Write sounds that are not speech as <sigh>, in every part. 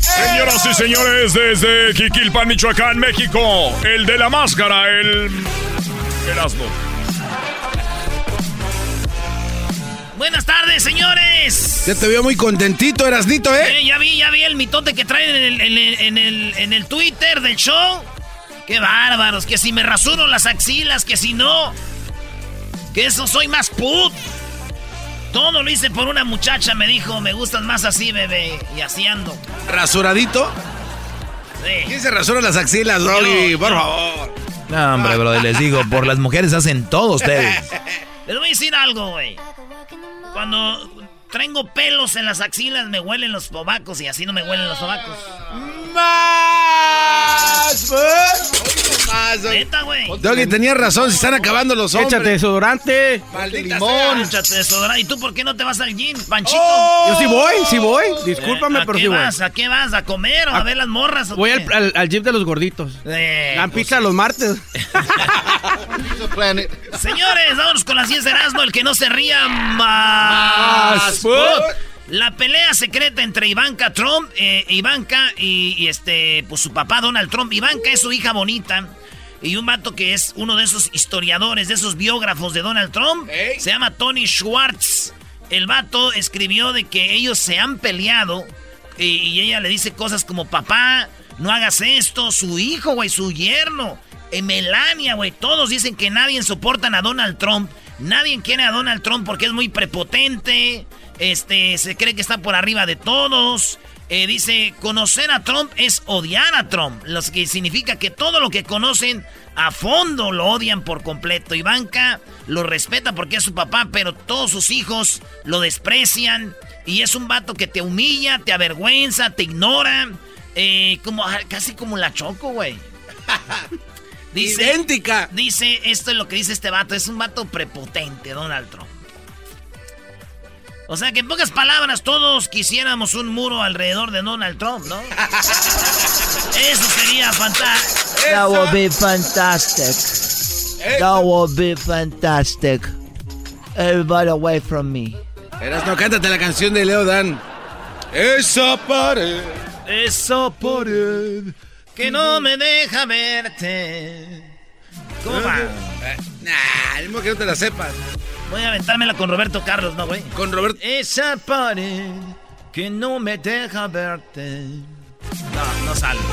Señoras y señores, desde Quiquilpan, Michoacán, México, el de la máscara, el Erasmo. Buenas tardes, señores. Ya te veo muy contentito, Erasnito, ¿eh? Eh, ya vi, ya vi el mitote que traen en el, en el- en el- en el Twitter del show. Qué bárbaros, que si me rasuro las axilas, que si no. Que eso soy más put. Todo lo hice por una muchacha, me dijo, me gustas más así, bebé. Y así ando. ¿Rasuradito? Sí. ¿Quién se rasura las axilas? Yo, Por favor. No, hombre, bro, les digo, por las mujeres hacen todo ustedes. <laughs> Les voy a decir algo, güey. Cuando tengo pelos en las axilas, me huelen los sobacos y así no me huelen los sobacos. ¡Más! Doggy. Neta, güey. Doggy, tenías razón, se están acabando los hombres. Échate desodorante. Maldita limón. sea. Échate desodorante. ¿Y tú por qué no te vas al gym, Panchito? Yo sí voy, sí voy. Discúlpame, Eh, ¿A pero qué sí voy. vas? ¿A qué vas? ¿A comer o a, A- ver las morras? o Voy al, al, al gym de los gorditos. Eh, Dan pues, pizza los martes. <laughs> Señores, vámonos con las 10 de Erasmo. El que no se ría más. La pelea secreta entre Ivanka Trump, eh, Ivanka y, y este, pues su papá Donald Trump. Ivanka es su hija bonita. Y un vato que es uno de esos historiadores, de esos biógrafos de Donald Trump, se llama Tony Schwartz. El vato escribió de que ellos se han peleado y, y ella le dice cosas como, papá, no hagas esto, su hijo, güey, su yerno, eh, Melania, güey, todos dicen que nadie soportan a Donald Trump, nadie quiere a Donald Trump porque es muy prepotente, este, se cree que está por arriba de todos. Eh, dice, conocer a Trump es odiar a Trump, lo que significa que todo lo que conocen a fondo lo odian por completo. Ivanka lo respeta porque es su papá, pero todos sus hijos lo desprecian. Y es un vato que te humilla, te avergüenza, te ignora. eh, como, casi como la choco, güey. <laughs> Dice, Idéntica. Dice, esto es lo que dice este vato, es un vato prepotente, Donald Trump. O sea que en pocas palabras todos quisiéramos un muro alrededor de Donald Trump, ¿no? <laughs> Eso sería fantástico. That would be fantastic. That would be fantastic. Everybody away from me. Erasno, cántate la canción de Leo Dan. Esa pared. Eso por él, que no me deja verte. ¿Cómo va? Eh, Nah, el mismo que no te la sepas. Voy a aventármela con Roberto Carlos, ¿no, güey? Con Roberto. Esa pared que no me deja verte. No, no sale. <laughs>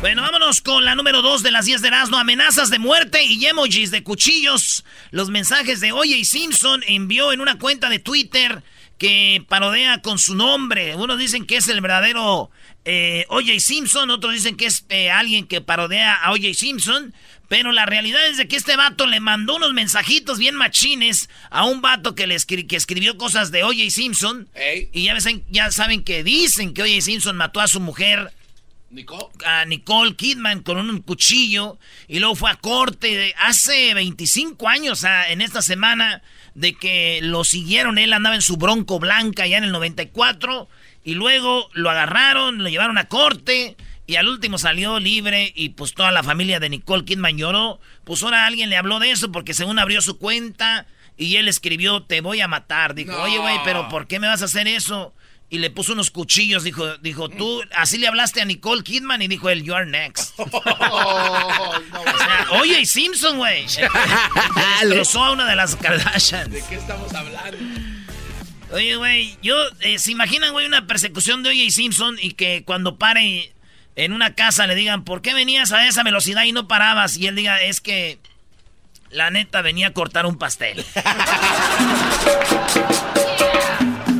Bueno, vámonos con la número 2 de las 10 de Erasmo. Amenazas de muerte y emojis de cuchillos. Los mensajes de Oye Simpson envió en una cuenta de Twitter que parodea con su nombre. Unos dicen que es el verdadero eh, O.J. Simpson, otros dicen que es eh, alguien que parodea a O.J. Simpson. Pero la realidad es de que este vato le mandó unos mensajitos bien machines a un vato que, le escri- que escribió cosas de O.J. Simpson. Y ya, ven- ya saben que dicen que O.J. Simpson mató a su mujer Nico. a Nicole Kidman con un cuchillo y luego fue a corte de- hace 25 años, sea, en esta semana de que lo siguieron, él andaba en su bronco blanca ya en el 94 y luego lo agarraron, lo llevaron a corte y al último salió libre y pues toda la familia de Nicole Kidman lloró. Pues ahora alguien le habló de eso porque según abrió su cuenta y él escribió, te voy a matar. Dijo, oye, güey, pero ¿por qué me vas a hacer eso? Y le puso unos cuchillos, dijo, dijo, tú, así le hablaste a Nicole Kidman y dijo él, you are next. <laughs> oye, y Simpson, güey. <laughs> Destrozó a una de las Kardashians. ¿De qué estamos hablando? Oye, güey, yo, eh, ¿se imaginan, güey, una persecución de O.J. Simpson y que cuando pare en una casa le digan, ¿por qué venías a esa velocidad y no parabas? Y él diga, es que la neta venía a cortar un pastel. <laughs>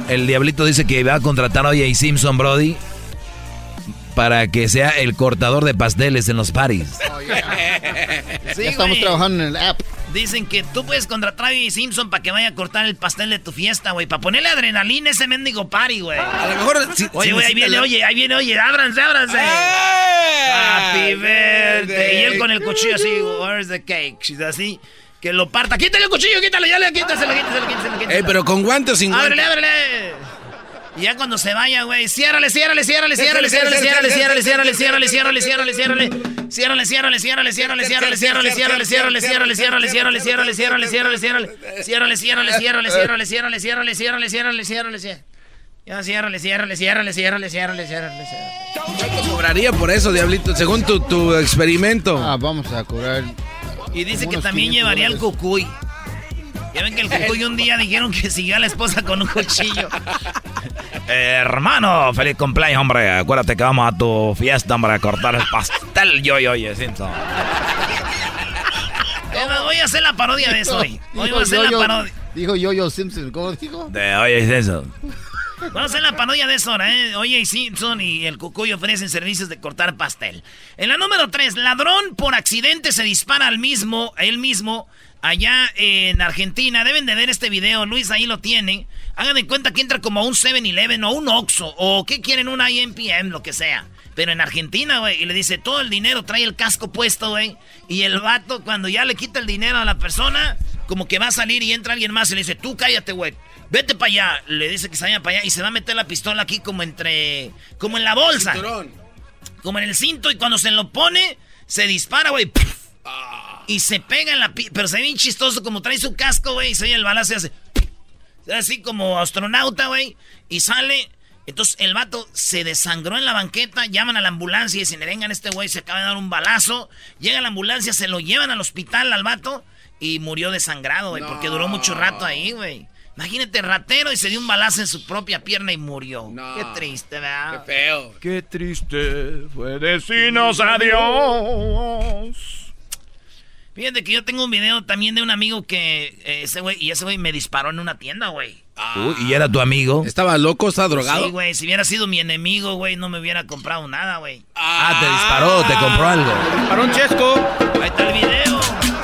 El diablito dice que va a contratar a O.J. Simpson, Brody, para que sea el cortador de pasteles en los paris. <laughs> Sí, ya estamos trabajando en el app. Dicen que tú puedes contratar a O.J. Simpson para que vaya a cortar el pastel de tu fiesta, güey. Para ponerle adrenalina a ese mendigo party, güey. A lo mejor. si- Oye, si güey, ahí viene, la- oye, ahí viene, oye, ábranse, ábranse. Happy birthday. Y él con el cuchillo así, where's the cake? She's así, que lo parta. Quítale el cuchillo, quítale, ya le quítaselo, quítaselo, quítaselo, quítaselo. Eh, pero con guante o sin guante. Ábrele, ábrele. Y ya cuando se vaya, güey, ciérrale, ciérrale, ciérrale, ciérrale, ciérrale, ciérrale, ciérrale, ciérrale, ciérrale, ciérrale, ciérrale, ciérrale. Ciérrale, ciérrale, ciérrale, ciérrale, ciérrale, ciérrale, ciérrale, ciérrale, ciérrale, ciérrale, ciérrale, ciérrale, ciérrale, ciérrale, ciérrale. Ciérrale, ciérrale, ciérrale, ciérrale, ciérrale, ciérrale, ciérrale, ciérrale, ciérrale, ciérrale. Ya ciérrale, ciérrale, ciérrale, ciérrale, ciérrale, ciérrale, ciérrale. ¿Cuánto cobraría por eso, Diablito? Según tu, experimento. Ah, vamos a cobrar. Y dice que también 500 llevaría el cucuy. Ya ven que el cucuy un día dijeron que siguió a la esposa con un cuchillo. hermano, feliz cumpleaños, hombre. Acuérdate que vamos a tu fiesta, hombre, a cortar el pastel. Yo, yo, yo, Simpson. Eh, Voy a hacer la parodia de eso hoy. Hoy voy Dijo a hacer la Yo-Yo- parodia. Dijo Yo-Yo Simpson, ¿cómo dijo? De oye, Simpson. Vamos a hacer la parodia de eso ahora, ¿eh? Oye, y Simpson y el Cucuy ofrecen servicios de cortar pastel. En la número 3, ladrón por accidente se dispara al mismo, a él mismo, allá en Argentina. Deben de ver este video, Luis ahí lo tiene. Hagan de cuenta que entra como a un 7-Eleven o un Oxxo, o que quieren una IMPM, lo que sea. Pero en Argentina, güey, y le dice, todo el dinero, trae el casco puesto, güey. Y el vato, cuando ya le quita el dinero a la persona, como que va a salir y entra alguien más y le dice, tú cállate, güey. Vete para allá. Le dice que se vaya para allá y se va a meter la pistola aquí como entre... Como en la bolsa. Cinturón. Como en el cinto y cuando se lo pone, se dispara, güey. Y se pega en la... pi- Pero se ve bien chistoso como trae su casco, güey. Y se oye el balazo y hace... Así como astronauta, güey. Y sale... Entonces el vato se desangró en la banqueta, llaman a la ambulancia y dicen, vengan, este güey se acaba de dar un balazo. Llega la ambulancia, se lo llevan al hospital al vato y murió desangrado, güey, porque duró mucho rato ahí, güey. Imagínate, ratero y se dio un balazo en su propia pierna y murió. No. Qué triste, ¿verdad? Qué feo. Qué triste fue decirnos adiós. Fíjate que yo tengo un video también de un amigo que eh, ese güey, y ese güey me disparó en una tienda, güey. Uy, ¿Y era tu amigo? ¿Estaba loco? ¿Estaba drogado? Sí, güey, si hubiera sido mi enemigo, güey, no me hubiera comprado nada, güey. Ah, te disparó, te compró algo. Parón Chesco. Ahí está el video.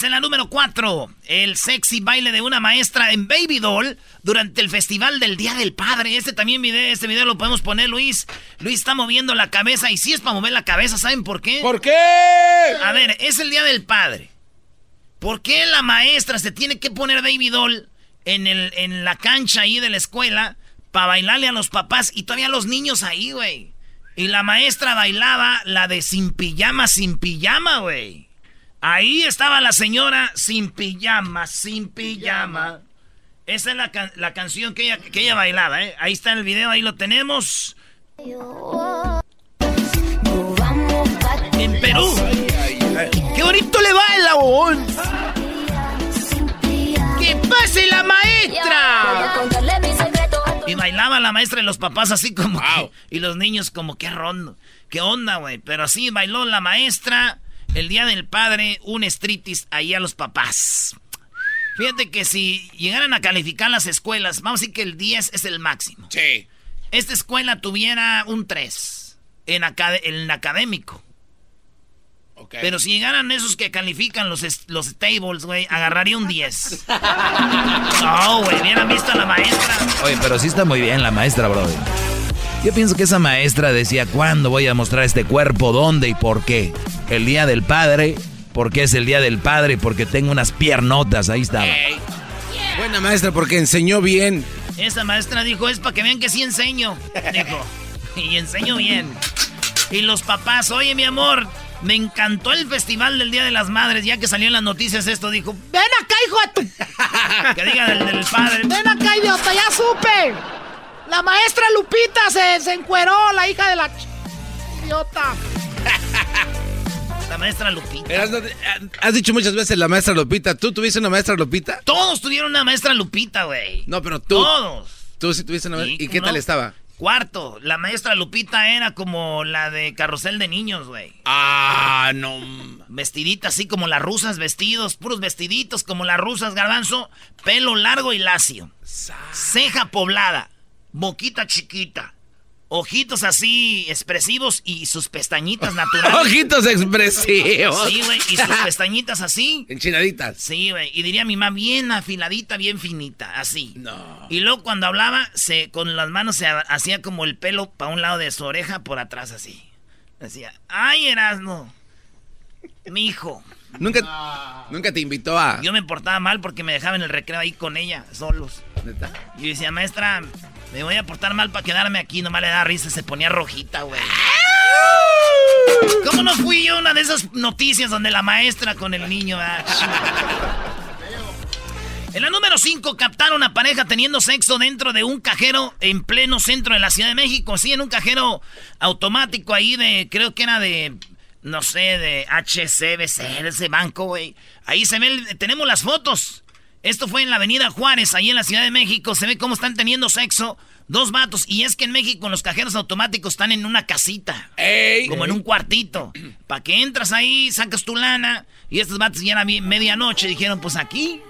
Señores, en la número 4, el sexy baile de una maestra en Baby Doll durante el festival del Día del Padre. Este también video, este video lo podemos poner, Luis. Luis está moviendo la cabeza y sí es para mover la cabeza, ¿saben por qué? ¿Por qué? A ver, es el Día del Padre. ¿Por qué la maestra se tiene que poner Baby Doll en, el, en la cancha ahí de la escuela para bailarle a los papás y todavía los niños ahí, güey? Y la maestra bailaba la de sin pijama, sin pijama, güey. Ahí estaba la señora sin pijama, sin pijama. Esa es la, can- la canción que ella, que ella bailaba, ¿eh? Ahí está en el video, ahí lo tenemos. En Perú. ¡Qué bonito le baila, huevón! ¡Que pase la maestra! Y bailaba la maestra y los papás así como que- y los niños como qué rondo. ¿Qué onda, güey? Pero así bailó la maestra el día del padre, un striptease ahí a los papás. Fíjate que si llegaran a calificar las escuelas, vamos a decir que el 10 es el máximo. Sí. Esta escuela tuviera un 3 en, acad- en académico. Ok. Pero si llegaran esos que califican los, es- los tables, güey, <laughs> agarraría un 10. No, güey, hubieran visto a la maestra. Oye, pero sí está muy bien la maestra, bro. Yo pienso que esa maestra decía, ¿cuándo voy a mostrar este cuerpo? ¿Dónde y por qué? El día del padre, porque es el día del padre, porque tengo unas piernotas, ahí estaba. Buena maestra porque enseñó bien. Esa maestra dijo, es para que vean que sí enseño. Dijo, <laughs> y enseño bien. Y los papás, oye mi amor, me encantó el festival del Día de las Madres, ya que salió en las noticias esto, dijo, ven acá, hijo de tu... <laughs> que diga del, del padre. Ven acá, idiota, ya supe. La maestra Lupita se, se encueró, la hija de la... ch- Idiota. La maestra Lupita. Erasno, Has dicho muchas veces la maestra Lupita. ¿Tú tuviste una maestra Lupita? Todos tuvieron una maestra Lupita, güey. No, pero tú. Todos. Tú sí tuviste una maestra. Sí, ¿Y qué ¿cómo tal estaba? Cuarto, la maestra Lupita era como la de carrusel de niños, güey. Ah, no. Vestidita así como las rusas, vestidos, puros vestiditos como las rusas, garbanzo, pelo largo y lacio. Ceja poblada, boquita chiquita, ojitos así expresivos y sus pestañitas <laughs> naturales. Ojitos expresivos. Sí, güey, y sus <laughs> pestañitas así. Enchinaditas. Sí, güey, y diría mi mamá bien afiladita, bien finita, así. No. Y luego cuando hablaba, se con las manos se ha- hacía como el pelo para un lado de su oreja, por atrás así. Decía, ay, Erasno, mi hijo. Nunca, nunca te invitó a. Yo me portaba mal porque me dejaba en el recreo ahí con ella, solos. ¿Neta? Y decía, maestra, me voy a portar mal para quedarme aquí. Nomás le da risa, se ponía rojita, güey. ¿Cómo no fui yo una de esas noticias donde la maestra con el niño? ah? En la número 5 captaron a pareja teniendo sexo dentro de un cajero en pleno centro de la Ciudad de México. Sí, en un cajero automático ahí de, creo que era de, no sé, de HCBC, ese banco, güey. Ahí se ve, tenemos las fotos. Esto fue en la avenida Juárez, ahí en la Ciudad de México. Se ve cómo están teniendo sexo dos vatos. Y es que en México los cajeros automáticos están en una casita. Como en un cuartito. <clears throat> Para que entras ahí, sacas tu lana. Y estos vatos ya era medianoche. Dijeron, pues aquí.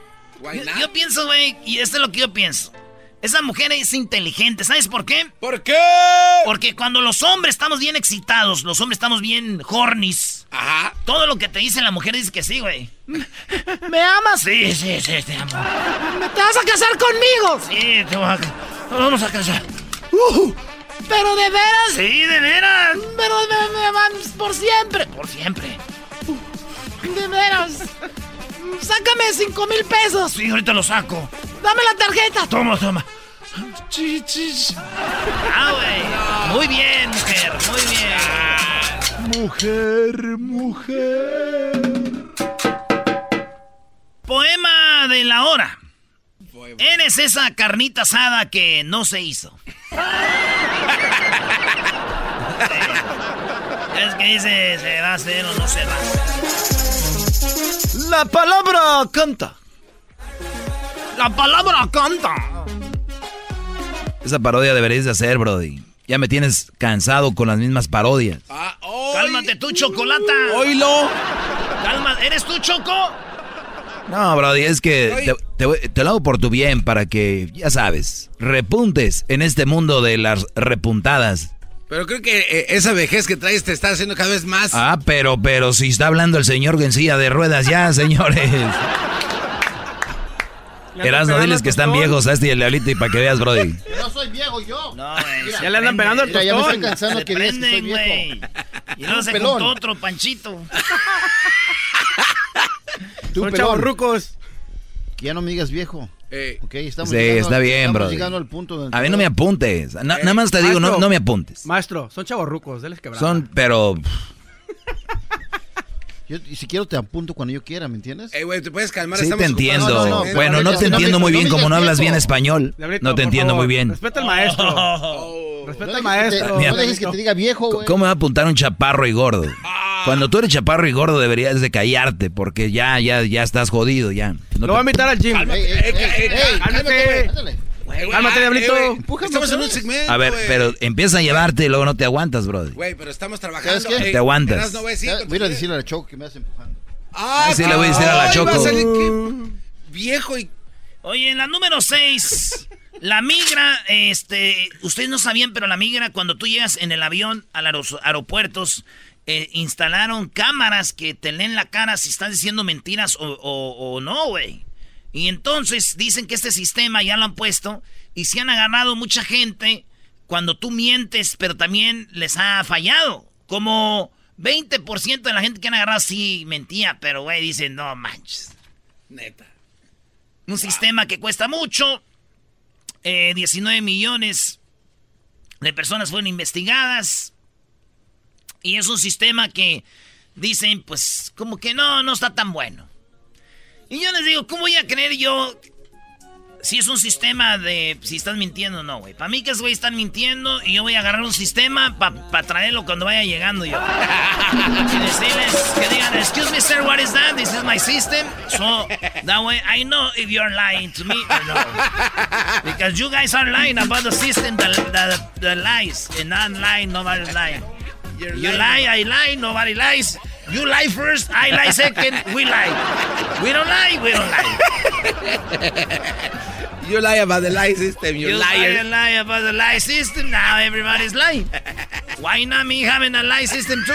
Yo, yo pienso, güey, y esto es lo que yo pienso. Esa mujer es inteligente. ¿Sabes por qué? ¿Por qué? Porque cuando los hombres estamos bien excitados, los hombres estamos bien hornis. Ajá. Todo lo que te dice la mujer dice que sí, güey. ¿Me amas? Sí, sí, sí, te amo. ¿Te vas a casar conmigo? Sí, te voy a... Nos vamos a casar. Uh, ¿Pero de veras? Sí, de veras. Pero me, me por siempre. Por siempre. De veras. Sácame cinco mil pesos. Sí, ahorita lo saco. Dame la tarjeta. Toma, toma. Ah, güey. Muy bien, mujer, muy bien. Mujer, mujer. Poema de la hora. Eres esa carnita asada que no se hizo. <laughs> es que dice, se va a hacer o no se va. La palabra canta. La palabra canta. Esa parodia deberías de hacer, Brody. Ya me tienes cansado con las mismas parodias. Cálmate tú, chocolata. Oílo. Calma, ¿eres tú, Choco? No, Brody, es que te, te te lo hago por tu bien para que, ya sabes, repuntes en este mundo de las repuntadas. Pero creo que eh, esa vejez que traes te está haciendo cada vez más. Ah, pero, pero si está hablando el señor en silla de ruedas ya, <laughs> señores. Erasno, diles que están viejos a este y el diablito y para que veas, Brody. No soy viejo yo. No, güey. Mira, Ya le andan pegando el Mira, ya me estoy tostón. cansando Se que digas que soy prenden, viejo. Y luego se pelón. juntó otro panchito. <laughs> Tú, Son pelón, chavorrucos. que ya no me digas viejo. Eh, Ok, estamos Sí, llegando está bien, estamos Brody. llegando al punto donde A mí no me apuntes. Na- nada más te digo, no, no me apuntes. Maestro, son chavorrucos, déles quebrada. Son, pero... <laughs> Yo, y si quiero te apunto cuando yo quiera, ¿me entiendes? eh, güey, ¿te puedes calmar? Sí Estamos te entiendo. No, no, no, bueno, no te entiendo muy bien como no hablas bien español. No te entiendo favor, muy bien. Respeta al maestro. Oh. <laughs> Respeta al te- maestro. no dejes que te diga viejo, güey. ¿Cómo me va a apuntar un chaparro y gordo? Cuando tú eres chaparro y gordo deberías de callarte porque ya, ya, ya estás jodido ya. No Lo voy a te- invitar al gym. Ey, ey, ey, ey, ey, cálmate. Cálmate, diablito. Eh, güey, Empújame Estamos en un segmento. A ver, pero empieza a llevarte y luego no te aguantas, brother. Güey, pero estamos trabajando. ¿Sabes qué? Eh, Te aguantas. Voy a ir a decirle a la Choco que me hace empujando. Ah, Sí, le voy a decir a la Choco. Viejo y. Oye, en la número 6, la migra, este, ustedes no sabían, pero la migra, cuando tú llegas en el avión a los aeropuertos, eh, instalaron cámaras que te leen la cara si estás diciendo mentiras o, o- o no, güey. Y entonces dicen que este sistema ya lo han puesto y se han agarrado mucha gente cuando tú mientes, pero también les ha fallado. Como 20% de la gente que han agarrado sí mentía, pero güey, dicen, no manches. Neta. Un sistema que cuesta mucho. Eh, 19 millones de personas fueron investigadas. Y es un sistema que dicen, pues, como que no, no está tan bueno. Y yo les digo, ¿cómo voy a creer yo si es un sistema de si estás mintiendo o no, güey? Para mí que esos güey están mintiendo y yo voy a agarrar un sistema para traerlo cuando vaya llegando yo. <laughs> y decirles que digan, excuse me, sir, what is that? This is my system. So that way I know if you're lying to me or no. Because you guys are lying about the system that, that, that lies. And I'm lying, nobody's lying. You lie, I lie, nobody lies. You lie first, I lie second, we lie. We don't lie, we don't lie. <laughs> You lie about the lie system, you, You liar. lie, lie about the lie system, now everybody's lying. Why not me having a lie system too?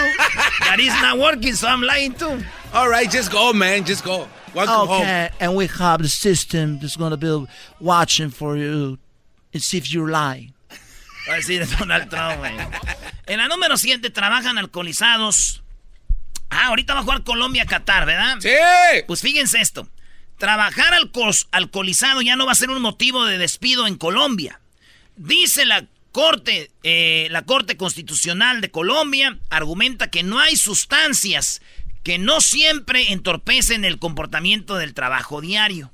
That is not working, so I'm lying too. All right, just go, man, just go. Welcome home. And we have the system that's gonna be watching for you and see if you lie. Va a decir Donald Trump, güey. En la número 7 trabajan alcoholizados. Ah, ahorita va a jugar Colombia-Qatar, ¿verdad? Sí. Pues fíjense esto. Trabajar alco- alcoholizado ya no va a ser un motivo de despido en Colombia. Dice la Corte, eh, la Corte Constitucional de Colombia, argumenta que no hay sustancias que no siempre entorpecen el comportamiento del trabajo diario.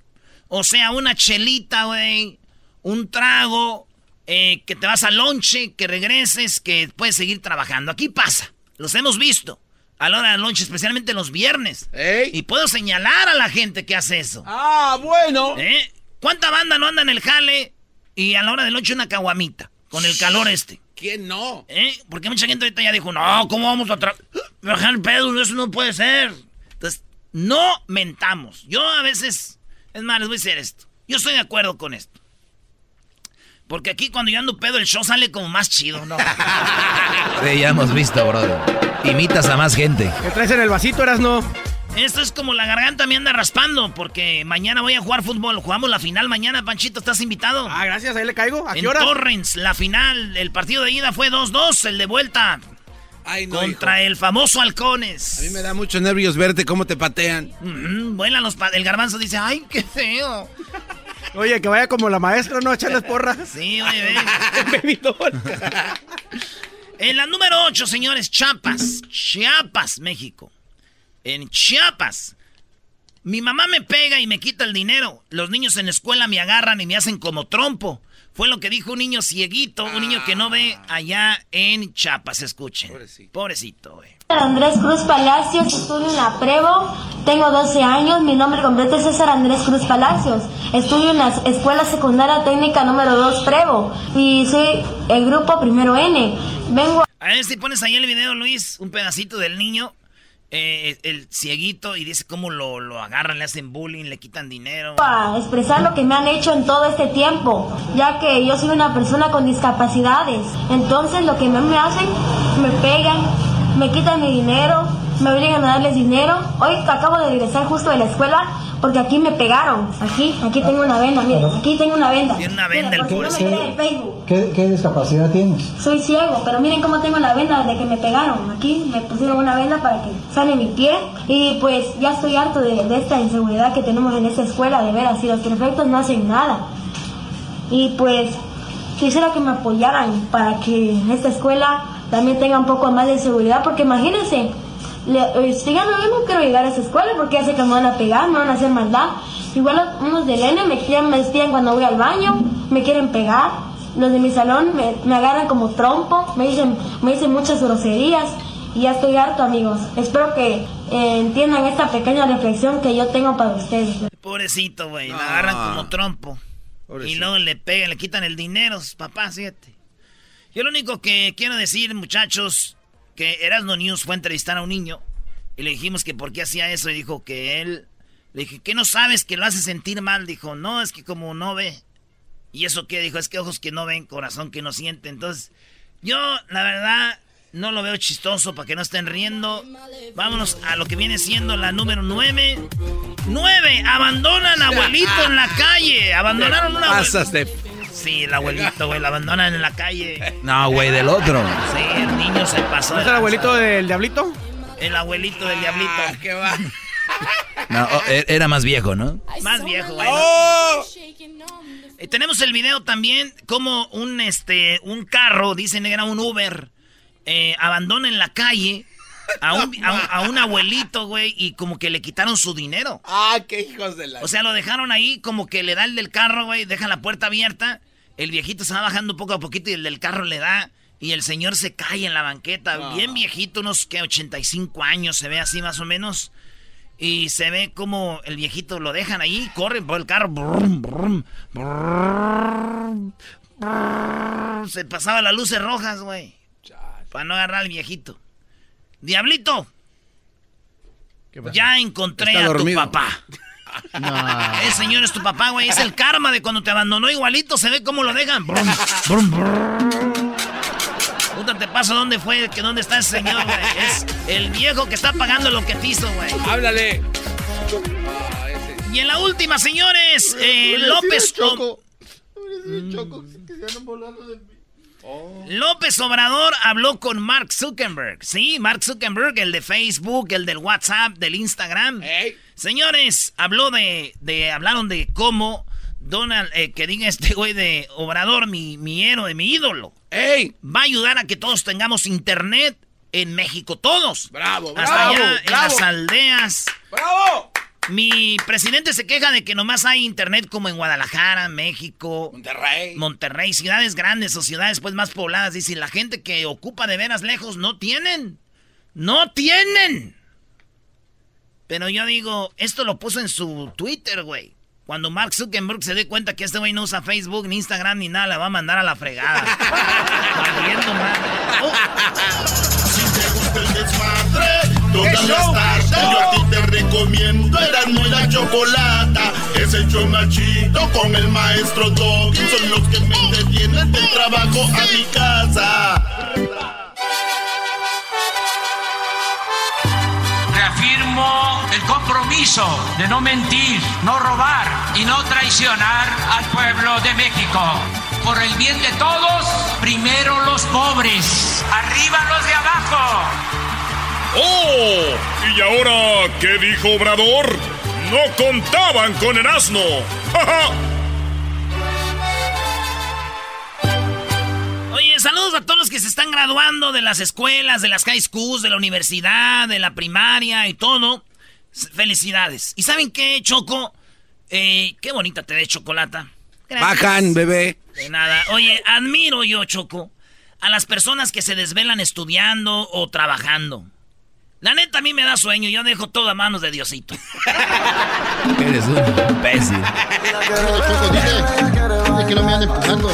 O sea, una chelita, güey, un trago, eh, que te vas al lonche, que regreses, que puedes seguir trabajando. Aquí pasa, los hemos visto. A la hora del lonche, especialmente los viernes. Y puedo señalar a la gente que hace eso. Ah, bueno. ¿Eh? ¿Cuánta banda no anda en el jale y a la hora del lonche una caguamita? Con el calor este. ¿Quién no? ¿Eh? Porque mucha gente ahorita ya dijo, no, ¿cómo vamos a tra- bajar el pedo? Eso no puede ser. Entonces, no mentamos. Yo a veces, es más, les voy a decir esto. Yo estoy de acuerdo con esto. Porque aquí cuando yo ando pedo, el show sale como más chido, ¿no? Sí, ya hemos visto, brother. Imitas a más gente. ¿Qué traes en el vasito, eras no? Esto es como la garganta me anda raspando, porque mañana voy a jugar fútbol. Jugamos la final mañana, Panchito, ¿estás invitado? Ah, gracias, ahí le caigo. ¿A qué en hora? Torrens, la final, el partido de ida fue 2-2, el de vuelta. Ay, no, contra el famoso Halcones. A mí me da mucho nervios verte cómo te patean. Ujú, vuelan los pa- el garbanzo dice, ay, qué feo. Oye, que vaya como la maestra, ¿no? Echarles porras. <laughs> Sí, oye, ve. <laughs> <laughs> En la número 8, señores, Chiapas. Chiapas, México. En Chiapas. Mi mamá me pega y me quita el dinero. Los niños en la escuela me agarran y me hacen como trompo. Fue lo que dijo un niño cieguito, un niño que no ve allá en Chiapas. Escuchen. Pobrecito. güey. Andrés Cruz Palacios, estudio en la Prevo, tengo 12 años, mi nombre completo es César Andrés Cruz Palacios, estudio en la Escuela Secundaria Técnica número 2 Prevo y soy el grupo primero N. Vengo A ver si pones ahí el video, Luis, un pedacito del niño, eh, el cieguito, y dice cómo lo, lo agarran, le hacen bullying, le quitan dinero. a expresar lo que me han hecho en todo este tiempo, ya que yo soy una persona con discapacidades. Entonces lo que me hacen, me pegan, me quitan mi dinero, me obligan a darles dinero. Hoy acabo de regresar justo de la escuela porque aquí me pegaron. Aquí, aquí tengo una venda, miren, aquí tengo una venda. Tiene una venda el no Facebook. ¿Qué, qué discapacidad tienes? Soy ciego, pero miren cómo tengo la venda desde que me pegaron. Aquí me pusieron una venda para que sane mi pie. Y pues ya estoy harto de, de esta inseguridad que tenemos en esta escuela, de veras. Y los prefectos no hacen nada. Y pues quisiera que me apoyaran para que esta escuela también tenga un poco más de seguridad. Porque imagínense, le, eh, si ya no, yo no quiero llegar a esa escuela porque ya sé que me van a pegar, me van a hacer maldad. Igual unos del N me, quieren, me despiden cuando voy al baño, me quieren pegar. Los de mi salón me, me agarran como trompo, me dicen, me dicen muchas groserías y ya estoy harto amigos. Espero que eh, entiendan esta pequeña reflexión que yo tengo para ustedes. Pobrecito, güey, lo agarran como trompo. Y Pobrecito. luego le pegan, le quitan el dinero, papá, siete. Yo lo único que quiero decir, muchachos, que Erasmo News fue a entrevistar a un niño y le dijimos que por qué hacía eso y dijo que él, le dije, ¿qué no sabes que lo hace sentir mal? Dijo, no, es que como no ve. ¿Y eso qué? Dijo, es que ojos que no ven, corazón que no siente. Entonces, yo, la verdad, no lo veo chistoso para que no estén riendo. Vámonos a lo que viene siendo la número 9. 9. Abandonan a abuelito en la calle. Abandonaron una de... Sí, el abuelito, güey, lo abandonan en la calle. No, güey, del otro. Sí, el niño se pasó. ¿No de es el abuelito del diablito? El abuelito del diablito. ¿Qué va? No, e- era más viejo, ¿no? Más viejo, güey. ¡Oh! Eh, tenemos el video también como un este un carro, dicen que era un Uber, eh, abandona en la calle a un, <laughs> a un- a un abuelito, güey, y como que le quitaron su dinero. ¡Ah, qué hijos de la... O sea, lo dejaron ahí como que le da el del carro, güey, deja la puerta abierta, el viejito se va bajando poco a poquito y el del carro le da y el señor se cae en la banqueta, bien viejito, unos que 85 años, se ve así más o menos. Y se ve como el viejito lo dejan ahí, corren por el carro. brum, brum, brum, brum. Se pasaba las luces rojas, güey. Para no agarrar al viejito. Diablito. Ya encontré Está a dormido. tu papá. <laughs> Ese señor es tu papá, güey. Es el karma de cuando te abandonó igualito. Se ve cómo lo dejan. Brum, brum, brum. Puta, te paso dónde fue, que dónde está ese señor, güey. Es el viejo que está pagando lo que te hizo, güey. Háblale. Y en la última, señores, eh, López. Choco. Choco, que se de mí. López Obrador habló con Mark Zuckerberg. Sí, Mark Zuckerberg, el de Facebook, el del WhatsApp, del Instagram. Señores, habló de, de, hablaron de cómo Donald, eh, que diga este güey de Obrador, mi, mi héroe, mi ídolo. Va a ayudar a que todos tengamos internet en México, todos. Bravo, Hasta bravo, allá en bravo. las aldeas. ¡Bravo! Mi presidente se queja de que nomás hay internet como en Guadalajara, México, Monterrey. Monterrey, ciudades grandes o ciudades pues más pobladas. Dice, la gente que ocupa de veras lejos no tienen. No tienen. Pero yo digo, esto lo puso en su Twitter, güey. Cuando Mark Zuckerberg se dé cuenta que este güey no usa Facebook, ni Instagram, ni nada, la va a mandar a la fregada. <laughs> Valiendo madre. el desmadre. Todas las tardes yo a ti te recomiendo Erasmo y la Chocolata. Es el chido con el maestro Doggy. Son los que me entretienen del trabajo a mi casa. Reafirmo el compromiso de no mentir, no robar y no traicionar al pueblo de México. Por el bien de todos, primero los pobres, arriba los de abajo. ¡Oh! ¿Y ahora qué dijo Obrador? No contaban con el asno. ¡Ja, ja! Oye, saludos a todos los que se están graduando de las escuelas, de las high schools, de la universidad, de la primaria y todo. Felicidades. ¿Y saben qué, Choco? Eh, qué bonita te ve chocolata. Bajan, bebé. De nada. Oye, admiro yo, Choco, a las personas que se desvelan estudiando o trabajando. La neta, a mí me da sueño. Yo dejo todo a manos de Diosito. <laughs> Eres un imbécil. Que no me empujando.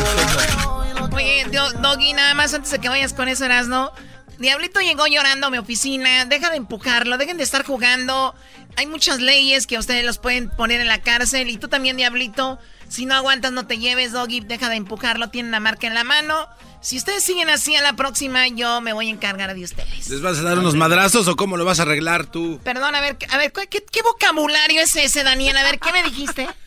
Oye, Do- Doggy, nada más antes de que vayas con eso, Erasno. Diablito llegó llorando a mi oficina. Deja de empujarlo, dejen de estar jugando. Hay muchas leyes que ustedes los pueden poner en la cárcel. Y tú también, Diablito. Si no aguantas, no te lleves, Doggy. Deja de empujarlo. Tiene una marca en la mano. Si ustedes siguen así a la próxima, yo me voy a encargar de ustedes. ¿Les vas a dar unos madrazos o cómo lo vas a arreglar tú? Perdón, a ver, a ver, ¿qué, qué vocabulario es ese, Daniel? A ver, ¿qué me dijiste? <laughs>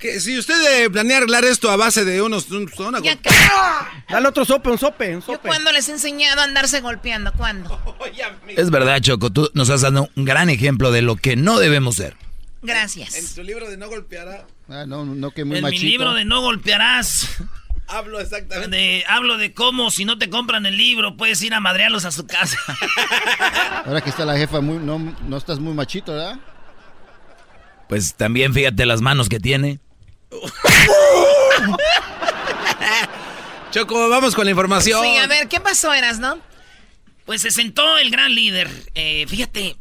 Que si usted eh, planea arreglar esto a base de unos... un- una <laughs> Dale otro sope, un sope, un ¿Yo sope. cuándo les he enseñado a andarse golpeando? ¿Cuándo? <laughs> Es verdad, Choco, tú nos has dado un gran ejemplo de lo que no debemos ser. Gracias. En tu libro de no golpeará, Ah, no, no, que muy en mi machito. libro de No Golpearás, hablo exactamente. de- hablo de cómo si no te compran el libro, puedes ir a madrearlos a su casa. <laughs> Ahora que está la jefa, muy, no, no estás muy machito, ¿verdad? Pues también fíjate las manos que tiene. <laughs> Choco, vamos con la información. Sí, a ver, ¿qué pasó, Eras, no? Pues se sentó el gran líder. Eh, fíjate,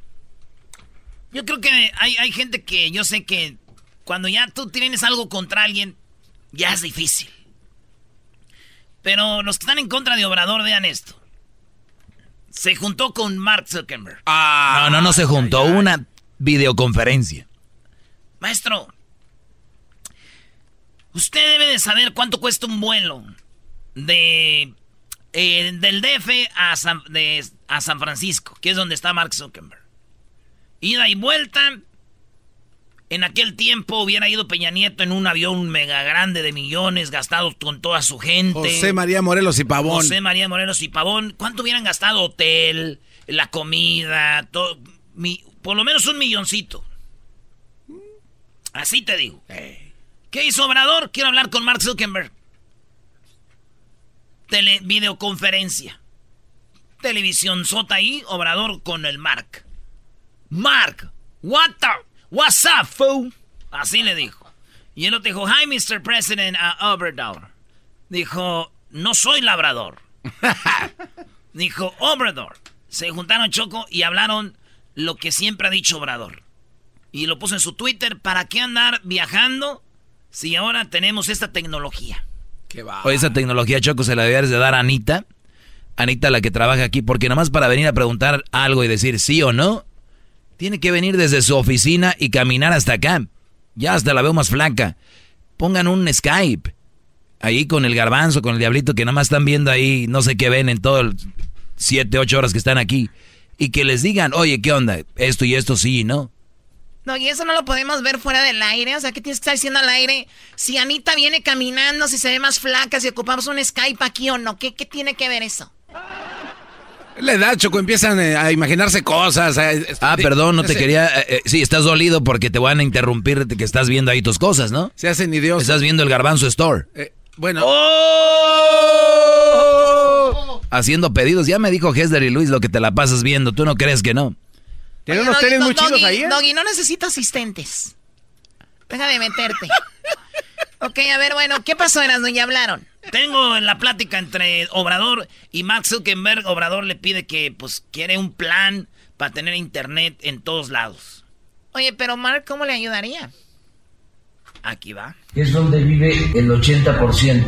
yo creo que hay, hay gente que yo sé que cuando ya tú tienes algo contra alguien, ya es difícil. Pero los que están en contra de Obrador, vean esto. Se juntó con Mark Zuckerberg. No, no, no se juntó. Una videoconferencia. Maestro, usted debe de saber cuánto cuesta un vuelo de eh, del DF a San, de- a San Francisco, que es donde está Mark Zuckerberg. Ida y vuelta En aquel tiempo hubiera ido Peña Nieto en un avión mega grande de millones, gastado con toda su gente. José María Morelos y Pavón. José María Morelos y Pavón. ¿Cuánto hubieran gastado hotel, la comida, todo? por lo menos un milloncito. Así te digo. ¿Qué hizo Obrador? Quiero hablar con Mark Zuckerberg. Tele, videoconferencia. Televisión sota ahí, Obrador con el Mark. Mark, what the, what's up, fool? Así le dijo. Y él dijo, hi, Mr. President uh, Obrador. Dijo, no soy labrador. <laughs> dijo, Obrador. Se juntaron Choco y hablaron lo que siempre ha dicho Obrador. Y lo puso en su Twitter, ¿para qué andar viajando si ahora tenemos esta tecnología? ¿Qué va? Esa tecnología, Choco, se la debías de dar a Anita. Anita, la que trabaja aquí, porque nomás para venir a preguntar algo y decir sí o no, tiene que venir desde su oficina y caminar hasta acá. Ya hasta la veo más flaca. Pongan un Skype. Ahí con el garbanzo, con el diablito, que nomás están viendo ahí, no sé qué ven en todo el 7, 8 horas que están aquí. Y que les digan, oye, ¿qué onda? Esto y esto sí, ¿no? No, y eso no lo podemos ver fuera del aire. O sea, ¿qué tienes que estar diciendo al aire? Si Anita viene caminando, si se ve más flaca, si ocupamos un Skype aquí o no. ¿Qué, qué tiene que ver eso? La edad, Choco, empiezan eh, a imaginarse cosas. ah, perdón, no te quería... Eh, eh, sí, estás dolido porque te van a interrumpir que estás viendo ahí tus cosas, ¿no? Se hacen idiotas. Estás viendo el Garbanzo Store. bueno. ¡Oh! Haciendo pedidos. Ya me dijo Hesder y Luis lo que te la pasas viendo. ¿Tú no crees que no? Tiene unos tenis muy chidos ahí, Doggy, no necesito asistentes. Deja de meterte. ok, a ver, bueno, ¿qué pasó, Erasmo? Ya hablaron. Tengo en la plática entre Obrador y Max Zuckerberg. Obrador le pide que, pues, quiere un plan para tener internet en todos lados. Oye, pero Mark, ¿cómo le ayudaría? Aquí va. Es donde vive el 80% de la población.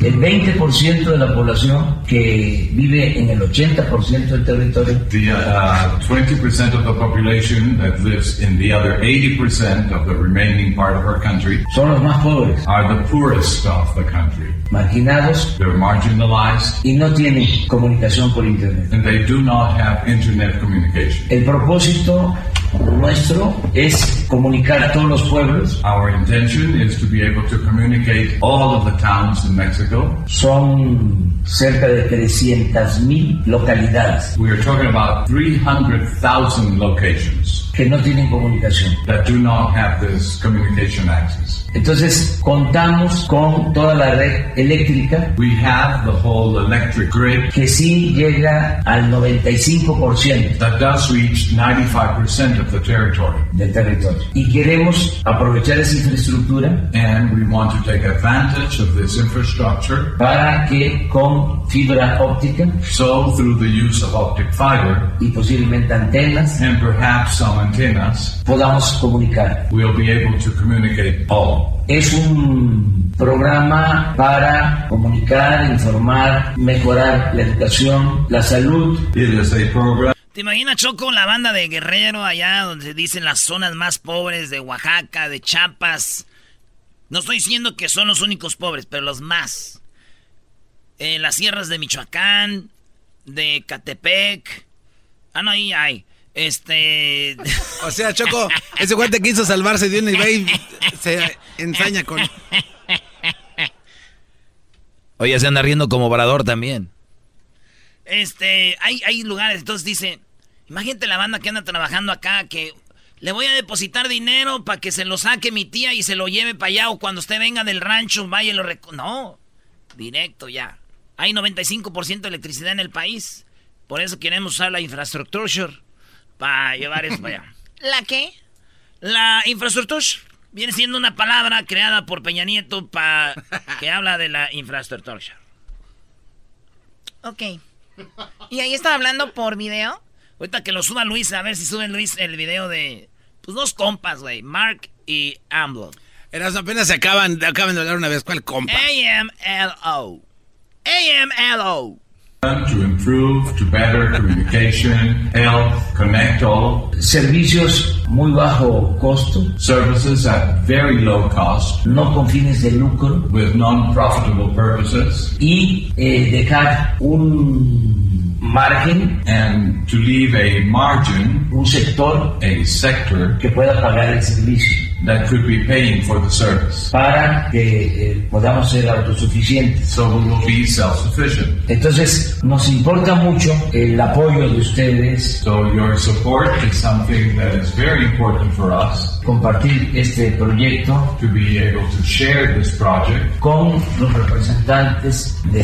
El 20% de la población que vive en el 80% del territorio. The uh, 20% of the population that lives in the other 80% of the remaining part of our country son los más pobres. Are the poorest of the country. Marginados. They're marginalized. Y no tienen comunicación por internet. And they do not have internet communication. El propósito nuestro es comunicar a todos los pueblos. Our intention is to be able to communicate all of the towns in Mexico. Son cerca de 300,000 localidades. We are talking about 300,000 locations que no tienen comunicación. That do not have this communication access. Entonces contamos con toda la red eléctrica. We have the whole electric grid. Que sí llega al 95%. That does reach 95% of the territory. Del territorio. Y queremos aprovechar esa infraestructura. And we want to take advantage of this infrastructure. Para que con fibra óptica. So through the use of optic fiber. Y posiblemente antenas. And perhaps some antenas. Podamos comunicar. We'll be able to communicate all. Es un programa para comunicar, informar, mejorar la educación, la salud. ¿Te imaginas, Choco, la banda de Guerrero allá donde dicen las zonas más pobres de Oaxaca, de Chiapas? No estoy diciendo que son los únicos pobres, pero los más. En las sierras de Michoacán, de Catepec. Ah, no, ahí hay. Este. <laughs> O sea, Choco, ese guante quiso salvarse de un y se ensaña con. Oye, se anda riendo como obrador también. Este, hay, hay lugares, entonces dice, imagínate la banda que anda trabajando acá, que le voy a depositar dinero para que se lo saque mi tía y se lo lleve para allá, o cuando usted venga del rancho, vaya y lo rec No, directo ya. Hay 95% de electricidad en el país. Por eso queremos usar la infraestructura para llevar eso para allá. <clears throat> ¿La qué? La infraestructura viene siendo una palabra creada por Peña Nieto para que <laughs> habla de la infraestructura. Ok. ¿Y ahí estaba hablando por video? Ahorita que lo suba Luis, a ver si suben Luis el video de pues dos compas, güey, Mark y AMLO. Eras apenas se acaban, acaban de hablar una vez, ¿cuál compa? AMLO. AMLO. To improve, to better communication, health, connect all. Servicios muy bajo costo. Services at very low cost. No con fines de lucro. With non-profitable purposes. Y eh, dejar un margen, and to leave a margin, un sector a sector que pueda pagar el servicio that could be paying for the service. para que eh, podamos ser autosuficientes. So we will be self-sufficient. Entonces, nos importa mucho el apoyo de ustedes, So your support is something that is very important for us compartir este proyecto to be able to share this project con los representantes de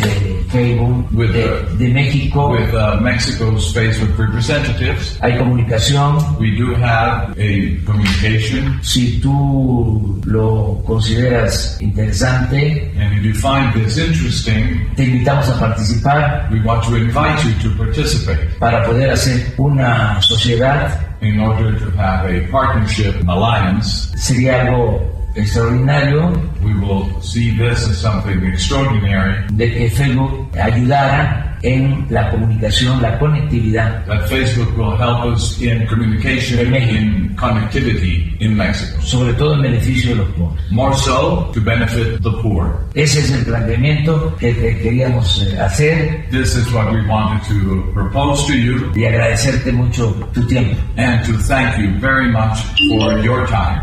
Facebook With de, the- de México. with uh, Mexico's Facebook representatives. Hay comunicación. We do have a communication, Si tú lo consideras interesante, and if you find this interesting, te invitamos a participar we want to invite you to participate para poder hacer una sociedad. in order to have a partnership, an alliance. Sería algo extraordinario We will see this as something extraordinary de que Facebook ayudara en la comunicación, la conectividad, that Facebook will help us in communication, in connectivity in Mexico. sobre todo en beneficio de los pobres. More so to benefit the poor. Ese es el planteamiento que te queríamos eh, hacer This is what we wanted to propose to you y agradecerte mucho tu tiempo. and to thank you very much for your time.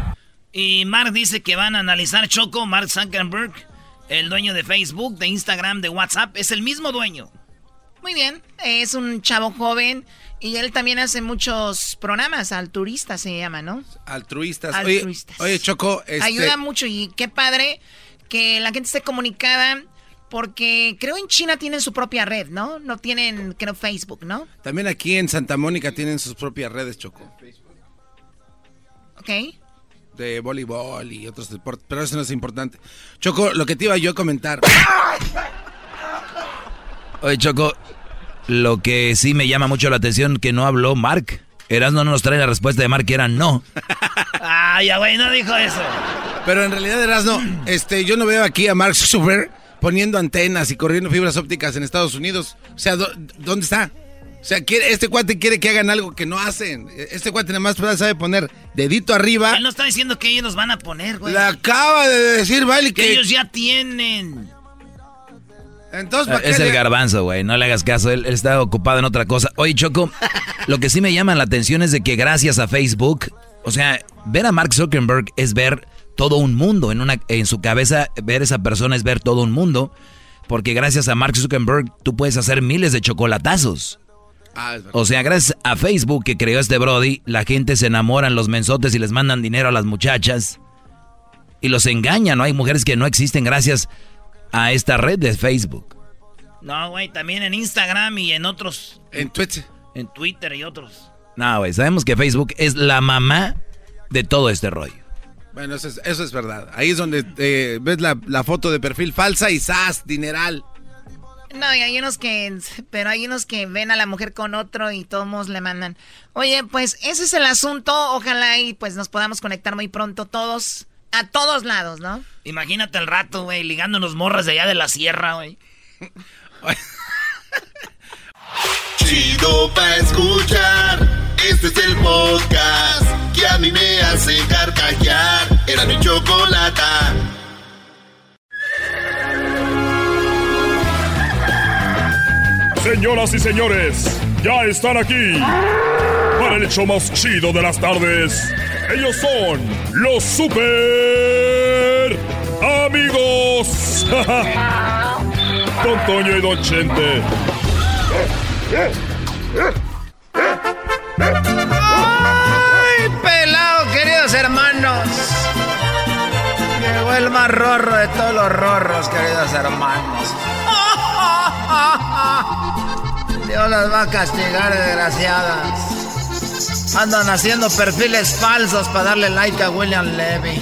Y Mark dice que van a analizar Choco, Mark Zuckerberg, el dueño de Facebook, de Instagram, de WhatsApp, es el mismo dueño. Muy bien, es un chavo joven y él también hace muchos programas, altruistas se llama, ¿no? Altruistas. Altruistas. Oye, oye, Choco, este, Ayuda mucho y qué padre que la gente esté comunicada porque creo en China tienen su propia red, ¿no? No tienen, creo, Facebook, ¿no? también aquí en Santa Mónica tienen sus propias redes, Choco. ¿Ok? De voleibol y otros deportes, pero eso no es importante. Choco, lo que te iba yo a comentar. Oye, Choco, lo que sí me llama mucho la atención que no habló Mark. Erasmo no nos trae la respuesta de Mark que era no. <laughs> Ay, ya, güey, no dijo eso. Pero en realidad, Erasno, este, yo no veo aquí a Mark Zuckerberg poniendo antenas y corriendo fibras ópticas en Estados Unidos. O sea, ¿dó- ¿dónde está? O sea, quiere- este cuate quiere que hagan algo que no hacen. Este cuate nada más sabe poner dedito arriba. Él no está diciendo que ellos nos van a poner, güey. La acaba de decir, vale, que que... ellos ya tienen. Entonces, ¿para Es qué el le- garbanzo, güey. No le hagas caso. Él, él está ocupado en otra cosa. Oye, Choco, <laughs> lo que sí me llama la atención es de que gracias a Facebook, o sea, ver a Mark Zuckerberg es ver todo un mundo. En, una, en su cabeza, ver a esa persona es ver todo un mundo. Porque gracias a Mark Zuckerberg, tú puedes hacer miles de chocolatazos. Ah, es. O sea, gracias a Facebook que creó este Brody, la gente se enamora en los mensotes y les mandan dinero a las muchachas. Y los engañan, ¿no? Hay mujeres que no existen gracias a esta red de Facebook. No, güey, también en Instagram y en otros. En Twitter. En Twitter y otros. No, güey, sabemos que Facebook es la mamá de todo este rollo. Bueno, eso es, eso es verdad. Ahí es donde eh, ves la, la foto de perfil falsa y ¡zas! Dineral. No, y hay unos que, pero hay unos que ven a la mujer con otro y todos le mandan. Oye, pues ese es el asunto. Ojalá y pues nos podamos conectar muy pronto todos, a todos lados, ¿no? Imagínate el rato, güey, ligándonos morras de allá de la sierra, güey. Chido pa' escuchar. Este es el podcast que a mí me hace carcajear. Era mi chocolata. Señoras y señores, ya están aquí para el hecho más chido de las tardes. Ellos son los super amigos. <laughs> Don Toño y Don Chente. ¡Ay, pelado, queridos hermanos! Llegó el más rorro de todos los rorros, queridos hermanos. <laughs> Dios las va a castigar, desgraciadas. Andan haciendo perfiles falsos para darle like a William Levy.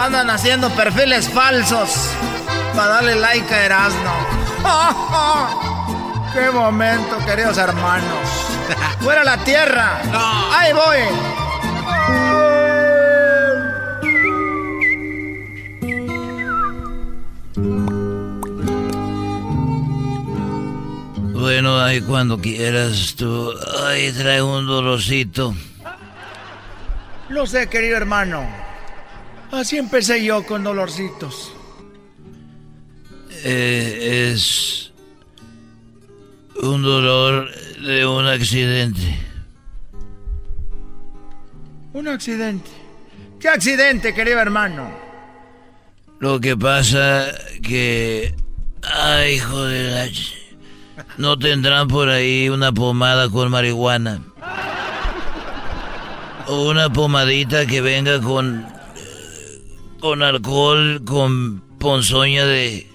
Andan haciendo perfiles falsos para darle like a Erasmo. ¡Qué momento, queridos hermanos! <laughs> ¡Fuera la tierra! ¡Ahí voy! Bueno, ahí cuando quieras tú. Ay, trae un dolorcito. Lo sé, querido hermano. Así empecé yo con dolorcitos. Eh, es un dolor de un accidente. Un accidente. ¿Qué accidente, querido hermano? Lo que pasa que... Ay, hijo de la... No tendrán por ahí una pomada con marihuana. O una pomadita que venga con... Con alcohol, con ponzoña de...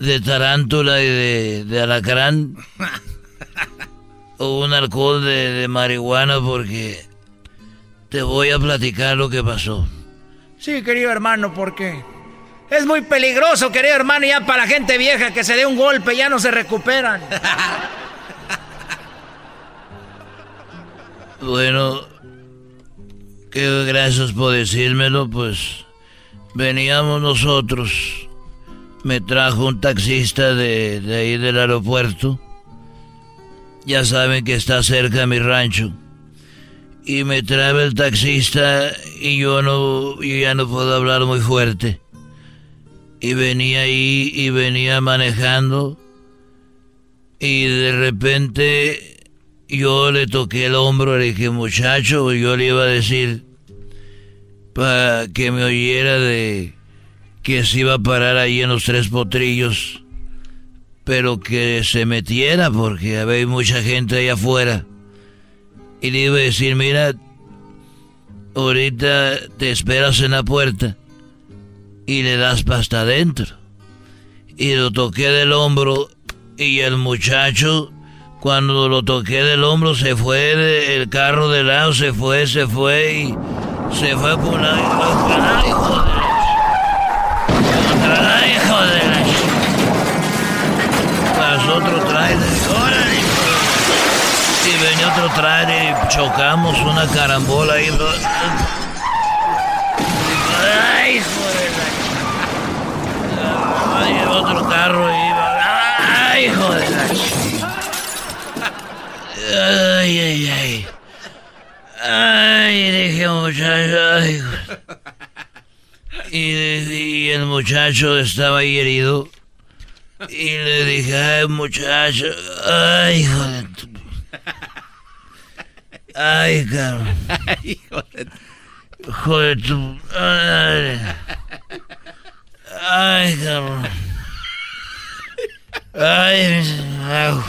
De tarántula y de, de alacrán. O un alcohol de, de marihuana porque... Te voy a platicar lo que pasó. Sí, querido hermano, ¿por qué? Es muy peligroso, querido hermano, ya para la gente vieja que se dé un golpe ya no se recuperan. Bueno, qué gracias por decírmelo, pues veníamos nosotros. Me trajo un taxista de, ahí del aeropuerto. Ya saben que está cerca de mi rancho. Y me trae el taxista y yo no, yo ya no puedo hablar muy fuerte. Y venía ahí y venía manejando. Y de repente yo le toqué el hombro, le dije, muchacho, yo le iba a decir para que me oyera de que se iba a parar ahí en los tres potrillos, pero que se metiera porque había mucha gente ahí afuera. Y le iba a decir, mira, ahorita te esperas en la puerta y le das pasta adentro. Y lo toqué del hombro y el muchacho, cuando lo toqué del hombro, se fue el carro de lado, se fue, se fue y se fue por la... ¡Ay! ¡Ay! Pasó otro trailer. ¡Órale! Y venía otro trailer y chocamos una carambola ahí. Ay, otro carro iba. ¡Ay, joder! Ay, ay, ay. Ay, dije muchacho. Ay. Y, y el muchacho estaba ahí herido. Y le dije, ay, muchacho. Ay, joder. Ay, cabrón. Ay, joder. Joder, tu. Ay, ay cabrón. Ay, au.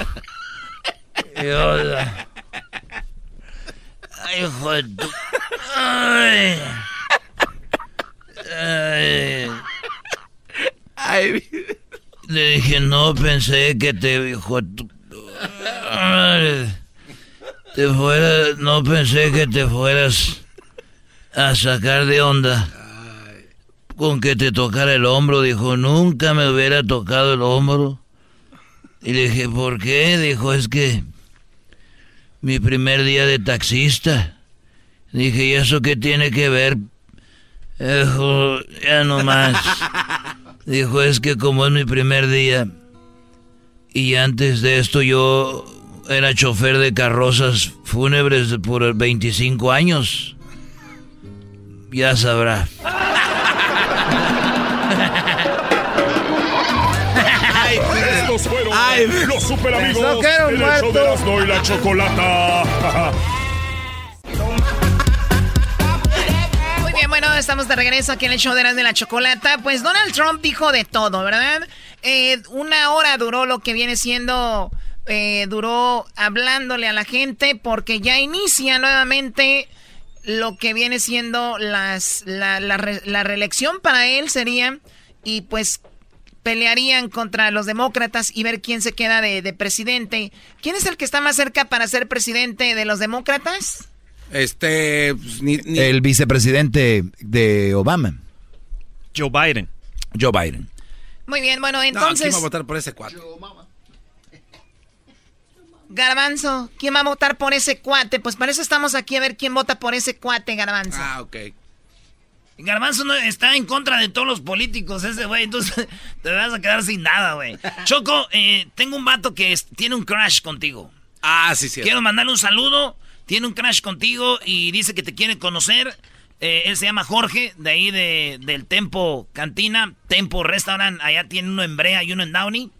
Ay, Ay, joder, tu. Ay. Ay. Ay. Le dije, no pensé que te hijo tu... Ay, te fuera, no pensé que te fueras a sacar de onda con que te tocara el hombro. Dijo, nunca me hubiera tocado el hombro. Y le dije, ¿por qué? Dijo, es que mi primer día de taxista. Dije, ¿y eso qué tiene que ver? Dijo, ya no más. <laughs> Dijo, es que como es mi primer día y antes de esto yo era chofer de carrozas fúnebres por 25 años. Ya sabrá. <laughs> Los super amigos Pensó que era un en el show de. Erasmo y la Chocolata. Muy bien, bueno, estamos de regreso aquí en el show de las de la chocolata. Pues Donald Trump dijo de todo, ¿verdad? Eh, una hora duró lo que viene siendo, eh, duró hablándole a la gente porque ya inicia nuevamente lo que viene siendo las, la, la re- la reelección para él sería y pues pelearían contra los demócratas y ver quién se queda de, de presidente. ¿Quién es el que está más cerca para ser presidente de los demócratas? Este. pues, ni- ni- El vicepresidente de Obama. Joe Biden. Joe Biden. Muy bien, bueno, No, ¿quién entonces... va a votar por ese cuatro? Garbanzo, ¿quién va a votar por ese cuate? Pues para eso estamos aquí a ver quién vota por ese cuate, Garbanzo. Ah, ok. Garbanzo no está en contra de todos los políticos, ese güey, entonces <laughs> te vas a quedar sin nada, güey. Choco, eh, tengo un vato que es- tiene un crush contigo. Ah, sí, sí. Quiero mandarle un saludo, tiene un crush contigo y dice que te quiere conocer. Eh, él se llama Jorge, de ahí de, del Tempo Cantina, Tempo Restaurant. Allá tiene uno en Brea y uno en Downey.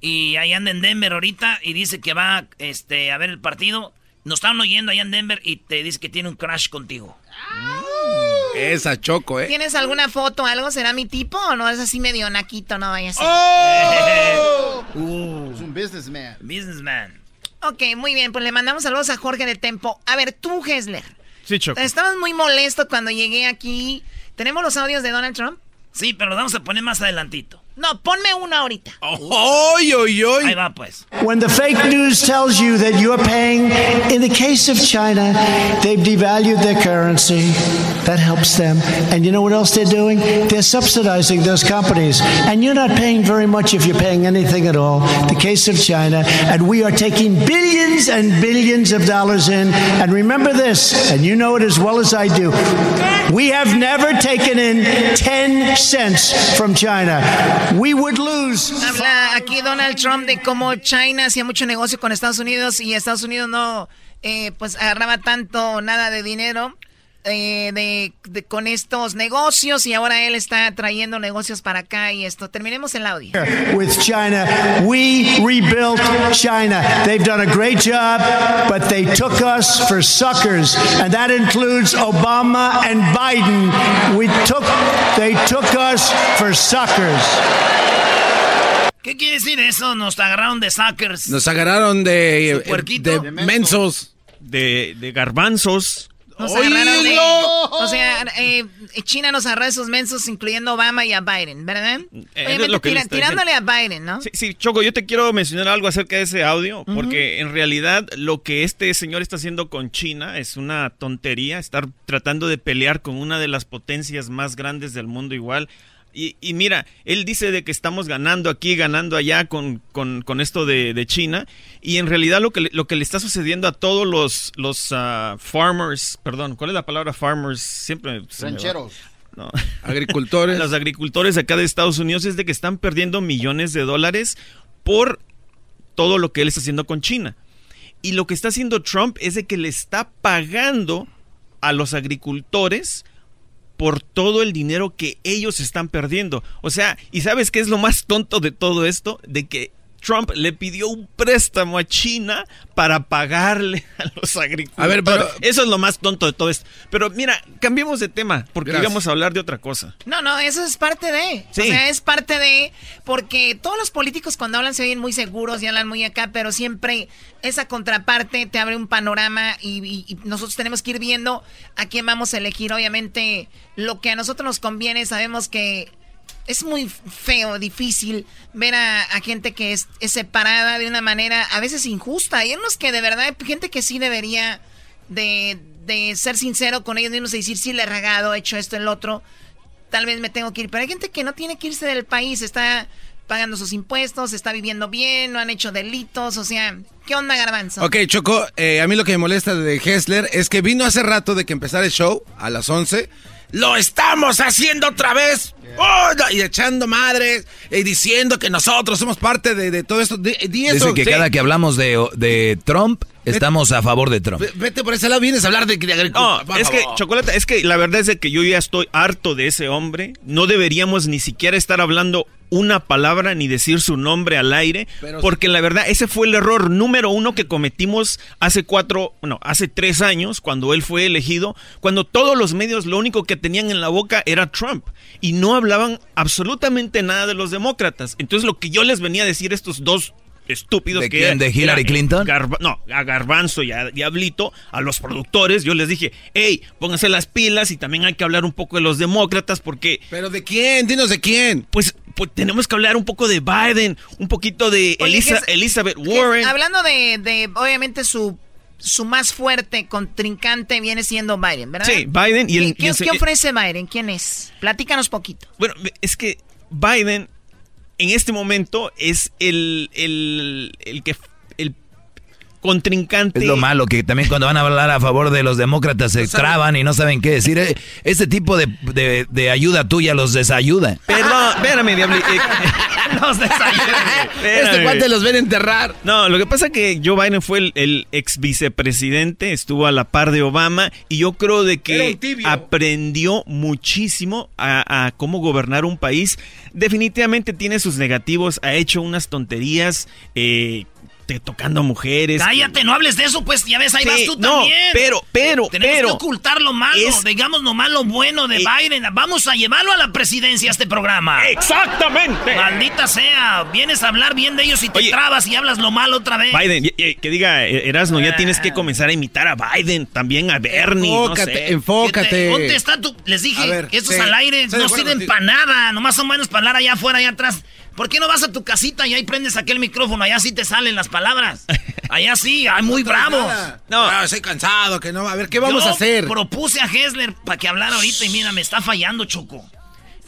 Y ahí anda en Denver ahorita y dice que va este, a ver el partido. Nos estaban oyendo allá en Denver y te dice que tiene un crash contigo. Esa choco, ¿eh? ¿Tienes alguna foto o algo? ¿Será mi tipo o no? Es así medio naquito, no vaya a ser. ¡Oh! <laughs> Es un businessman. Businessman. Ok, muy bien, pues le mandamos saludos a Jorge de Tempo. A ver, tú, Hessler. Sí, Choco. Estabas muy molesto cuando llegué aquí. ¿Tenemos los audios de Donald Trump? Sí, pero los vamos a poner más adelantito. No, ponme uno ahorita. ¡Oy, oy, oy! Ahí va, pues. When the fake news tells you that you're paying, in the case of China, they've devalued their currency. That helps them. And you know what else they're doing? They're subsidizing those companies. And you're not paying very much if you're paying anything at all. The case of China. And we are taking billions and billions of dollars in. And remember this, and you know it as well as I do. We have never taken in 10 cents from China. We would lose. Habla aquí Donald Trump de cómo China hacía mucho negocio con Estados Unidos y Estados Unidos no, eh, pues agarraba tanto nada de dinero. Eh, de, de, con estos negocios y ahora él está trayendo negocios para acá y esto. Terminemos el audio. <laughs> With China, we rebuilt China. They've done a great job, but they took us for suckers, and that includes Obama and Biden. We took, they took us for suckers. ¿Qué quiere decir eso? Nos agarraron de suckers. Nos agarraron de, puerquito? de mensos. De, de garbanzos. Nos agarraron de- o sea, eh, China nos agarró esos mensos, incluyendo Obama y a Biden, ¿verdad? es Obviamente lo que le tira- estoy tirándole a Biden, ¿no? Sí, sí, Choco, yo te quiero mencionar algo acerca de ese audio, porque en realidad lo que este señor está haciendo con China es una tontería, estar tratando de pelear con una de las potencias más grandes del mundo igual. Y, y mira, él dice de que estamos ganando aquí, ganando allá con, con, con esto de, de China, y en realidad lo que, le- lo que le está sucediendo a todos los, los ah, farmers, perdón, ¿cuál es la palabra farmers? Siempre... Rancheros. No. <laughs> Agricultores. Los agricultores acá de Estados Unidos es de que están perdiendo millones de dólares por todo lo que él está haciendo con China. Y lo que está haciendo Trump es de que le está pagando a los agricultores por todo el dinero que ellos están perdiendo. O sea, ¿y sabes qué es lo más tonto de todo esto? De que Trump le pidió un préstamo a China para pagarle <laughs> a los agricultores. A ver, pero- Eso es lo más tonto de todo esto. Pero mira, cambiemos de tema, porque Gracias. íbamos a hablar de otra cosa. No, no, eso es parte de. Sí. O sea, es parte de. Porque todos los políticos cuando hablan se oyen muy seguros y hablan muy acá, pero siempre esa contraparte te abre un panorama y, y- y nosotros tenemos que ir viendo a quién vamos a elegir. Obviamente, lo que a nosotros nos conviene, sabemos que es muy feo, difícil ver a, gente que es, es separada de una manera a veces injusta. Hay unos que de verdad, hay gente que sí debería de, de ser sincero con ellos mismos y decir, sí, le he regado, he hecho esto, el otro, tal vez me tengo que ir. Pero hay gente que no tiene que irse del país, está pagando sus impuestos, está viviendo bien, no han hecho delitos, o sea, ¿qué onda, Garbanzo? Ok, Choco, eh, a mí lo que me molesta de Hessler es que vino hace rato de que empezara el show a las 11. ¡Lo estamos haciendo otra vez! ¡Oh! y echando madres y diciendo que nosotros somos parte de, de todo esto. Eso, Dice que sí. cada que hablamos de, de Trump, estamos a favor de Trump. Ve- Vete por ese lado, vienes a hablar de, de No, agricultura. por es que, favor. Chocolate, es que la verdad es de que yo ya estoy harto de ese hombre. No deberíamos ni siquiera estar hablando una palabra ni decir su nombre al aire. Pero- porque la verdad, ese fue el error número uno que cometimos hace cuatro, no, hace tres años, cuando él fue elegido, cuando todos los medios lo único que tenían en la boca era Trump. Y no hablaban absolutamente nada de los demócratas. Entonces lo que yo les venía a decir estos dos estúpidos ¿De que quién? ¿De Hillary era- Clinton? Garba- no, a Garbanzo y a Diablito, a los productores, yo les dije, hey, pónganse las pilas y también hay que hablar un poco de los demócratas porque... ¿Pero de quién? Dinos de quién. Pues, pues tenemos que hablar un poco de Biden, un poquito de Oye, Elisa- ¿qué es- Elizabeth Warren. Hablando de, de, obviamente, su, su más fuerte contrincante viene siendo Biden, ¿verdad? Sí, Biden y el- ¿Qué, y el- qué ofrece Biden? ¿Quién es? Platícanos poquito. Bueno, es que Biden en este momento es el, el, el que... Contrincante. Es lo malo, que también cuando van a hablar a favor de los demócratas se traban y no saben qué decir. Ese tipo de, de- de ayuda tuya los desayuda. Perdón, espérame, Diablo. eh, <laughs> Los desayunos. Este cuate los ven enterrar. No, lo que pasa es que Joe Biden fue el, el ex vicepresidente, estuvo a la par de Obama y yo creo de que aprendió muchísimo a, a cómo gobernar un país. Definitivamente tiene sus negativos, ha hecho unas tonterías. Eh, te- tocando mujeres. Cállate, no hables de eso, pues ya ves, ahí Sí, vas tú no, también. pero, pero, Tenemos pero- que ocultar lo malo, es- digamos nomás lo bueno de Biden. Vamos a llevarlo a la presidencia este programa. Exactamente. Maldita sea, vienes a hablar bien de ellos y te Oye. trabas y hablas lo malo otra vez. Biden, que diga eh, Erasmo, ya tienes que comenzar a imitar a Biden, también a Bernie. no Enfócate, sé. enfócate. ¿Dónde está tu? Les dije, ver, estos sí, al aire no sirven para nada, nomás son buenos para hablar allá afuera, allá atrás. ¿Por qué no vas a tu casita y ahí prendes aquel micrófono? Allá sí te salen las palabras. Allá sí, hay muy bravos. No, no, estoy cansado, que no. A ver, ¿qué vamos Yo a hacer? propuse a Hessler para que hablara ahorita y mira, me está fallando, Choco.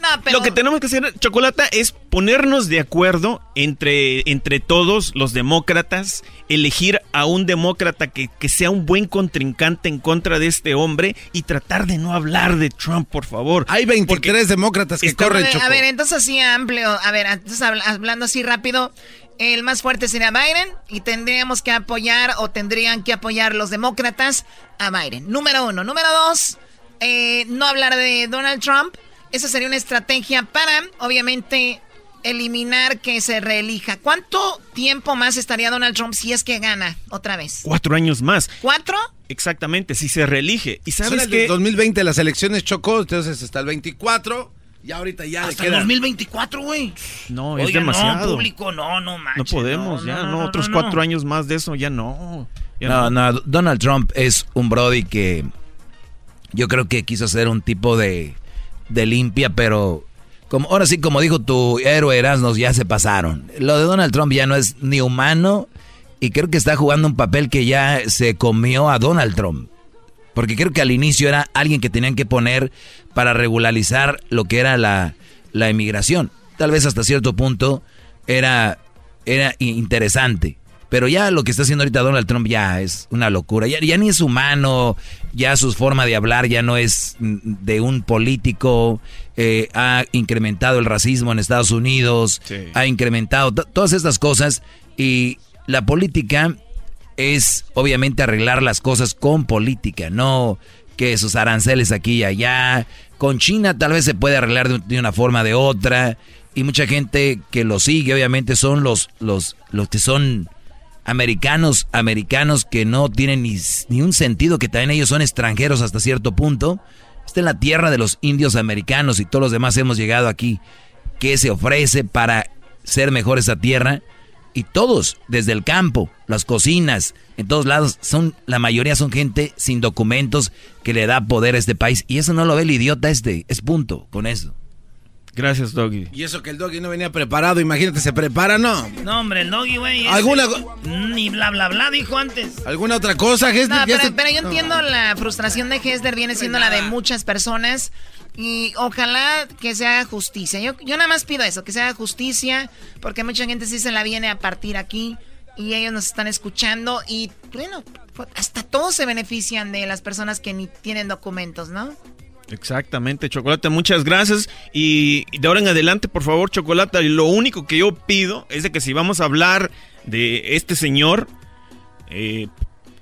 No, pero... Lo que tenemos que hacer, Chocolata, es ponernos de acuerdo entre, entre todos los demócratas, elegir a un demócrata que, que sea un buen contrincante en contra de este hombre y tratar de no hablar de Trump, por favor. Hay 23 demócratas que corren, Choco. a ver, entonces así amplio. A ver, entonces habla- hablando así rápido, el más fuerte sería Biden y tendríamos que apoyar o tendrían que apoyar los demócratas a Biden. Número uno. Número dos, eh, no hablar de Donald Trump. Esa sería una estrategia para, obviamente, eliminar que se reelija. ¿Cuánto tiempo más estaría Donald Trump si es que gana otra vez? Cuatro años más. ¿Cuatro? Exactamente, si se reelige. Y sabes que... del 2020 las elecciones Chocó, entonces hasta el 24. Y ahorita ya le Hasta el queda. 2024, güey. No, es Oiga, demasiado. No, público, no, no No manches. podemos, ya, no, otros no, no. cuatro años más de eso, ya no. Ya No, no, Donald Trump es un Brody que yo creo que quiso hacer un tipo de, de limpia, pero como ahora sí, como dijo tu héroe Erasmus, ya se pasaron. Lo de Donald Trump ya no es ni humano y creo que está jugando un papel que ya se comió a Donald Trump. Porque creo que al inicio era alguien que tenían que poner para regularizar lo que era la, la. Tal vez hasta cierto punto era, era interesante. Pero ya lo que está haciendo ahorita Donald Trump ya es una locura. Ya, ya ni es humano, ya su forma de hablar ya no es de un político. eh, ha incrementado el racismo en Estados Unidos, Sí. ha incrementado to- todas estas cosas. Y la política es obviamente arreglar las cosas con política, no que sus aranceles aquí y allá. Con China tal vez se puede arreglar de, de una forma o de otra. Y mucha gente que lo sigue, obviamente, son los, los, los que son americanos, americanos que no tienen ni, un sentido, que también ellos son extranjeros hasta cierto punto. Está en la tierra de los indios americanos y todos los demás hemos llegado aquí. ¿Qué se ofrece para ser mejor esa tierra? Y todos, desde el campo, las cocinas, en todos lados, son la mayoría son gente sin documentos que le da poder a este país. Y eso no lo ve el idiota este. Es punto con eso. Gracias, Doggy. Y eso que el doggy no venía preparado, imagínate, se prepara, ¿no? No, hombre, el doggy, güey. ese- ¿Alguna Ni bla, bla, bla, dijo antes. ¿Alguna otra cosa, Hesler? No, pero, yo no. entiendo la frustración de Hesler, viene siendo la de muchas personas. Y ojalá que se haga justicia. Yo, yo nada más pido eso, que se haga justicia, porque mucha gente sí se la viene a partir aquí y ellos nos están escuchando y bueno, hasta todos se benefician de las personas que ni tienen documentos, ¿no? Exactamente, Chocolate, muchas gracias. Y de ahora en adelante, por favor, Chocolate, lo único que yo pido es de que si vamos a hablar de este señor, eh,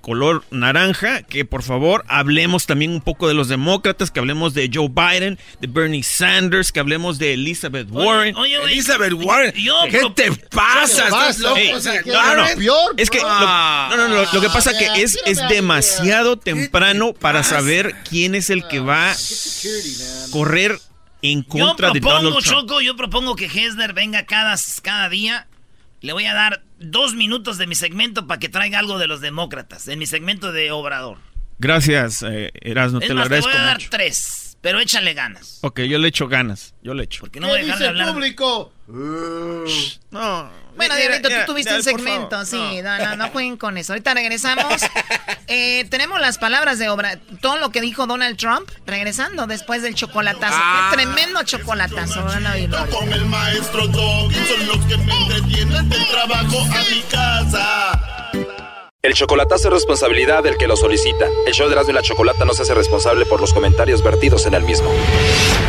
color naranja, que por favor hablemos también un poco de los demócratas, que hablemos de Joe Biden, de Bernie Sanders, que hablemos de Elizabeth Warren. oye, oye, Elizabeth Warren. yo ¿Qué te pasa? ¿Qué te ¿Estás loco? Ey, O sea, ¿qué no, no, no. es peor? Es que lo, no, no, lo que pasa que es, es demasiado temprano para saber quién es el que va a correr en Yo contra de propongo, Donald Trump. Choco, yo propongo que Hesler venga cada, cada día. Le voy a dar dos minutos de mi segmento para que traiga algo de los demócratas, en mi segmento de Obrador. Gracias, eh, Erasmo, es te lo más, te agradezco voy a dar mucho. tres, pero échale ganas. Ok, yo le echo ganas, yo le echo. Porque no voy a dejar de hablar. público? No. Bueno, Diablito, tú tuviste un segmento, favor, sí, no, no, no jueguen con eso. Ahorita regresamos. <laughs> Eh, tenemos las palabras de obra, todo lo que dijo Donald Trump, regresando después del chocolatazo. Ah. Qué tremendo chocolatazo, van a oírlo. Con el maestro Doggy son los que me entretienen del trabajo a mi casa. El chocolatazo es responsabilidad del que lo solicita. El show de Erasmo y la Chocolata no se hace responsable por los comentarios vertidos en el mismo.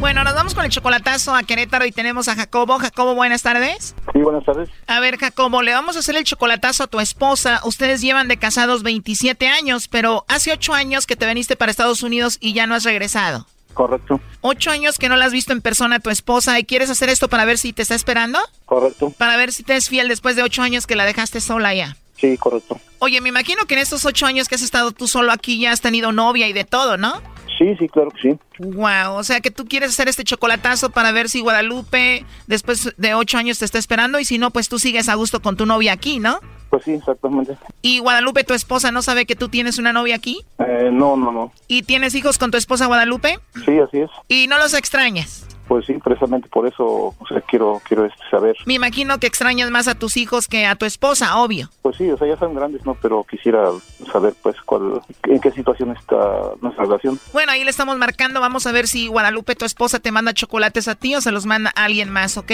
Bueno, nos vamos con el chocolatazo a Querétaro y tenemos a Jacobo. Jacobo, buenas tardes. Sí, buenas tardes. A ver, Jacobo, le vamos a hacer el chocolatazo a tu esposa. Ustedes llevan de casados 27 años, pero hace 8 años que te veniste para Estados Unidos y ya no has regresado. Correcto. Ocho años que no la has visto en persona a tu esposa y quieres hacer esto para ver si te está esperando. Correcto. Para ver si te es fiel después de ocho años que la dejaste sola ya. Sí, correcto. Oye, me imagino que en estos ocho años que has estado tú solo aquí ya has tenido novia y de todo, ¿no? Sí, sí, claro que sí. Wow, o sea que tú quieres hacer este chocolatazo para ver si Guadalupe después de ocho años te está esperando y si no, pues tú sigues a gusto con tu novia aquí, ¿no? Pues sí, exactamente. ¿Y Guadalupe, tu esposa, no sabe que tú tienes una novia aquí? Eh, no, no, no. ¿Y tienes hijos con tu esposa Guadalupe? Sí, así es. ¿Y no los extrañas? Pues sí, precisamente por eso, o sea, quiero, quiero este, saber. Me imagino que extrañas más a tus hijos que a tu esposa, obvio. Pues sí, o sea, ya son grandes, ¿no? Pero quisiera saber, pues, cuál, en qué situación está nuestra relación. Bueno, ahí le estamos marcando. Vamos a ver si Guadalupe, tu esposa, te manda chocolates a ti o se los manda a alguien más, ¿ok?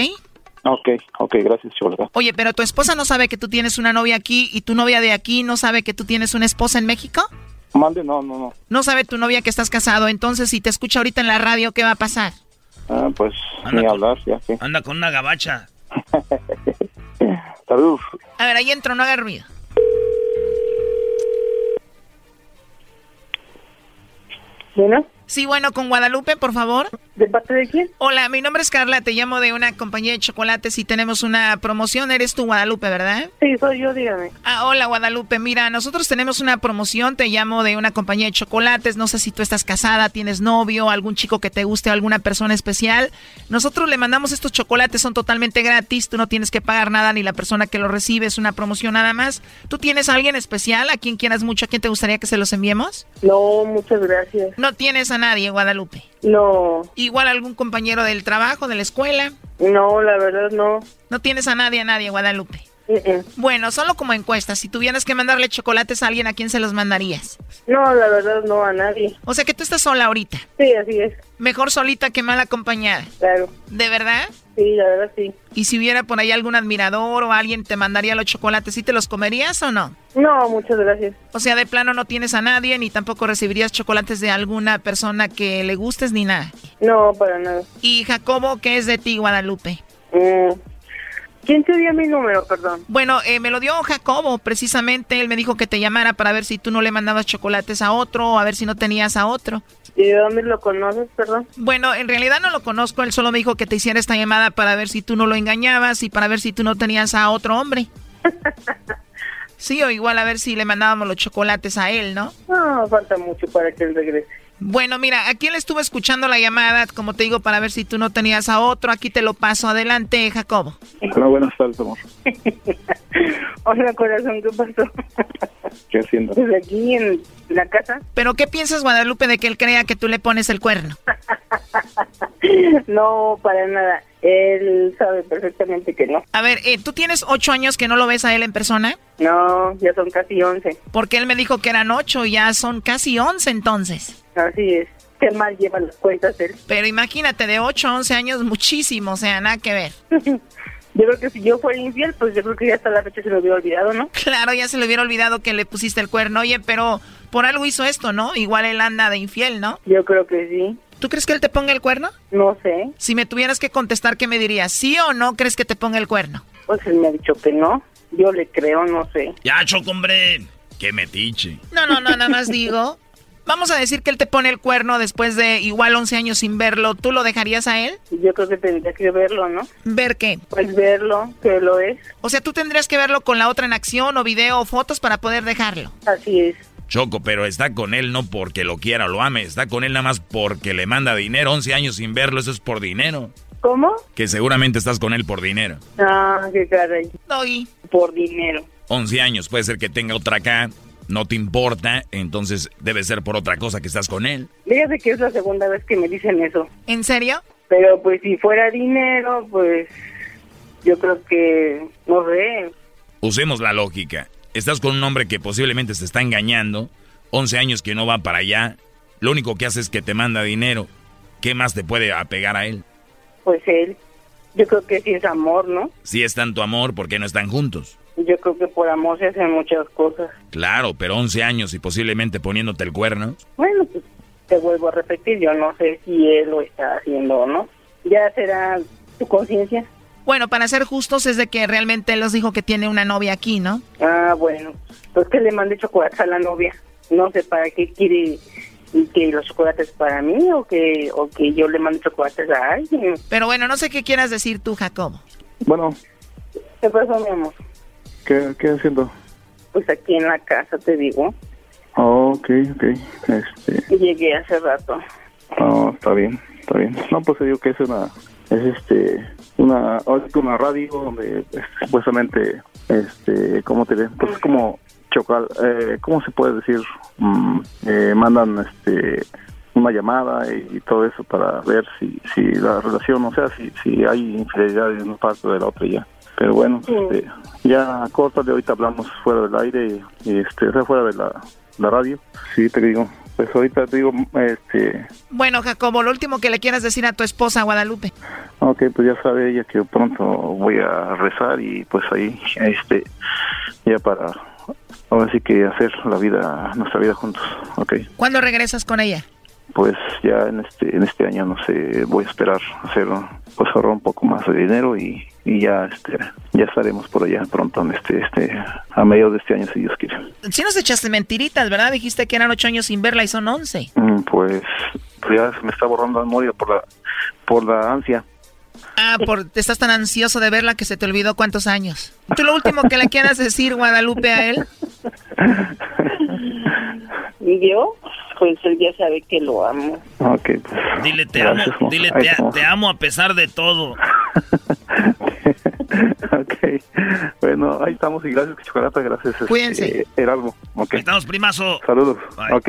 Ok, ok, gracias, Chocolata. Oye, pero tu esposa no sabe que tú tienes una novia aquí y tu novia de aquí no sabe que tú tienes una esposa en México. Mande, no, no, no. No sabe tu novia que estás casado, entonces si te escucha ahorita en la radio, ¿qué va a pasar? Ah, pues, ni hablar, ya sé. Anda con una gabacha. <laughs> Salud. A ver, ahí entro, no haga ruido. Bueno. Sí, bueno, con Guadalupe, por favor. ¿De parte de quién? Hola, mi nombre es Carla, te llamo de una compañía de chocolates y tenemos una promoción. Eres tú, Guadalupe, ¿verdad? Sí, soy yo, dígame. Ah, hola, Guadalupe. Mira, nosotros tenemos una promoción, te llamo de una compañía de chocolates. No sé si tú estás casada, tienes novio, algún chico que te guste, alguna persona especial. Nosotros le mandamos estos chocolates, son totalmente gratis, tú no tienes que pagar nada ni la persona que los recibe, es una promoción nada más. ¿Tú tienes a alguien especial, a quien quieras mucho, a quien te gustaría que se los enviemos? No, muchas gracias. No tienes a nadie, Guadalupe. No. Igual algún compañero del trabajo, de la escuela. No, la verdad no. No tienes a nadie, a nadie, Guadalupe. Bueno, solo como encuesta, si tuvieras que mandarle chocolates a alguien, ¿a quién se los mandarías? No, la verdad no, a nadie. O sea que tú estás sola ahorita. Sí, así es. Mejor solita que mal acompañada. Claro. ¿De verdad? Sí, la verdad sí. Y si hubiera por ahí algún admirador o alguien te mandaría los chocolates, ¿sí te los comerías o no? No, muchas gracias. O sea, de plano no tienes a nadie ni tampoco recibirías chocolates de alguna persona que le gustes ni nada. No, para nada. ¿Y Jacobo qué es de ti, Guadalupe? Mm. ¿Quién te dio mi número, perdón? Bueno, eh, me lo dio Jacobo, precisamente. Él me dijo que te llamara para ver si tú no le mandabas chocolates a otro o a ver si no tenías a otro. ¿Y de dónde lo conoces, perdón? Bueno, en realidad no lo conozco. Él solo me dijo que te hiciera esta llamada para ver si tú no lo engañabas y para ver si tú no tenías a otro hombre. <laughs> sí, o igual a ver si le mandábamos los chocolates a él, ¿no? No, falta mucho para que él regrese. Bueno, mira, aquí le estuve escuchando la llamada, como te digo, para ver si tú no tenías a otro. Aquí te lo paso. Adelante, Jacobo. Hola, buenas tardes, amor. <laughs> Hola, corazón, ¿qué pasó? ¿Qué haciendo? Pues aquí en la casa. ¿Pero qué piensas, Guadalupe, de que él crea que tú le pones el cuerno? <laughs> no, para nada. Él sabe perfectamente que no. A ver, eh, ¿tú tienes ocho años que no lo ves a él en persona? No, ya son casi once. Porque él me dijo que eran ocho, ya son casi once entonces. Así es. Qué mal lleva las cuentas él. Pero imagínate, de ocho a once años, muchísimo, o sea, nada que ver. <laughs> Yo creo que si yo fuera infiel, pues yo creo que ya hasta la fecha se lo hubiera olvidado, ¿no? Claro, ya se le hubiera olvidado que le pusiste el cuerno. Oye, pero por algo hizo esto, ¿no? Igual él anda de infiel, ¿no? Yo creo que sí. ¿Tú crees que él te ponga el cuerno? No sé. Si me tuvieras que contestar, ¿qué me dirías? ¿Sí o no crees que te ponga el cuerno? Pues él me ha dicho que no. Yo le creo, no sé. Ya, choco, hombre. Qué metiche. No, no, no, nada más digo. Vamos a decir que él te pone el cuerno después de igual 11 años sin verlo. ¿Tú lo dejarías a él? Yo creo que tendría que verlo, ¿no? ¿Ver qué? Pues verlo, que lo es. O sea, tú tendrías que verlo con la otra en acción o video o fotos para poder dejarlo. Así es. Choco, pero está con él no porque lo quiera o lo ame, está con él nada más porque le manda dinero. 11 años sin verlo, eso es por dinero. ¿Cómo? Que seguramente estás con él por dinero. Ah, qué caray. Doy. Por dinero. 11 años, puede ser que tenga otra acá. No te importa, entonces debe ser por otra cosa que estás con él. Fíjate que es la segunda vez que me dicen eso. ¿En serio? Pero pues si fuera dinero, pues yo creo que, no sé. Usemos la lógica. Estás con un hombre que posiblemente se está engañando, 11 años que no va para allá, lo único que hace es que te manda dinero. ¿Qué más te puede apegar a él? Pues él, yo creo que sí es amor, ¿no? Si es tanto amor, ¿por qué no están juntos? Yo creo que por amor se hacen muchas cosas. Claro, pero 11 años y posiblemente poniéndote el cuerno. Bueno, pues te vuelvo a repetir, yo no sé si él lo está haciendo o no. Ya será tu conciencia. Bueno, para ser justos es de que realmente él nos dijo que tiene una novia aquí, ¿no? Ah, bueno. Pues que le mande chocolates a la novia. No sé para qué quiere que los chocolates para mí o que o que yo le mande chocolates a alguien. Pero bueno, no sé qué quieras decir tú, Jacobo. Bueno. ¿Qué pasó, mi amor? ¿Qué, qué haciendo? Pues aquí en la casa, te digo. Oh, ok, ok. Este... Llegué hace rato. Oh, está bien, está bien. No, pues digo que es una, es este, una, una radio donde supuestamente, este, ¿cómo te ves? Pues es como chocal, eh, ¿cómo se puede decir? Mm, eh, mandan, este, una llamada y, todo eso para ver si, si la relación, o sea, si, si hay infidelidad en una parte de la otra ya. Pero bueno, este, ya corta de ahorita hablamos fuera del aire y, este, fuera de la, la radio. Sí, te digo. Pues ahorita te digo, este... Bueno, Jacobo, lo último que le quieras decir a tu esposa, Guadalupe. Ok, pues ya sabe ella que pronto voy a rezar y pues ahí, este, ya para, ahora sí que hacer la vida, nuestra vida juntos, ok. ¿Cuándo regresas con ella? Pues ya en este, en este año, no sé, voy a esperar hacer, pues ahorrar un poco más de dinero y y ya este ya estaremos por allá pronto este este a medio de este año si Dios quiere. Si nos echaste mentiritas, ¿verdad? Dijiste que eran ocho años sin verla y son once. Mm, pues, pues, ya se me está borrando la memoria por la por la ansia. Ah, por, te estás tan ansioso de verla que se te olvidó cuántos años. ¿Tú lo último que le quieras decir, Guadalupe, a él? <laughs> ¿Y yo? Pues él ya sabe que lo amo. Ok, pues. Dile te amo, dile te, amo a pesar de todo. <laughs> ok. Bueno, ahí estamos y gracias, Chocolata. Gracias, este, Cuídense. Erasmo. Okay. Estamos, primazo. Saludos. Ok.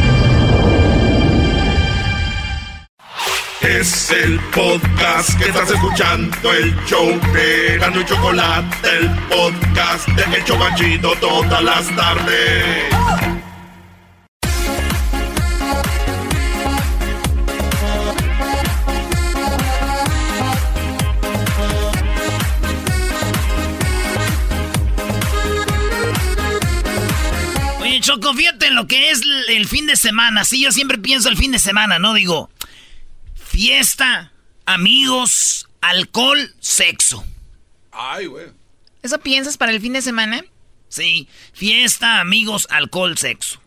Es el podcast que estás escuchando, el show de y Chocolate, el podcast de El Chocachito todas las tardes. Oye, Choco, fíjate en lo que es el fin de semana. Sí, yo siempre pienso el fin de semana, ¿no? Digo, Fiesta, amigos, alcohol, sexo. Ay, güey. ¿Eso piensas para el fin de semana? Sí, fiesta, amigos, alcohol, sexo.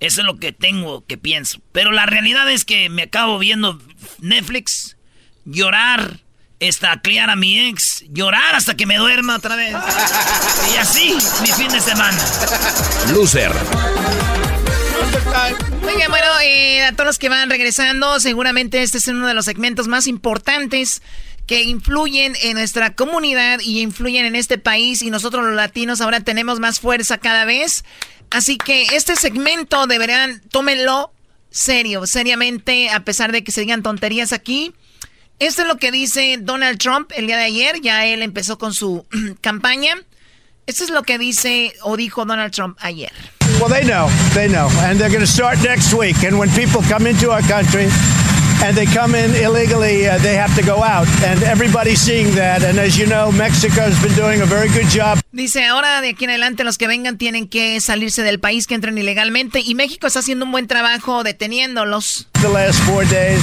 Eso es lo que tengo que pienso. Pero la realidad es que me acabo viendo Netflix, llorar, estaclear a mi ex, llorar hasta que me duerma otra vez. <laughs> y así, mi fin de semana. Loser. Oigan, bueno, eh, a todos los que van regresando, seguramente este es uno de los segmentos más importantes que influyen en nuestra comunidad y influyen en este país y nosotros los latinos ahora tenemos más fuerza cada vez. Así que este segmento deberán, tómenlo serio, seriamente, a pesar de que se digan tonterías aquí. Esto es lo que dice Donald Trump el día de ayer, ya él empezó con su <clears throat> campaña. Esto es lo que dice o dijo Donald Trump ayer. Well, they know, they know, and they're going to start next week. And when people come into our country and they come in illegally, uh, they have to go out. And everybody's seeing that. And as you know, Mexico has been doing a very good job. Dice, ahora de aquí en adelante los que vengan tienen que salirse del país, que entren ilegalmente. Y México está haciendo un buen trabajo deteniéndolos. The last four days.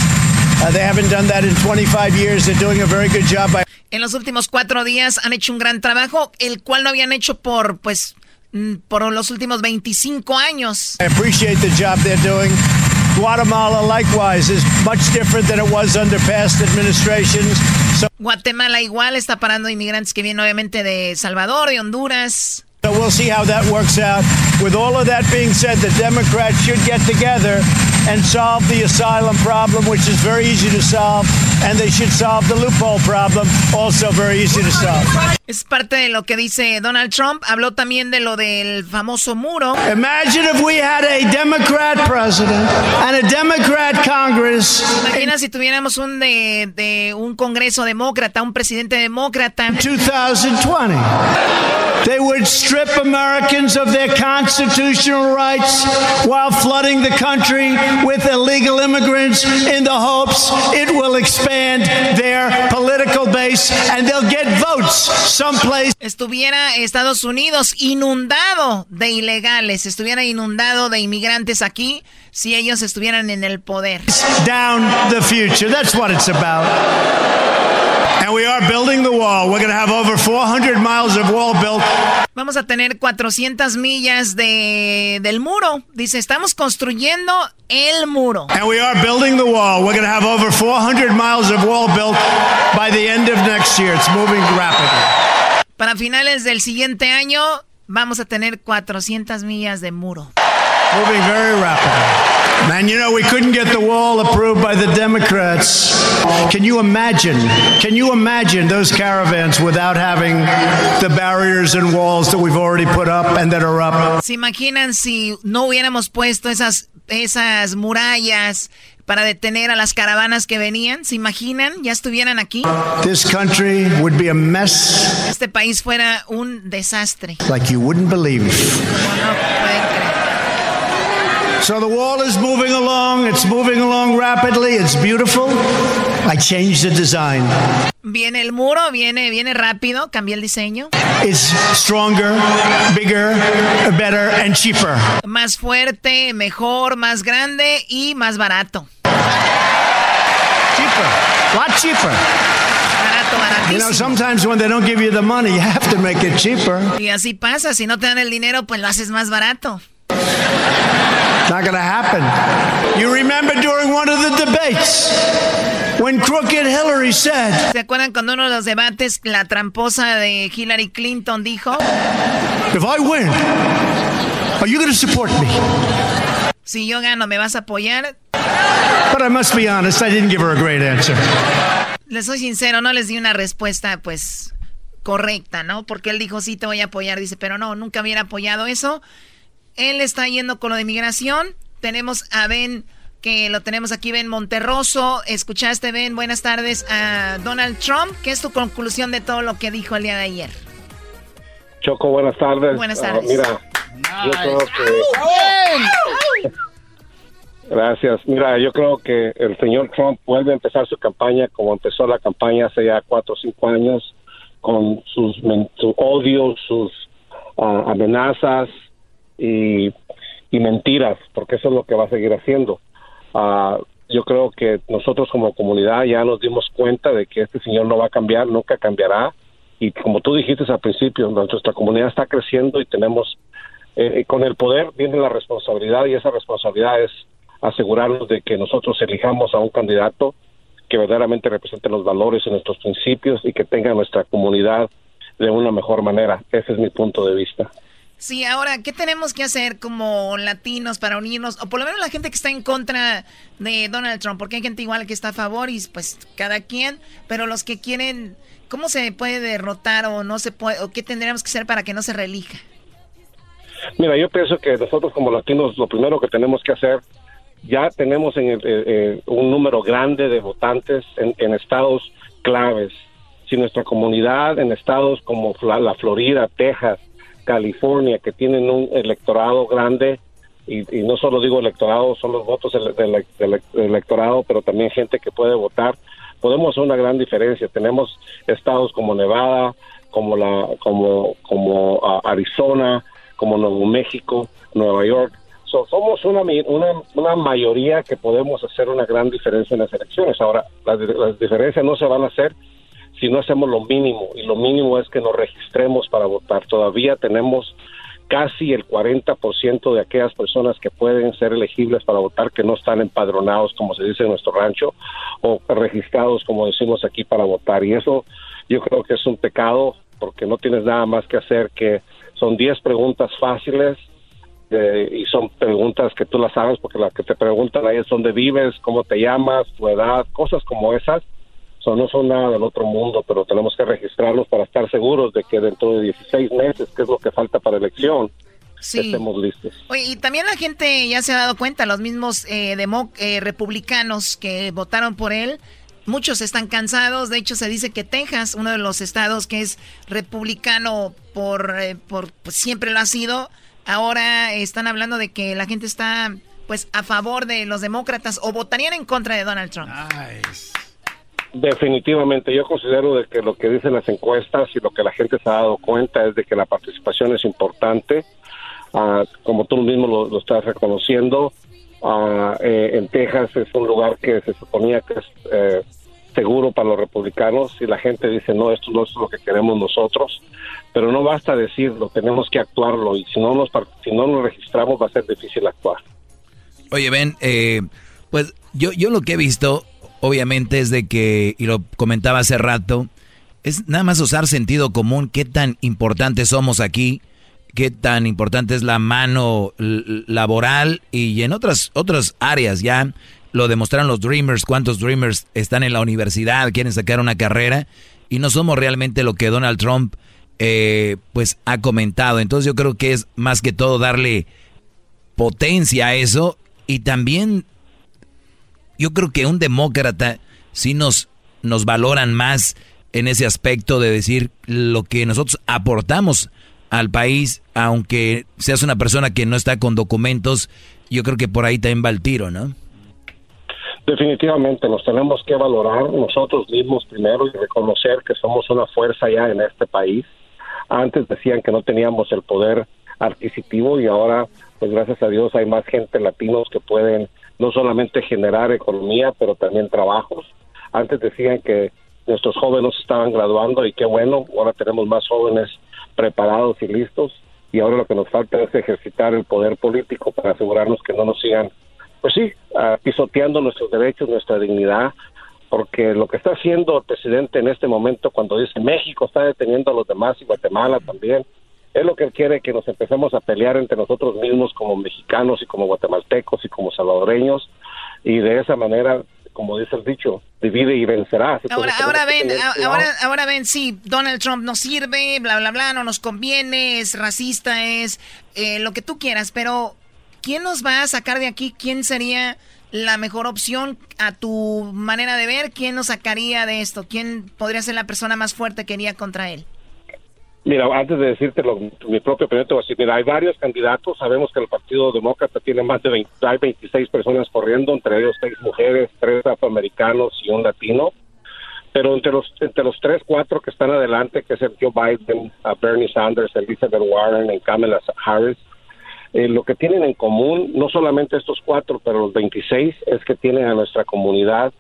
Uh, they haven't done that in 25 years. They're doing a very good job. En los últimos cuatro días han hecho un gran trabajo, el cual no habían hecho por, pues, por los últimos 25 años. I appreciate the job they're doing. Guatemala, likewise, is much different than it was under past administrations. So Guatemala igual está parando inmigrantes que vienen obviamente de Salvador, de Honduras. So we'll see how that works out. With all of that being said, the Democrats should get together and solve the asylum problem, which is very easy to solve, and they should solve the loophole problem, also very easy to solve. Es parte de lo que dice Donald Trump. Habló también de lo del famoso muro. Imagine if we had a Democrat president and a Democrat Congress. Imagina si tuviéramos un de, de un Congreso demócrata, un presidente demócrata. 2020. They would strip Americans of their constitutional rights while flooding the country with illegal immigrants in the hopes it will expand their political base and they'll get votes someplace. Estuviera Estados Unidos inundado de ilegales, estuviera inundado de inmigrantes aquí si ellos estuvieran en el poder. Down the future. That's what it's about. And we are building the wall. We're going to have over 400 miles of wall built. Vamos a tener 400 millas de, del muro. Dice, estamos construyendo el muro. And we are building the wall. We're going to have over 400 miles of wall built by the end of next year. It's moving rapidly. Para finales del siguiente año vamos a tener 400 millas de muro. Moving very rapidly. Man, you know, we couldn't get the wall approved by the Democrats. Can you imagine? Can you imagine those caravans without having the barriers and walls that we've already put up and that are up? ¿Se imaginan si no hubiéramos puesto esas, esas murallas para detener a las caravanas que venían? ¿Se imaginan? Ya estuvieran aquí. This country would be a mess. Este país fuera un desastre. Like you wouldn't believe. No pueden creer. So the wall is moving along. It's moving along rapidly. It's beautiful. I changed the design. Viene el muro, viene, viene rápido, cambié el diseño. It's stronger, bigger, better, and cheaper. Más fuerte, mejor, más grande y más barato. Cheaper, lot cheaper. You know, sometimes when they don't give you the money, you have to make it cheaper. Y así pasa, si no te dan el dinero, pues lo haces más barato. Not going to happen. You remember during one of the debates when crooked Hillary said, ¿Se acuerdan cuando uno de los debates, la tramposa de Hillary Clinton dijo? If I win, are you going to support me? Si yo gano, ¿me vas a apoyar? But I must be honest, I didn't give her a great answer. Les soy sincero, no les di una respuesta, pues, correcta, ¿no? Porque él dijo, sí, te voy a apoyar. Dice, pero no, nunca hubiera apoyado eso. Él está yendo con lo de migración. Tenemos a Ben, que lo tenemos aquí, Ben Monterroso. Escuchaste, Ben, buenas tardes a Donald Trump. ¿Qué es tu conclusión de todo lo que dijo el día de ayer? Choco, buenas tardes. Buenas Ah, tardes. mira, yo creo que... <laughs> Gracias. Mira, yo creo que el señor Trump vuelve a empezar su campaña como empezó la campaña hace ya cuatro o cinco años, con sus su odio, sus ah, amenazas y, y mentiras, porque eso es lo que va a seguir haciendo. Ah, yo creo que nosotros como comunidad ya nos dimos cuenta de que este señor no va a cambiar, nunca cambiará. Y como tú dijiste al principio, nuestra comunidad está creciendo y tenemos, eh, con el poder viene la responsabilidad y esa responsabilidad es asegurarnos de que nosotros elijamos a un candidato que verdaderamente represente los valores y nuestros principios y que tenga nuestra comunidad de una mejor manera. Ese es mi punto de vista. Sí, ahora, ¿qué tenemos que hacer como latinos para unirnos? O por lo menos la gente que está en contra de Donald Trump, porque hay gente igual que está a favor y pues cada quien, pero los que quieren, ¿cómo se puede derrotar o no se puede, o qué tendríamos que hacer para que no se reelija? Mira, yo pienso que nosotros como latinos lo primero que tenemos que hacer, ya tenemos en eh, eh, un número grande de votantes en, en estados claves. Si nuestra comunidad en estados como la Florida, Texas, California, que tienen un electorado grande, y, no solo digo electorado, son los votos del, del- electorado, pero también gente que puede votar, podemos hacer una gran diferencia. Tenemos estados como Nevada, como la, como, como ah, Arizona, como Nuevo México, Nueva York. So, somos una, una, una mayoría que podemos hacer una gran diferencia en las elecciones. Ahora, las diferencias no se van a hacer si no hacemos lo mínimo, y lo mínimo es que nos registremos para votar. Todavía tenemos casi el 40% de aquellas personas que pueden ser elegibles para votar que no están empadronados, como se dice en nuestro rancho, o registrados, como decimos aquí, para votar. Y eso yo creo que es un pecado porque no tienes nada más que hacer que son 10 preguntas fáciles eh, y son preguntas que tú las sabes porque las que te preguntan ahí es dónde vives, cómo te llamas, tu edad, cosas como esas. So, no son nada del otro mundo, pero tenemos que registrarlos para estar seguros de que dentro de 16 meses, que es lo que falta para elección, estemos listos. Oye, y también la gente ya se ha dado cuenta, los mismos eh, eh, republicanos que votaron por él, muchos están cansados. De hecho, se dice que Texas, uno de los estados que es republicano por, eh, por pues, siempre lo ha sido, ahora están hablando de que la gente está pues a favor de los demócratas o votarían en contra de Donald Trump. Definitivamente, yo considero de que lo que dicen las encuestas y lo que la gente se ha dado cuenta es de que la participación es importante, ah, como tú mismo lo, estás reconociendo. Eh, en Texas es un lugar que se suponía que es eh, seguro para los republicanos y la gente dice no, esto no es lo que queremos nosotros, pero no basta decirlo, tenemos que actuarlo y si no nos, si no nos registramos va a ser difícil actuar. Oye, Ben, eh, pues yo, yo lo que he visto obviamente es de que, y lo comentaba hace rato, es nada más usar sentido común, qué tan importantes somos aquí, qué tan importante es la mano laboral y en otras, otras áreas ya lo demostraron los Dreamers, cuántos Dreamers están en la universidad, quieren sacar una carrera y no somos realmente lo que Donald Trump eh, pues ha comentado. Entonces yo creo que es más que todo darle potencia a eso y también yo creo que un demócrata sí nos, nos valoran más en ese aspecto de decir lo que nosotros aportamos al país, aunque seas una persona que no está con documentos, yo creo que por ahí también va el tiro, ¿no? Definitivamente nos tenemos que valorar nosotros mismos primero y reconocer que somos una fuerza ya en este país. Antes decían que no teníamos el poder adquisitivo y ahora, pues gracias a Dios, hay más gente latinos que pueden no solamente generar economía, pero también trabajos. Antes decían que nuestros jóvenes estaban graduando y qué bueno, ahora tenemos más jóvenes preparados y listos y ahora lo que nos falta es ejercitar el poder político para asegurarnos que no nos sigan, pues sí, uh, pisoteando nuestros derechos, nuestra dignidad, porque lo que está haciendo el presidente en este momento cuando dice México está deteniendo a los demás y Guatemala también, es lo que él quiere que nos empecemos a pelear entre nosotros mismos como mexicanos y como guatemaltecos y como salvadoreños y de esa manera como dice el dicho, divide y vencerá. Ahora, ahora ven, ahora, ahora ven, sí, Donald Trump no sirve, bla, bla, bla, no nos conviene, es racista, es eh, lo que tú quieras, pero ¿quién nos va a sacar de aquí? ¿Quién sería la mejor opción a tu manera de ver? ¿Quién nos sacaría de esto? ¿Quién podría ser la persona más fuerte que iría contra él? Mira, antes de decirte mi propio opinión, te voy a decir, mira, hay varios candidatos, sabemos que el Partido Demócrata tiene más de 20, hay 26 personas corriendo, entre ellos seis mujeres, tres afroamericanos y un latino, pero entre los entre los tres, cuatro que están adelante, que es el Joe Biden, Bernie Sanders, Elizabeth Warren y Kamala Harris, eh, lo que tienen en común, no solamente estos cuatro, pero los 26, es que tienen a nuestra comunidad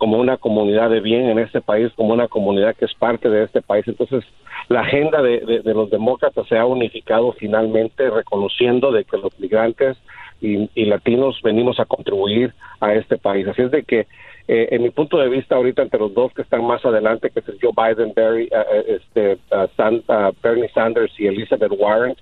como una comunidad de bien en este país, como una comunidad que es parte de este país. Entonces, la agenda de, los demócratas se ha unificado finalmente, reconociendo de que los migrantes y, latinos venimos a contribuir a este país. Así es de que, eh, en mi punto de vista, ahorita entre los dos que están más adelante, que es Joe Biden, Barry, eh, este, Bernie Sanders y Elizabeth Warren,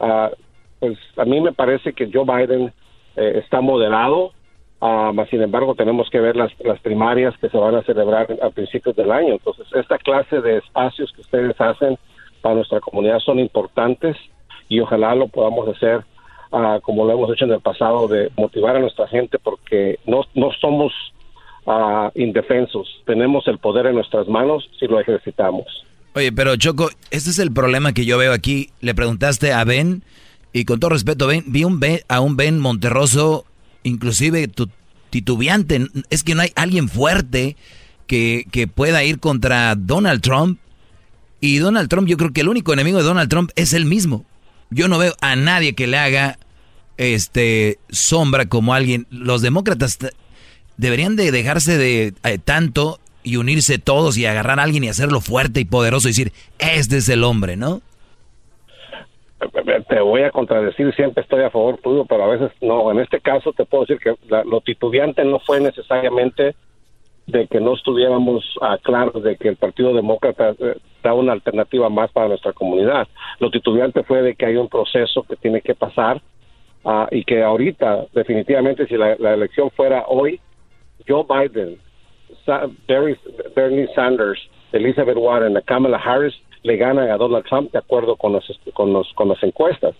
ah, pues a mí me parece que Joe Biden está moderado, Uh, sin embargo, tenemos que ver las, las primarias que se van a celebrar a principios del año. Entonces, esta clase de espacios que ustedes hacen para nuestra comunidad son importantes y ojalá lo podamos hacer uh, como lo hemos hecho en el pasado, de motivar a nuestra gente porque no, no somos uh, indefensos. Tenemos el poder en nuestras manos si lo ejercitamos. Oye, pero Choco, este es el problema que yo veo aquí. Le preguntaste a Ben y con todo respeto, Ben, vi un ben, a un Ben Monterroso inclusive tu, titubeante. Es que no hay alguien fuerte que, que pueda ir contra Donald Trump. Y Donald Trump, yo creo que el único enemigo de Donald Trump es él mismo. Yo no veo a nadie que le haga este sombra como alguien. Los demócratas deberían de dejarse de eh, tanto y unirse todos y agarrar a alguien y hacerlo fuerte y poderoso y decir, este es el hombre, ¿no? Te voy a contradecir, siempre estoy a favor tuyo, pero a veces no. En este caso te puedo decir que la- lo titubeante no fue necesariamente de que no estuviéramos claros de que el Partido Demócrata eh, da una alternativa más para nuestra comunidad. Lo titubeante fue de que hay un proceso que tiene que pasar ah, y que ahorita, definitivamente, si la, elección fuera hoy, Joe Biden, Bernie, Sanders, Elizabeth Warren, Kamala Harris le ganan a Donald Trump de acuerdo con, los, con, los, con las encuestas.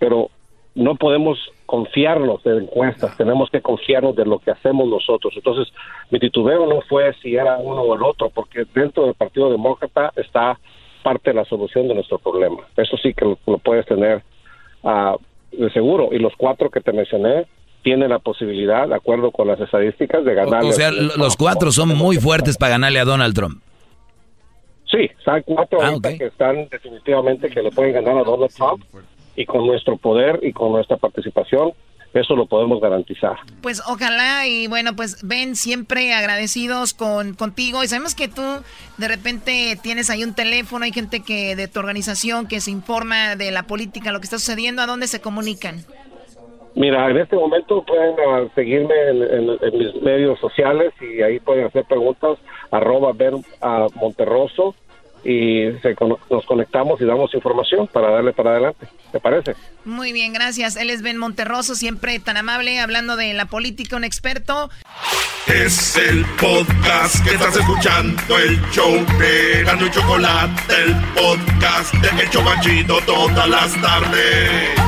Pero no podemos confiarnos de encuestas, tenemos que confiarnos de lo que hacemos nosotros. Entonces, mi titubeo no fue si era uno o el otro, porque dentro del Partido Demócrata está parte de la solución de nuestro problema. Eso sí que lo, lo puedes tener ah, de seguro. Y los cuatro que te mencioné tienen la posibilidad, de acuerdo con las estadísticas, de ganar. O sea, lo- los cuatro son muy fuertes para ganarle a Donald Trump. Sí, hay cuatro Ah, ahorita que están definitivamente que le pueden ganar a Donald Trump y con nuestro poder y con nuestra participación eso lo podemos garantizar. Pues ojalá y bueno, pues ven siempre agradecidos con contigo y sabemos que tú de repente tienes ahí un teléfono, hay gente que de tu organización que se informa de la política, lo que está sucediendo, ¿a dónde se comunican? Mira, en este momento pueden ah, seguirme en, en- en mis medios sociales y ahí pueden hacer preguntas, arroba ver a Monterroso y se nos conectamos y damos información para darle para adelante. ¿Te parece? Muy bien, gracias. Él es Ben Monterroso, siempre tan amable, hablando de la política, un experto. Es el podcast que estás escuchando, el show de Gano y Chocolate, el podcast de El Chobachito todas las tardes.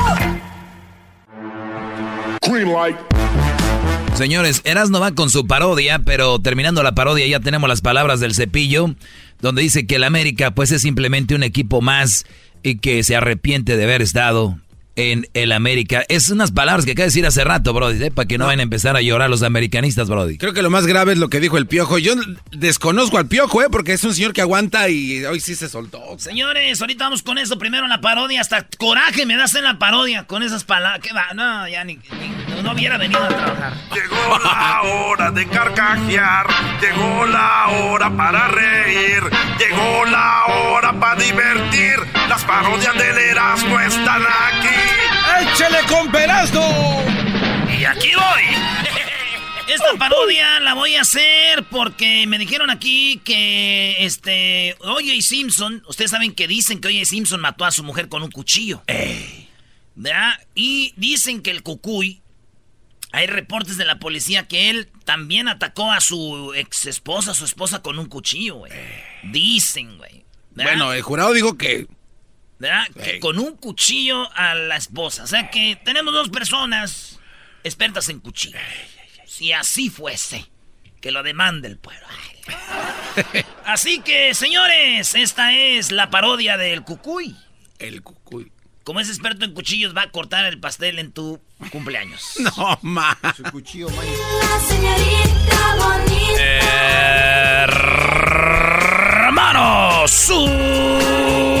Señores, Erasmo va con su parodia, pero terminando la parodia ya tenemos las palabras del cepillo, donde dice que el América pues es simplemente un equipo más y que se arrepiente de haber estado en el América. Es unas palabras que acaba de decir hace rato, Brody, ¿eh? para que no vayan a empezar a llorar los americanistas, Brody. Creo que lo más grave es lo que dijo el piojo. Yo desconozco al piojo, ¿eh? Porque es un señor que aguanta y hoy sí se soltó. Señores, ahorita vamos con eso. Primero la parodia. Hasta coraje me das en la parodia con esas palabras. ¿Qué va? No, ya ni, ni- no hubiera venido a trabajar. Llegó la hora de carcajear, llegó la hora para reír, llegó la hora para divertir. Las parodias del Erasmo están aquí. ¡Échele con Perasno! Y aquí voy. <laughs> Esta parodia la voy a hacer porque me dijeron aquí que este O.J. Simpson, ustedes saben que dicen que O.J. Simpson mató a su mujer con un cuchillo. ¿Verdad? Y dicen que el cucuy, hay reportes de la policía que él también atacó a su ex esposa, su esposa con un cuchillo, güey. Dicen, güey. Bueno, el jurado dijo que. ¿Verdad? Que con un cuchillo a la esposa. O sea que tenemos dos personas expertas en cuchillos. Si así fuese, que lo demande el pueblo. Ay. <laughs> Así que, señores, esta es la parodia del cucuy. El cucuy. Como es experto en cuchillos, va a cortar el pastel en tu cumpleaños. <laughs> No, ma. Su cuchillo, Hermano, súbale al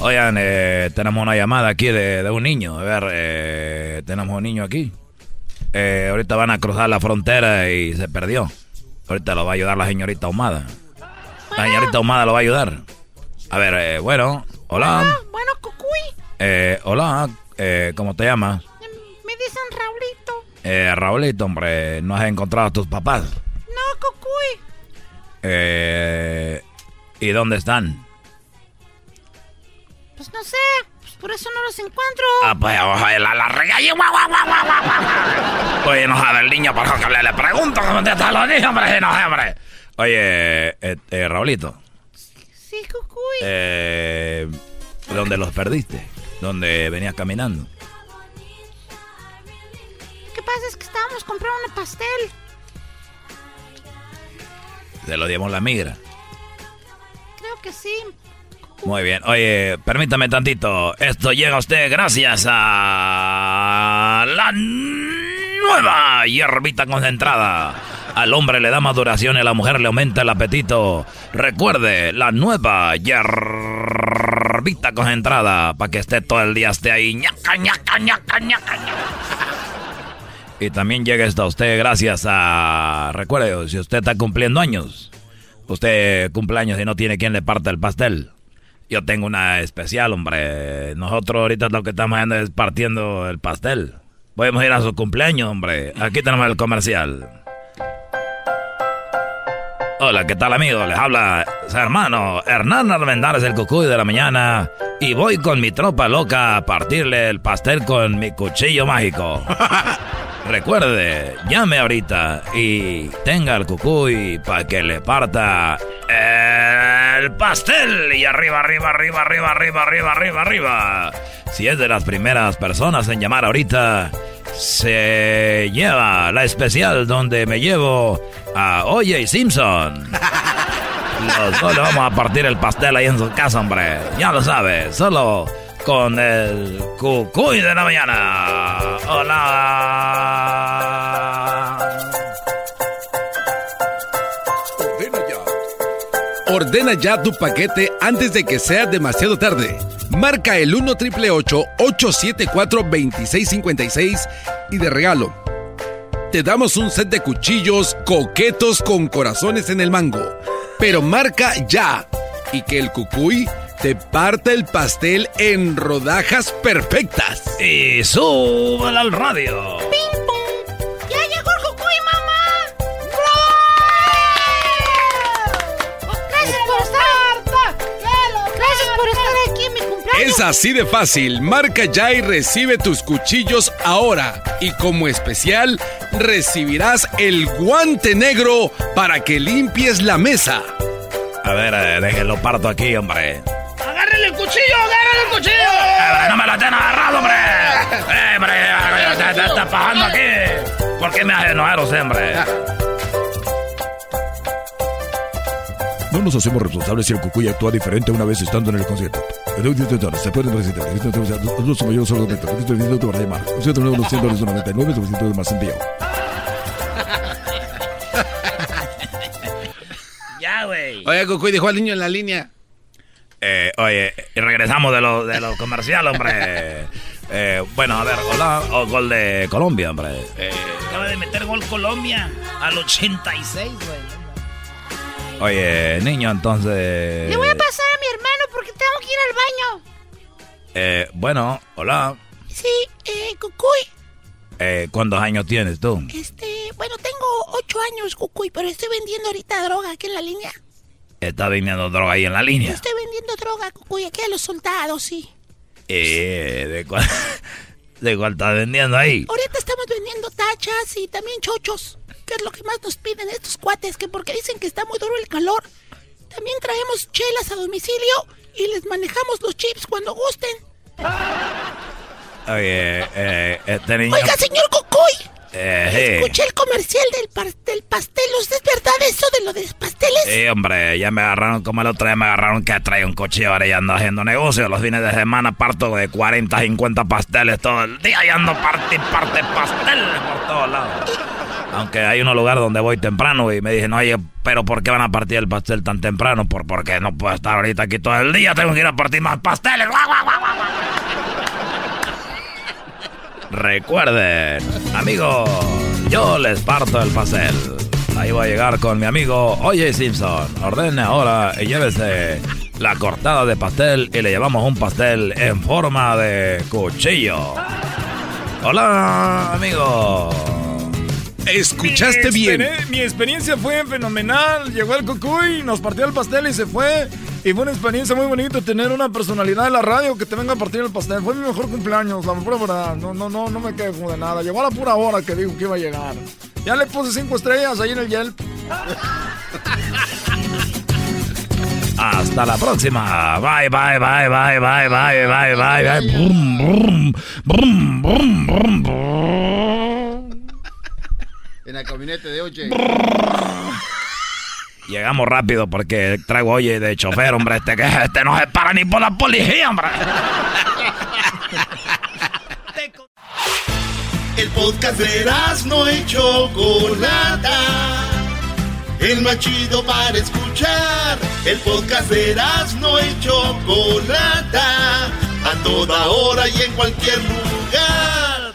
Oigan, eh, tenemos una llamada aquí de, de un niño. A ver, eh, tenemos un niño aquí. Eh, ahorita van a cruzar la frontera y se perdió. Ahorita lo va a ayudar la señorita Ahumada. La señorita Ahumada lo va a ayudar. A ver, eh, bueno, hola. Bueno, Cucuy, Eh, hola, eh, ¿cómo te llamas? me dicen Raulito. Eh, Raulito, hombre, ¿no has encontrado a tus papás? No, Cucuy. Eh, ¿Y dónde están? Pues no sé, pues por eso no los encuentro. Ah, pues ojalá la, regañe. No sabe el niño, por favor, que le, le pregunto cómo te están los niños, hombre, no hombre. Oye, eh, eh, Raulito, Sí, Cucuy. eh, ¿dónde los perdiste? ¿Dónde venías caminando? Lo que pasa es que estábamos comprando un pastel. Se lo dimos la migra. Creo que sí. Muy bien. Oye, permítame tantito. Esto llega a usted gracias a la nueva hierbita concentrada. Al hombre le da maduración y a la mujer le aumenta el apetito. Recuerde, la nueva hierbita concentrada para que esté todo el día esté ahí. ñaca, ñaca, ñaca, ñaca. Y también llega esto a usted gracias a... Recuerde, si usted está cumpliendo años, usted cumple años y no tiene quien le parta el pastel. Yo tengo una especial, hombre. Nosotros ahorita lo que estamos haciendo es partiendo el pastel. Podemos ir a su cumpleaños, hombre. Aquí tenemos el comercial. Hola, ¿qué tal, amigo? Les habla su hermano Hernán Armendáriz, el cucuy de la mañana. Y voy con mi tropa loca a partirle el pastel con mi cuchillo mágico. <laughs> Recuerde, llame ahorita y tenga el cucuy para que le parta el pastel. Y arriba, arriba, arriba, arriba, arriba, arriba, arriba, arriba. Si es de las primeras personas en llamar ahorita, se lleva la especial donde me llevo a Oye Simpson. Los vamos a partir el pastel ahí en su casa, hombre. Ya lo sabe, solo con el cucuy de la mañana. Hola. Ordena ya tu paquete antes de que sea demasiado tarde. Marca el 1 triple 874 2656 y de regalo. Te damos un set de cuchillos coquetos con corazones en el mango. Pero marca ya y que el cucuy te parta el pastel en rodajas perfectas. Y súbela al radio. ¡Ping, Es así de fácil. Marca ya y recibe tus cuchillos ahora. Y como especial, recibirás el guante negro para que limpies la mesa. A ver, eh, déjenlo parto aquí, hombre. ¡Agárrenle el cuchillo! ¡Agárrenle el cuchillo! Eh, ¡No me lo estén agarrado, hombre! ¡Eh, hombre! ¡Te, te está aquí! ¿Por qué me hace enojar hombre? No nos hacemos responsables si el cucuy actúa diferente una vez estando en el concierto. Se pueden recitar. Los mayores solamente. para llamar. Usted tenemos los 199 900 más envío. <laughs> Ya, güey. Oye, Cucuy dijo al niño en la línea. Eh, oye, y regresamos de lo, de lo comercial, hombre. <laughs> Eh, bueno, a ver, hola, oh, gol de Colombia, hombre. Eh, Acaba de meter gol Colombia al 86, güey. Oye, niño, entonces... Le voy a pasar a mi hermano porque tengo que ir al baño. Eh, bueno, hola. Sí, eh, Cucuy. Eh, ¿Cuántos años tienes tú? Este, bueno, tengo ocho años, Cucuy, pero estoy vendiendo ahorita droga aquí en la línea. Está vendiendo droga ahí en la línea. Estoy vendiendo droga, Cucuy, aquí a los soldados, sí. Eh, ¿de cuál, <laughs> ¿de cuál estás vendiendo ahí? Ahorita estamos vendiendo tachas y también chochos, que es lo que más nos piden estos cuates, que porque dicen que está muy duro el calor. También traemos chelas a domicilio y les manejamos los chips cuando gusten. Oye, eh, este niño... Oiga, señor Cucuy, Eh, escuché el comercial del, par- del pastel. ¿Usted es verdad eso de lo de los pasteles? Sí, hombre, ya me agarraron como el otro día me agarraron que trae un cuchillo ahora y ando haciendo negocio. Los fines de semana parto de 40, 50 pasteles todo el día y ando parte y parte pasteles por todos lados. Aunque hay unos lugares donde voy temprano y me dicen, oye, pero ¿por qué van a partir el pastel tan temprano? Por, porque no puedo estar ahorita aquí todo el día, tengo que ir a partir más pasteles. Recuerden, amigos, yo les parto el pastel. Ahí voy a llegar con mi amigo Oye Simpson. Ordene ahora y llévese la cortada de pastel y le llevamos un pastel en forma de cuchillo. Hola, amigo. Escuchaste Mi bien. Mi experiencia fue fenomenal. Llegó el cucuy, nos partió el pastel y se fue. Y fue una experiencia muy bonita tener una personalidad de la radio que te venga a partir el pastel. Fue mi mejor cumpleaños, la pura verdad. No, no, no, no me quejo de nada. Llegó a la pura hora que dijo que iba a llegar. Ya le puse cinco estrellas ahí en el Yelp. Hasta la próxima. Bye, bye, bye, bye, bye, bye, bye, bye, bye. Brum, brum, brum, brum, brum, brum. En el gabinete de oye. <laughs> Llegamos rápido porque traigo oye de chofer, hombre. Este que este no se para ni por la policía, hombre. <laughs> podcast de no y Chocolata. El más chido para escuchar. El podcast de no y Chocolata. A toda hora y en cualquier lugar.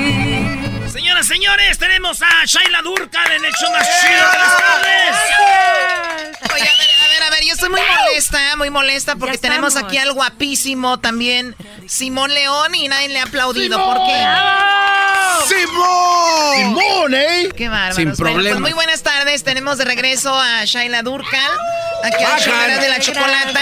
Señores, tenemos a Shaila Durkal en el show más chido de las tardes. Oye, a ver, estoy muy molesta, muy molesta porque tenemos aquí al guapísimo también Simón León y nadie le ha aplaudido. ¿Por qué? ¡Simón! ¡Simón, eh! Qué bárbaro. Sin problema. Pues muy buenas tardes. Tenemos de regreso a Shaila Durkal, aquí a la de la Chocolata.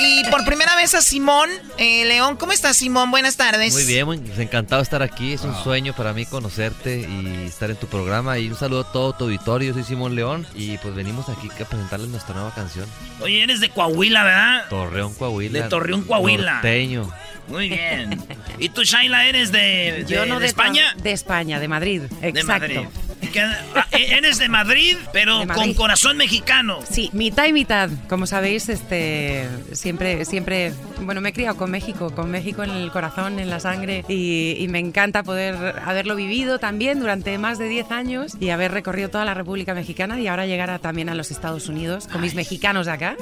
Y por primera vez a Simón eh, León. ¿Cómo estás, Simón? Buenas tardes. Muy bien, muy encantado de estar aquí. Es un sueño para mí conocerte y estar en tu programa. Y un saludo a todo tu auditorio. Yo soy Simón León y pues venimos aquí a presentarles nuestra nueva canción. Oye, eres de Coahuila, ¿verdad? Torreón, Coahuila. De Torreón, Coahuila. Norteño. Muy bien. ¿Y tú, Shaila, eres de, Yo no de, España? De España, de Madrid. Exacto. De Madrid. Ah, e-, eres de Madrid, pero con corazón mexicano. Sí, mitad y mitad. Como sabéis, este siempre, siempre, bueno, me he criado con México, con México en el corazón, en la sangre, y, me encanta poder haberlo vivido también durante más de 10 años y haber recorrido toda la República Mexicana y ahora llegar también a los Estados Unidos con mis mexicanos de acá.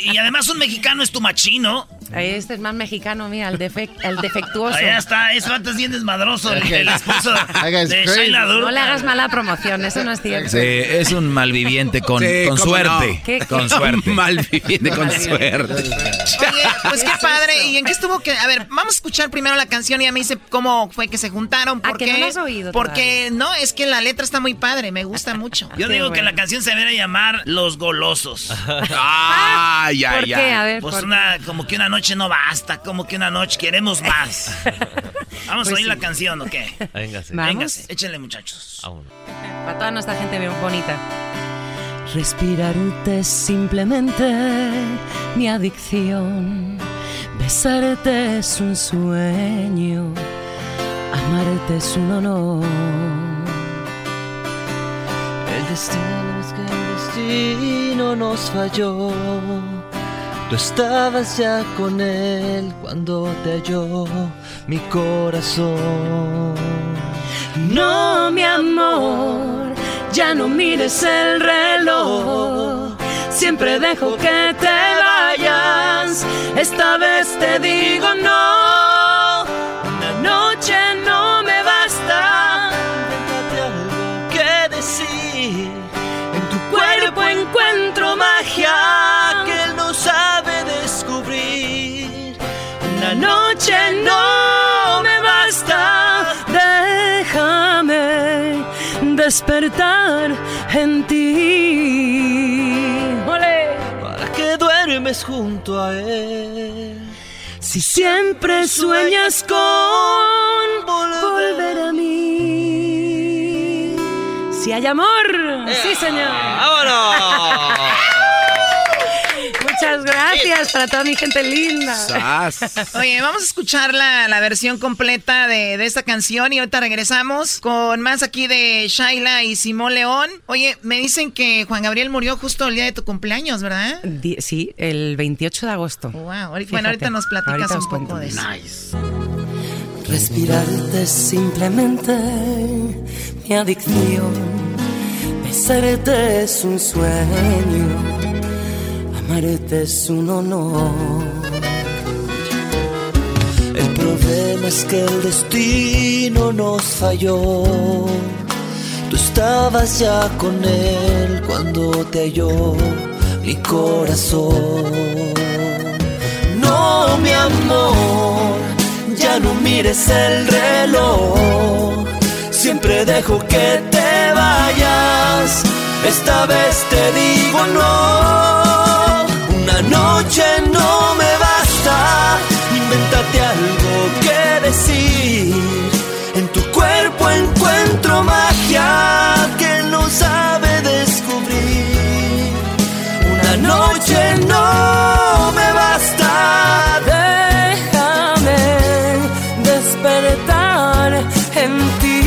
y además un mexicano es tu machino. Este es más mexicano, mira, el, el defectuoso. Ahí está, es antes bien desmadroso, el, <laughs> el esposo de Shaila No le hagas mala promoción, eso no es cierto. Sí, es un malviviente con, con suerte. Con suerte. malviviente con suerte. Oye, pues qué padre. ¿Y en qué estuvo que.? A ver, vamos a escuchar primero la canción y a mí dice cómo fue que se juntaron. ¿Por qué? no lo has oído Porque no, es que la letra está muy padre, me gusta mucho. <laughs> Yo digo que la canción se debería llamar Los Golosos. ay, ay, ¿Por qué? A ver, pues una, como que una noche no basta, como que una noche queremos más. <laughs> Vamos a Pues oír sí. la canción, ¿o qué? Véngase. ¿Vamos? Véngase, échenle, muchachos. <laughs> Para toda nuestra gente bien bonita. Respirarte es simplemente mi adicción. Besarte es un sueño. Amarte es un honor. El destino es que el destino nos falló. Tú estabas ya con él cuando te halló mi corazón. No, mi amor, ya no mires el reloj. Siempre dejo que te vayas. Esta vez te digo no. Despertar en ti. Para que duermes junto a él. Si siempre sueñas con volver a mí. Si hay amor. Sí, señor. ¡Vámonos! Muchas gracias para toda mi gente linda. Oye, vamos a escuchar la, la versión completa de, de esta canción y ahorita regresamos con más aquí de Shaila y Simón León. Oye, me dicen que Juan Gabriel murió justo el día de tu cumpleaños, ¿verdad? Sí, el 28 de agosto. Wow, ahorita, bueno, ahorita nos platicas Ahorita un poco cuento. de eso. Respirarte es simplemente mi adicción. Besarte es un sueño. Es un honor. El problema es que el destino nos falló. Tú estabas ya con él cuando te halló mi corazón. No, mi amor, ya no mires el reloj. Siempre dejo que te vayas. Esta vez te digo no noche no me basta, invéntate algo que decir. En tu cuerpo encuentro magia que no sabe descubrir. Una noche no me basta, déjame despertar en ti.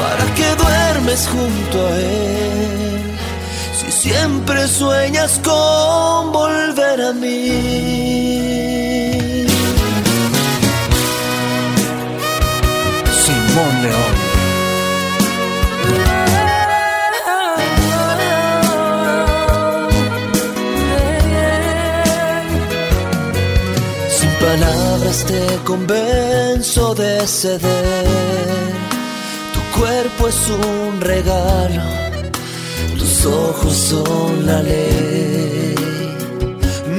¿Para que duermes junto a él? Si siempre sueñas con volver a mí. Simón León. Sin palabras te convenzo de ceder. Tu cuerpo es un regalo, tus ojos son la ley.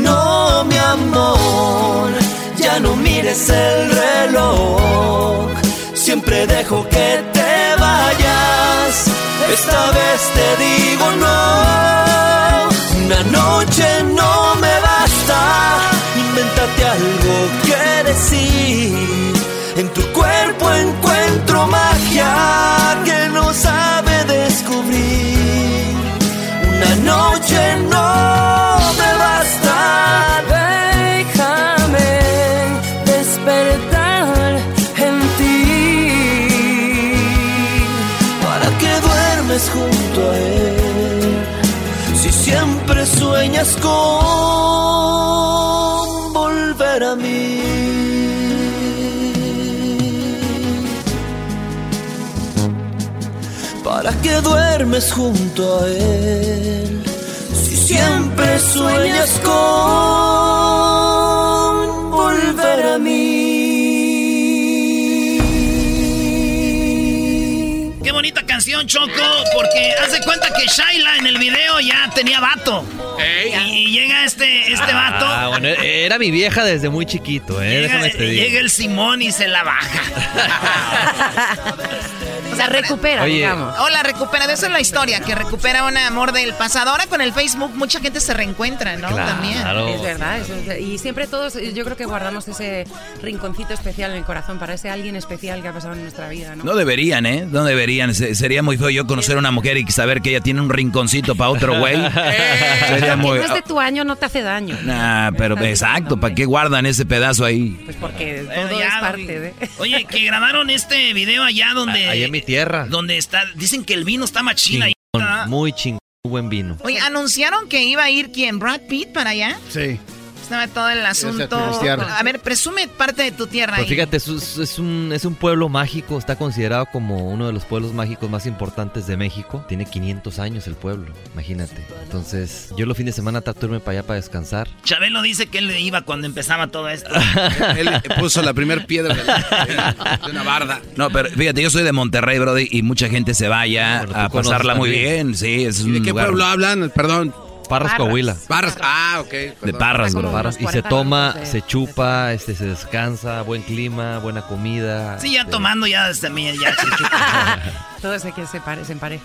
No, mi amor, ya no mires el reloj. Siempre dejo que te vayas. Esta vez te digo no. Una noche no me basta. Invéntate algo que decir. En tu cuerpo encuentro magia que no sabe descubrir. Noche no me basta. Déjame despertar en ti para que duermes junto a él. Si siempre sueñas con ¿Para qué duermes junto a él? Si siempre sueñas con volver a mí. Qué bonita canción, Choco, porque haz de cuenta que Shaila en el video ya tenía vato. Y, y llega este, este vato. Ah, bueno, era mi vieja desde muy chiquito, ¿eh? Llega, Déjame te digo. llega el Simón y se la baja. <laughs> O sea, recupera, Oye. digamos. Hola, recupera. Esa es la historia, que recupera un amor del pasado. Ahora con el Facebook mucha gente se reencuentra, ¿no? También. Es verdad, eso es- y siempre todos, yo creo que guardamos ese rinconcito especial en el corazón para ese alguien especial que ha pasado en nuestra vida, ¿no? No deberían, ¿eh? No deberían. Se- sería muy feo yo conocer a una mujer y saber que ella tiene un rinconcito para otro güey. <laughs> Sería Que muy... no es de tu año, no te hace daño. Nah, pero exacto, ¿para qué guardan ese pedazo ahí? Pues porque todo ya, es parte de... Oye, que grabaron este video allá donde. Allá en mi tierra. Donde está. Dicen que el vino está machina ahí. Chingón, muy chingón, muy buen vino. Oye, anunciaron que iba a ir quién, Brad Pitt para allá. Sí. Estaba todo el asunto. A ver, presume parte de tu tierra Pues ahí. fíjate, es, un, es un pueblo mágico, está considerado como uno de los pueblos mágicos más importantes de México. Tiene 500 años el pueblo, imagínate. Entonces, yo los fines de semana trato de irme para allá para descansar. Chabelo dice que él le iba cuando empezaba todo esto. <laughs> Él puso la primera piedra de, una barda. No, pero fíjate, yo soy de Monterrey, Brody, y mucha gente se va allá Bueno, a pasarla muy bien. Sí, es ¿Y un de qué lugar pueblo hablan? Perdón. Parras, Coahuila. Parras, ah, ok. de. Parras, bro. Parras, y se toma, se chupa, este, se descansa, buen clima, buena comida. Sí, ya este, tomando ya desde mí. Ya, <laughs> Todo ese que se, pare, se empareja.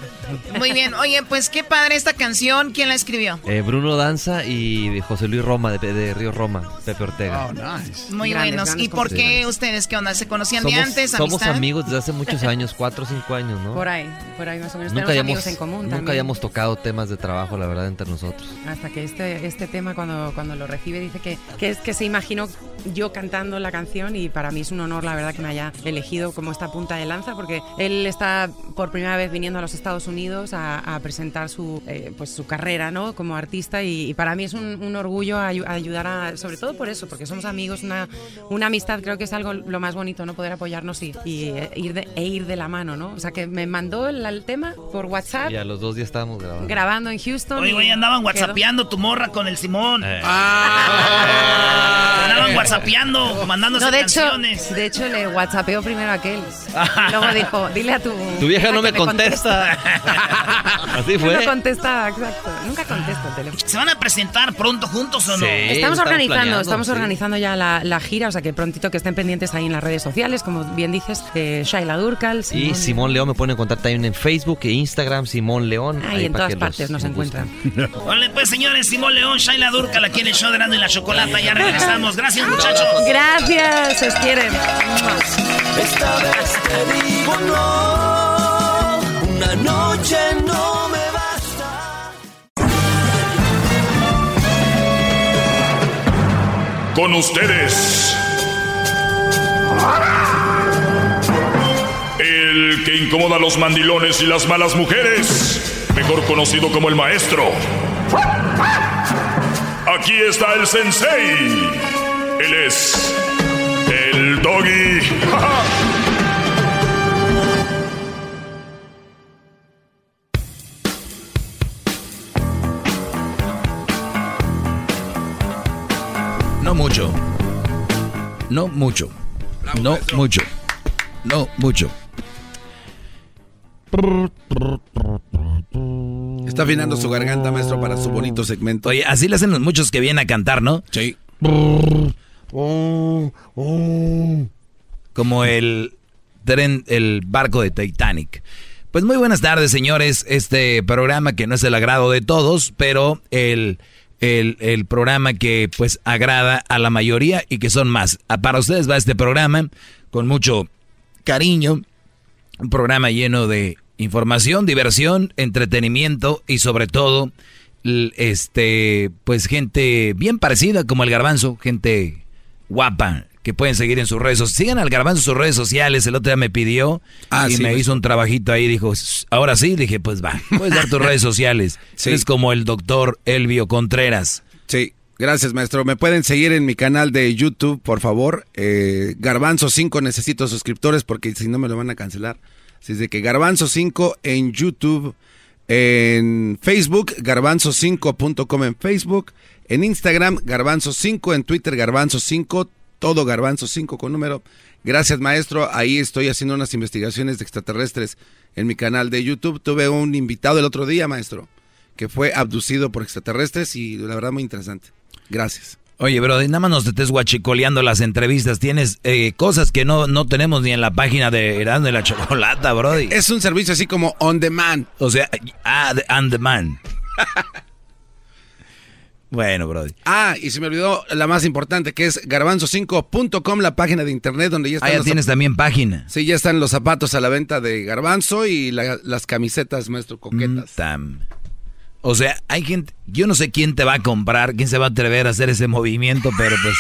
Muy bien. Oye, pues qué padre esta canción. ¿Quién la escribió? eh, Bruno Danza y José Luis Roma, de, de Río Roma, Pepe Ortega. Muy Grandes, buenos. grandes ¿Y por qué ustedes qué onda? ¿Se conocían de antes? somos amigos desde hace muchos años, cuatro o cinco años, ¿no? Por ahí, por ahí más o menos. Nunca hayamos, amigos en común nunca también. hayamos tocado temas de trabajo, la verdad, entre nosotros. Hasta que este, este tema, cuando, cuando lo recibe, dice que, que es que se imaginó yo cantando la canción y para mí es un honor, la verdad, que me haya elegido como esta punta de lanza porque él está por primera vez viniendo a los Estados Unidos a, a presentar su, eh, pues su carrera ¿no? como artista y, y para mí es un, un orgullo ayu- ayudar a, sobre todo por eso, porque somos amigos, una, una amistad creo que es algo lo más bonito, ¿no? Poder apoyarnos y, y, eh, ir, de, e ir de la mano, ¿no? O sea, que me mandó el, el tema por WhatsApp, Y a los dos días estábamos grabando. grabando en Houston. Oye, y güey, andaban. Whatsappeando tu morra con el Simón. Eh. Ah. Andaban whatsappeando, mandándose No, de hecho, canciones. de hecho le whatsappeó primero a aquel. Y <laughs> luego dijo, dile a tu... Tu vieja no me contesta. <laughs> Así fue. No contestaba, exacto. Nunca contesta el teléfono. ¿Se van a presentar pronto juntos o no? Estamos organizando, planeando, estamos sí. organizando ya la, la gira, o sea que prontito que estén pendientes ahí en las redes sociales, como bien dices, eh, Shaila Durcal, Y Simón León me pueden encontrar también en Facebook e Instagram, Simón León. Ahí en para todas partes nos encuentran. <laughs> Vale, pues señores, Simón León, Shaila Durcal, aquí en el show de Grande y la Chocolata. Ya regresamos. Gracias, muchachos. Gracias, se quieren. Esta vez te digo no, una noche no me basta. Con ustedes. Que incomoda a los mandilones y las malas mujeres, mejor conocido como el maestro. Aquí está el sensei. Él es el doggy. <laughs> No mucho. No mucho. No mucho. No mucho. Está afinando su garganta, maestro, para su bonito segmento. Oye, así le hacen los muchos que vienen a cantar, ¿no? Sí. Como el tren, el barco de Titanic. Pues muy buenas tardes, señores. Este programa que no es el agrado de todos, pero el, el, el programa que pues agrada a la mayoría y que son más. Ah, Para ustedes va este programa con mucho cariño. Un programa lleno de información, diversión, entretenimiento y sobre todo, este, pues gente bien parecida como el garbanzo, gente guapa que pueden seguir en sus redes sociales. Sigan al garbanzo en sus redes sociales. El otro día me pidió Ah, y sí, me pues. hizo un trabajito ahí. Dijo, "S- ahora sí. Dije, pues va, puedes dar tus <laughs> redes sociales. Sí. Es como el doctor Elvio Contreras. Sí, gracias maestro. Me pueden seguir en mi canal de YouTube, por favor. Eh, Garbanzo 5, necesito suscriptores porque si no me lo van a cancelar. Así es de que Garbanzo 5 en YouTube, en Facebook, garbanzo5.com en Facebook, en Instagram, Garbanzo 5, en Twitter, Garbanzo 5, todo Garbanzo 5 con número. Gracias maestro, ahí estoy haciendo unas investigaciones de extraterrestres en mi canal de YouTube. Tuve un invitado el otro día, maestro, que fue abducido por extraterrestres y la verdad muy interesante. Gracias. Oye, bro, nada más nos estés guachicoleando las entrevistas. Tienes eh, cosas que no, no tenemos ni en la página de Erasmo de la Chocolata, brody. <laughs> Es un servicio así como on demand. O sea, ah, on demand. <laughs> bueno, brody. Ah, y se me olvidó la más importante, que es garbanzo5.com, la página de internet donde ya están Ah, ya los tienes también página. Sí, ya están los zapatos a la venta de Garbanzo y la- las camisetas, maestro, coquetas. Mm, Tam. O sea, hay gente, yo no sé quién te va a comprar, quién se va a atrever a hacer ese movimiento, pero pues...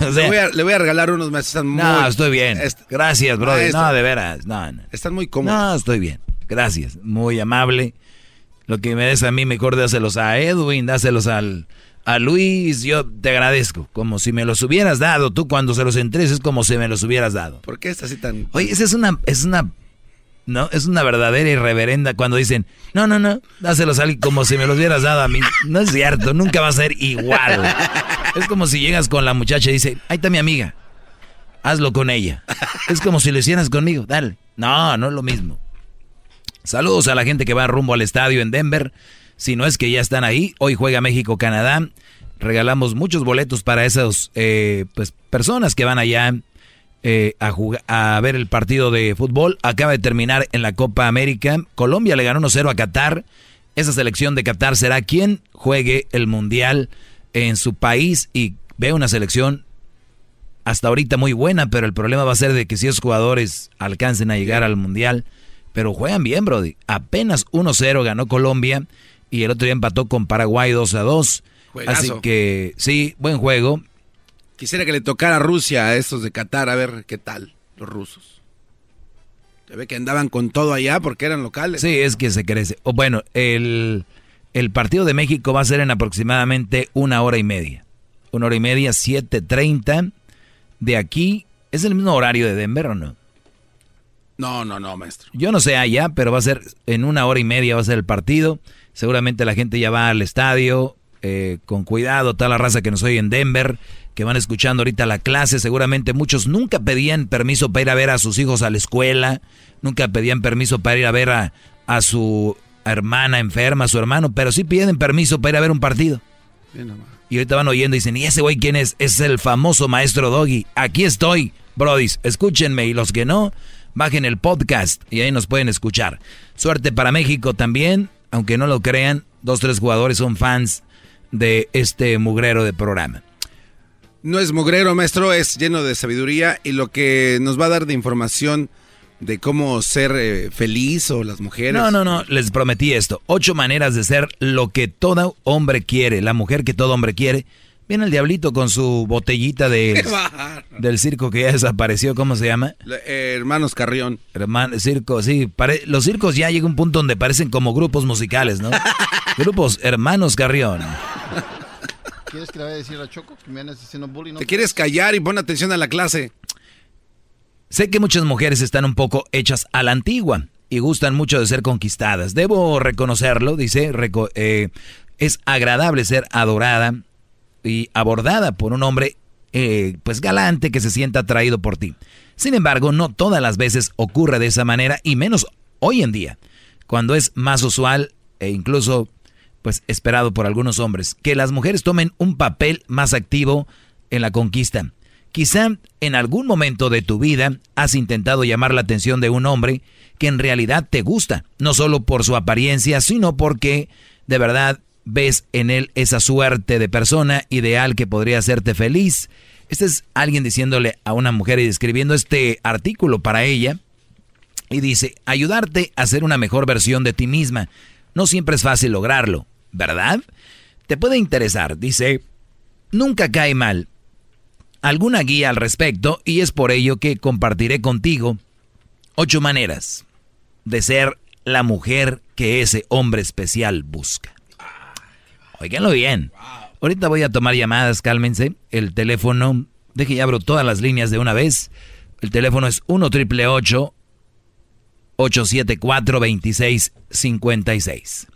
<laughs> o sea, le, voy a, le voy a regalar unos meses. Están muy, no, estoy bien. est- Gracias, brody. Maestro. No, de veras. No, no. Están muy cómodos. No, estoy bien. Gracias. Muy amable. Lo que me des a mí, mejor dáselos a Edwin, dáselos al, a Luis. Yo te agradezco. Como si me los hubieras dado. Tú cuando se los entregues es como si me los hubieras dado. ¿Por qué es así tan...? Oye, esa es una, es una, no, es una verdadera irreverenda cuando dicen, no, no, no, dáselos a alguien como si me los hubieras dado a mí. No es cierto, nunca va a ser igual. Es como si llegas con la muchacha y dice, ahí está mi amiga, hazlo con ella. Es como si lo hicieras conmigo, dale. No, no es lo mismo. Saludos a la gente que va rumbo al estadio en Denver. Si no es que ya están ahí, hoy juega México-Canadá. Regalamos muchos boletos para esas eh, pues, personas que van allá eh, a, jugar, a ver el partido de fútbol. Acaba de terminar en la Copa América. Colombia le ganó 1-0 a Qatar. Esa selección de Qatar será quien juegue el Mundial en su país y ve una selección hasta ahorita muy buena, pero el problema va a ser de que si esos jugadores alcancen a llegar al Mundial, pero juegan bien, Brody. Apenas 1-0 ganó Colombia y el otro día empató con Paraguay 2-2. Juegazo. Así que sí, buen juego. Quisiera que le tocara a Rusia a estos de Qatar, a ver qué tal, los rusos. Se ve que andaban con todo allá porque eran locales. Sí, es que se crece. O bueno, el, el partido de México va a ser en aproximadamente una hora y media. Una hora y media, 7.30 de aquí. ¿Es el mismo horario de Denver o no? No, no, no, maestro. Yo no sé allá, pero va a ser en una hora y media va a ser el partido. Seguramente la gente ya va al estadio eh, con cuidado, toda la raza que nos oye en Denver, que van escuchando ahorita la clase. Seguramente muchos nunca pedían permiso para ir a ver a sus hijos a la escuela, nunca pedían permiso para ir a ver a, a su hermana enferma, a su hermano, pero sí piden permiso para ir a ver un partido. Bien. Y ahorita van oyendo y dicen, ¿y ese güey quién es? Es el famoso maestro Doggy. Aquí estoy, brodis, escúchenme. Y los que no, bajen el podcast y ahí nos pueden escuchar. Suerte para México también, aunque no lo crean, dos, tres jugadores son fans de este mugrero de programa. No es mugrero, maestro, es lleno de sabiduría y lo que nos va a dar de información de cómo ser eh, feliz o las mujeres. No, no, no, les prometí esto. Ocho maneras de ser lo que todo hombre quiere, la mujer que todo hombre quiere. Viene el diablito con su botellita de, del circo que ya desapareció, ¿cómo se llama? Eh, hermanos Carrión. Hermano, circo, sí. los circos ya llega un punto donde parecen como grupos musicales, ¿no? <laughs> grupos Hermanos Carrión. ¿Quieres que le vaya a decir a Choco que me haciendo bullying? Te quieres callar y pon atención a la clase. Sé que muchas mujeres están un poco hechas a la antigua y gustan mucho de ser conquistadas. Debo reconocerlo, dice, eh, es agradable ser adorada y abordada por un hombre eh, pues galante que se sienta atraído por ti. Sin embargo, no todas las veces ocurre de esa manera y menos hoy en día, cuando es más usual e incluso pues esperado por algunos hombres que las mujeres tomen un papel más activo en la conquista. Quizá en algún momento de tu vida has intentado llamar la atención de un hombre que en realidad te gusta, no solo por su apariencia, sino porque de verdad ves en él esa suerte de persona ideal que podría hacerte feliz. Este es alguien diciéndole a una mujer y describiendo este artículo para ella. Y dice, ayudarte a ser una mejor versión de ti misma. No siempre es fácil lograrlo, ¿verdad? Te puede interesar, dice, nunca cae mal. Alguna guía al respecto y es por ello que compartiré contigo ocho maneras de ser la mujer que ese hombre especial busca. Óiganlo bien. Ahorita voy a tomar llamadas, cálmense. El teléfono, deje ya abro todas las líneas de una vez. El teléfono es 1 triple 874 2656.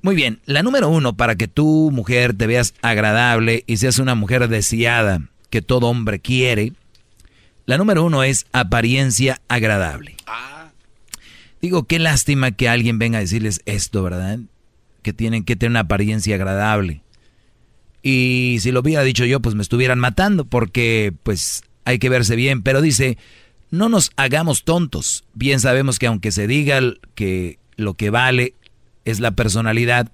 Muy bien, la número uno para que tu mujer te veas agradable y seas una mujer deseada que todo hombre quiere. La número uno es apariencia agradable. Digo, qué lástima que alguien venga a decirles esto, ¿verdad? Que tienen que tener una apariencia agradable. Y si lo hubiera dicho yo, pues me estuvieran matando, porque pues hay que verse bien. Pero dice, no nos hagamos tontos. Bien sabemos que aunque se diga que lo que vale es la personalidad,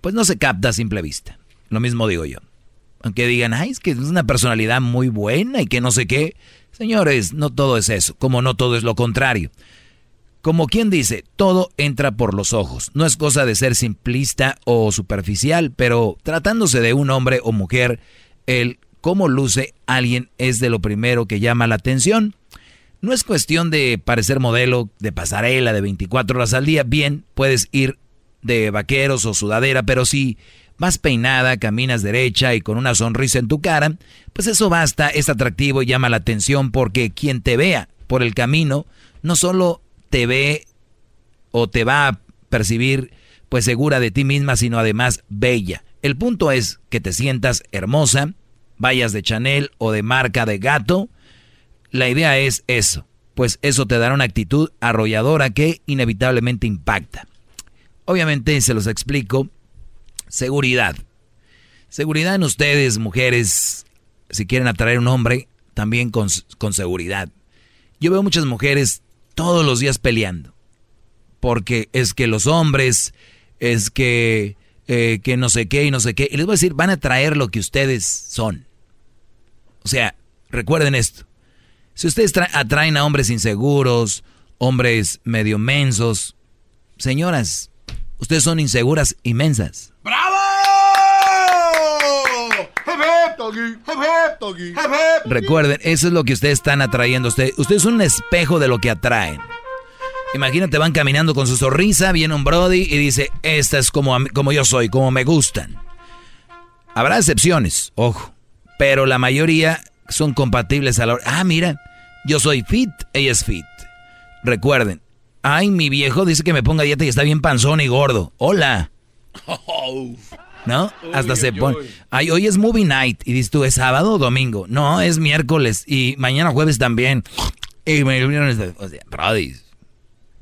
pues no se capta a simple vista. Lo mismo digo yo. Aunque digan, ay, es que es una personalidad muy buena y que no sé qué. Señores, no todo es eso, como no todo es lo contrario. Como quien dice, todo entra por los ojos. No es cosa de ser simplista o superficial, pero tratándose de un hombre o mujer, el cómo luce alguien es de lo primero que llama la atención. No es cuestión de parecer modelo de pasarela de 24 horas al día. Bien, puedes ir de vaqueros o sudadera, pero si vas peinada, caminas derecha y con una sonrisa en tu cara, pues eso basta, es atractivo y llama la atención porque quien te vea por el camino no solo te ve o te va a percibir pues segura de ti misma, sino además bella. El punto es que te sientas hermosa, vayas de Chanel o de marca de gato. La idea es eso, pues eso te dará una actitud arrolladora que inevitablemente impacta. Obviamente se los explico. Seguridad. Seguridad en ustedes, mujeres, si quieren atraer un hombre, también con, con seguridad. Yo veo muchas mujeres todos los días peleando. Porque es que los hombres, es que, eh, que no sé qué y no sé qué. Y les voy a decir, van a traer lo que ustedes son. O sea, recuerden esto. Si ustedes atraen a hombres inseguros, hombres medio mensos, señoras, ustedes son inseguras inmensas. ¡Bravo! Recuerden, eso es lo que ustedes están atrayendo. Ustedes, ustedes son un espejo de lo que atraen. Imagínate, van caminando con su sonrisa, viene un Brody y dice, esta es como, como yo soy, como me gustan. Habrá excepciones, ojo, pero la mayoría son compatibles a la hora. Ah, mira, yo soy fit, ella es fit. Recuerden, ay, mi viejo dice que me ponga dieta y está bien panzón y gordo. Hola. <laughs> ¿no? Hasta se pone. Ay, hoy es movie night. Y dices tú, ¿es sábado o domingo? No, es miércoles. Y mañana jueves también. Y me o sea,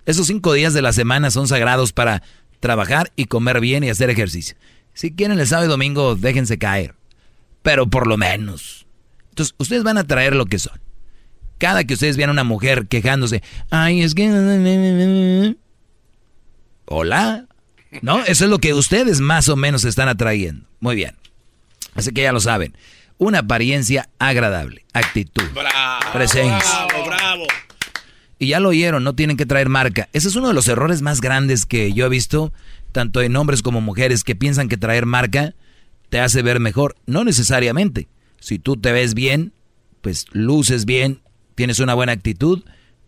Esos cinco días de la semana son sagrados para trabajar y comer bien y hacer ejercicio. Si quieren el sábado y domingo, déjense caer. Pero por lo menos. Entonces, ustedes van a traer lo que son. Cada que ustedes vean a una mujer quejándose, ay, es que... Hola, ¿No? Eso es lo que ustedes más o menos están atrayendo. Muy bien. Así que ya lo saben. Una apariencia agradable, actitud, presencia. Bravo, bravo. Y ya lo oyeron, no tienen que traer marca. Ese es uno de los errores más grandes que yo he visto, tanto en hombres como mujeres, que piensan que traer marca te hace ver mejor. No necesariamente. Si tú te ves bien, pues luces bien, tienes una buena actitud.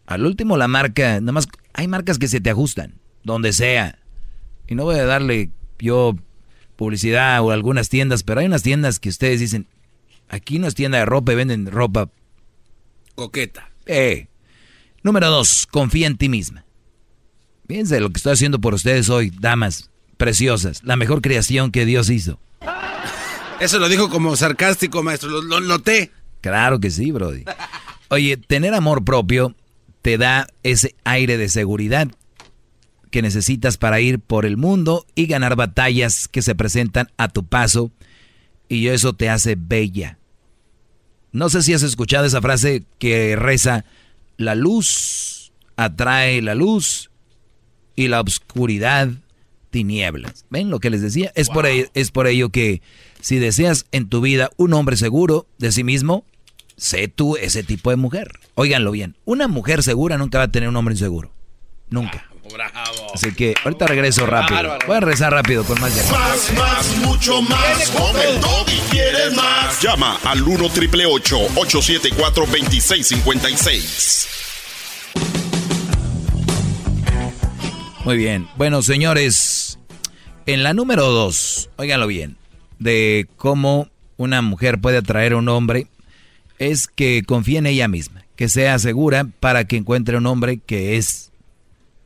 Al último la marca, nada más hay marcas que se te ajustan, donde sea. Y no voy a darle yo publicidad o algunas tiendas, pero hay unas tiendas que ustedes dicen, aquí no es tienda de ropa y venden ropa coqueta. Eh. Número dos, confía en ti misma. Fíjense lo que estoy haciendo por ustedes hoy, damas preciosas, la mejor creación que Dios hizo. Eso lo dijo como sarcástico, maestro, lo, lo noté. Claro que sí, Brody. Oye, tener amor propio te da ese aire de seguridad que necesitas para ir por el mundo y ganar batallas que se presentan a tu paso y eso te hace bella. No sé si has escuchado esa frase que reza, la luz atrae la luz y la oscuridad tinieblas. ¿Ven lo que les decía? Es, por ello, es por ello que si deseas en tu vida un hombre seguro de sí mismo, sé tú ese tipo de mujer. Óiganlo bien, una mujer segura nunca va a tener un hombre inseguro. Nunca. Así que ahorita regreso rápido. Voy a regresar rápido con más Más, más, mucho más. Con el y quieres más. Llama al 1 triple 874 2656. Muy bien. Bueno, señores, en la número dos, óiganlo bien, de cómo una mujer puede atraer a un hombre, es que confíe en ella misma, que sea segura para que encuentre un hombre que es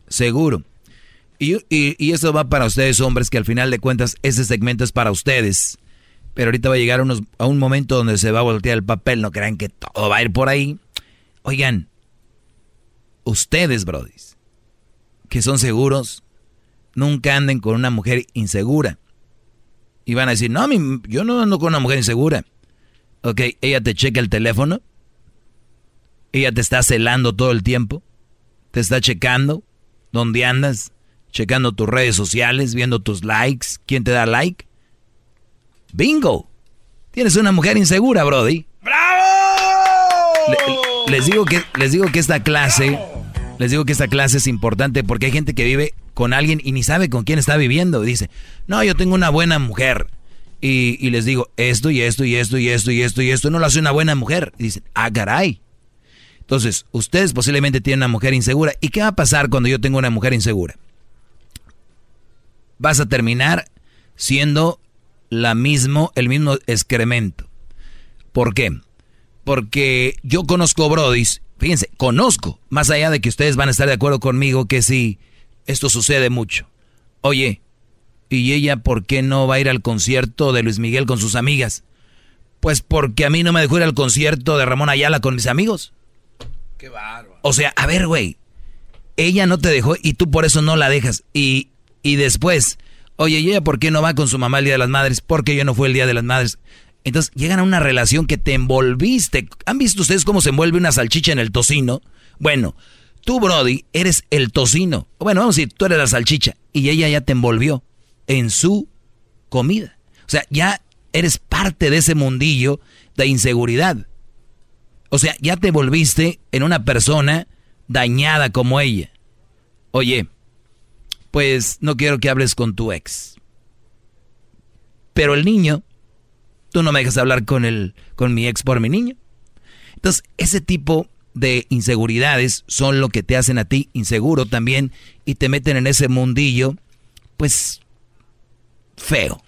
seguro. Y, y, eso va para ustedes, hombres, que al final de cuentas ese segmento es para ustedes. Pero ahorita va a llegar a un momento donde se va a voltear el papel, no crean que todo va a ir por ahí. Oigan, ustedes, brodis, que son seguros, nunca anden con una mujer insegura. Y van a decir, no, yo no ando con una mujer insegura. Ok, ella te checa el teléfono. Ella te está celando todo el tiempo. Te está checando dónde andas, checando tus redes sociales, viendo tus likes, quién te da like. Bingo. Tienes una mujer insegura, Brody. ¡Bravo! les digo que les digo que esta clase les digo que esta clase es importante porque hay gente que vive con alguien y ni sabe con quién está viviendo. Dice, no, yo tengo una buena mujer. Y, les digo, esto y esto y esto y esto y esto y esto no lo hace una buena mujer. Y dicen, ah, caray. Entonces, ustedes posiblemente tienen una mujer insegura. ¿Y qué va a pasar cuando yo tengo una mujer insegura? Vas a terminar siendo la mismo, el mismo excremento. ¿Por qué? Porque yo conozco Brodis Fíjense, conozco, más allá de que ustedes van a estar de acuerdo conmigo, que si esto sucede mucho. Oye, ¿y ella por qué no va a ir al concierto de Luis Miguel con sus amigas? Pues porque a mí no me dejó ir al concierto de Ramón Ayala con mis amigos. Qué bárbaro. O sea, a ver, güey, ella no te dejó y tú por eso no la dejas. Y, y después, oye, ¿y ella por qué no va con su mamá el Día de las Madres? Porque yo no fue el Día de las Madres. Entonces llegan a una relación que te envolviste. ¿Han visto ustedes cómo se envuelve una salchicha en el tocino? Bueno, tú, Brody, eres el tocino. Bueno, vamos a decir, tú eres la salchicha. Y ella ya te envolvió en su comida. O sea, ya eres parte de ese mundillo de inseguridad. O sea, ya te volviste en una persona dañada como ella. Oye, pues no quiero que hables con tu ex. Pero el niño Tú no me dejas hablar con, el, con mi ex por mi niño. Entonces, ese tipo de inseguridades son lo que te hacen a ti inseguro también y te meten en ese mundillo, pues, feo,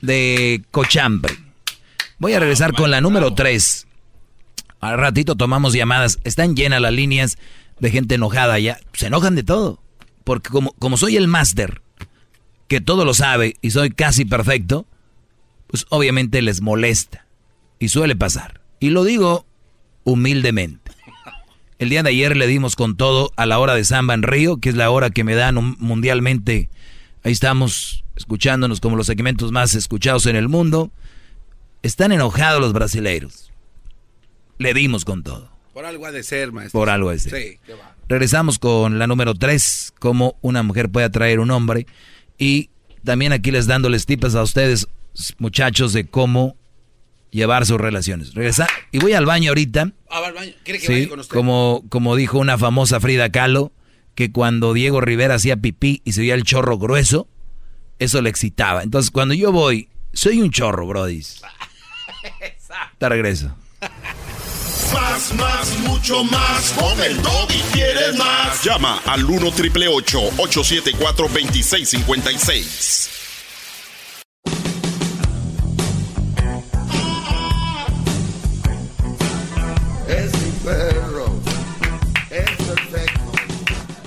de cochambre. Voy a regresar con la número 3. Al ratito tomamos llamadas. Están llenas las líneas de gente enojada ya. Se enojan de todo. Porque como, como soy el máster, que todo lo sabe y soy casi perfecto, pues obviamente les molesta. Y suele pasar. Y lo digo humildemente. El día de ayer le dimos con todo a la hora de Samba en Río, que es la hora que me dan mundialmente. Ahí estamos escuchándonos como los segmentos más escuchados en el mundo. Están enojados los brasileiros. Le dimos con todo. Por algo ha de ser, maestro. Por algo de ser. Sí, qué va. Regresamos con la número 3, cómo una mujer puede atraer un hombre. Y también aquí les dándoles tips a ustedes muchachos de cómo llevar sus relaciones. Regresa y voy al baño ahorita. Ah, al baño. ¿Quiere que sí, vaya con usted? Como, como dijo una famosa Frida Kahlo, que cuando Diego Rivera hacía pipí y se veía el chorro grueso, eso le excitaba. Entonces, cuando yo voy Soy un chorro, Brody. <laughs> Te regreso. Más, más, mucho más. Con el y quieres más. Llama al 1 triple 874 2656. Es mi perro. Es perfecto.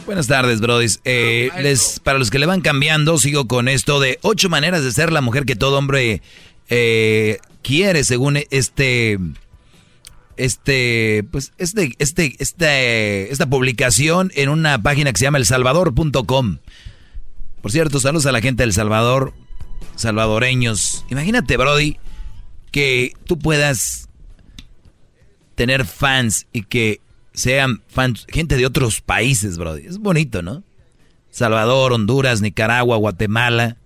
Buenas tardes, brodis. Eh, les, para los que le van cambiando, sigo con esto de ocho maneras de ser la mujer que todo hombre eh, quiere, según este, este, pues, este, este, esta publicación en una página que se llama elsalvador.com. Por cierto, saludos a la gente del Salvador, salvadoreños. Imagínate, Brody, que tú puedas tener fans y que sean fans, gente de otros países, Brody. Es bonito, ¿no? Salvador, Honduras, Nicaragua, Guatemala,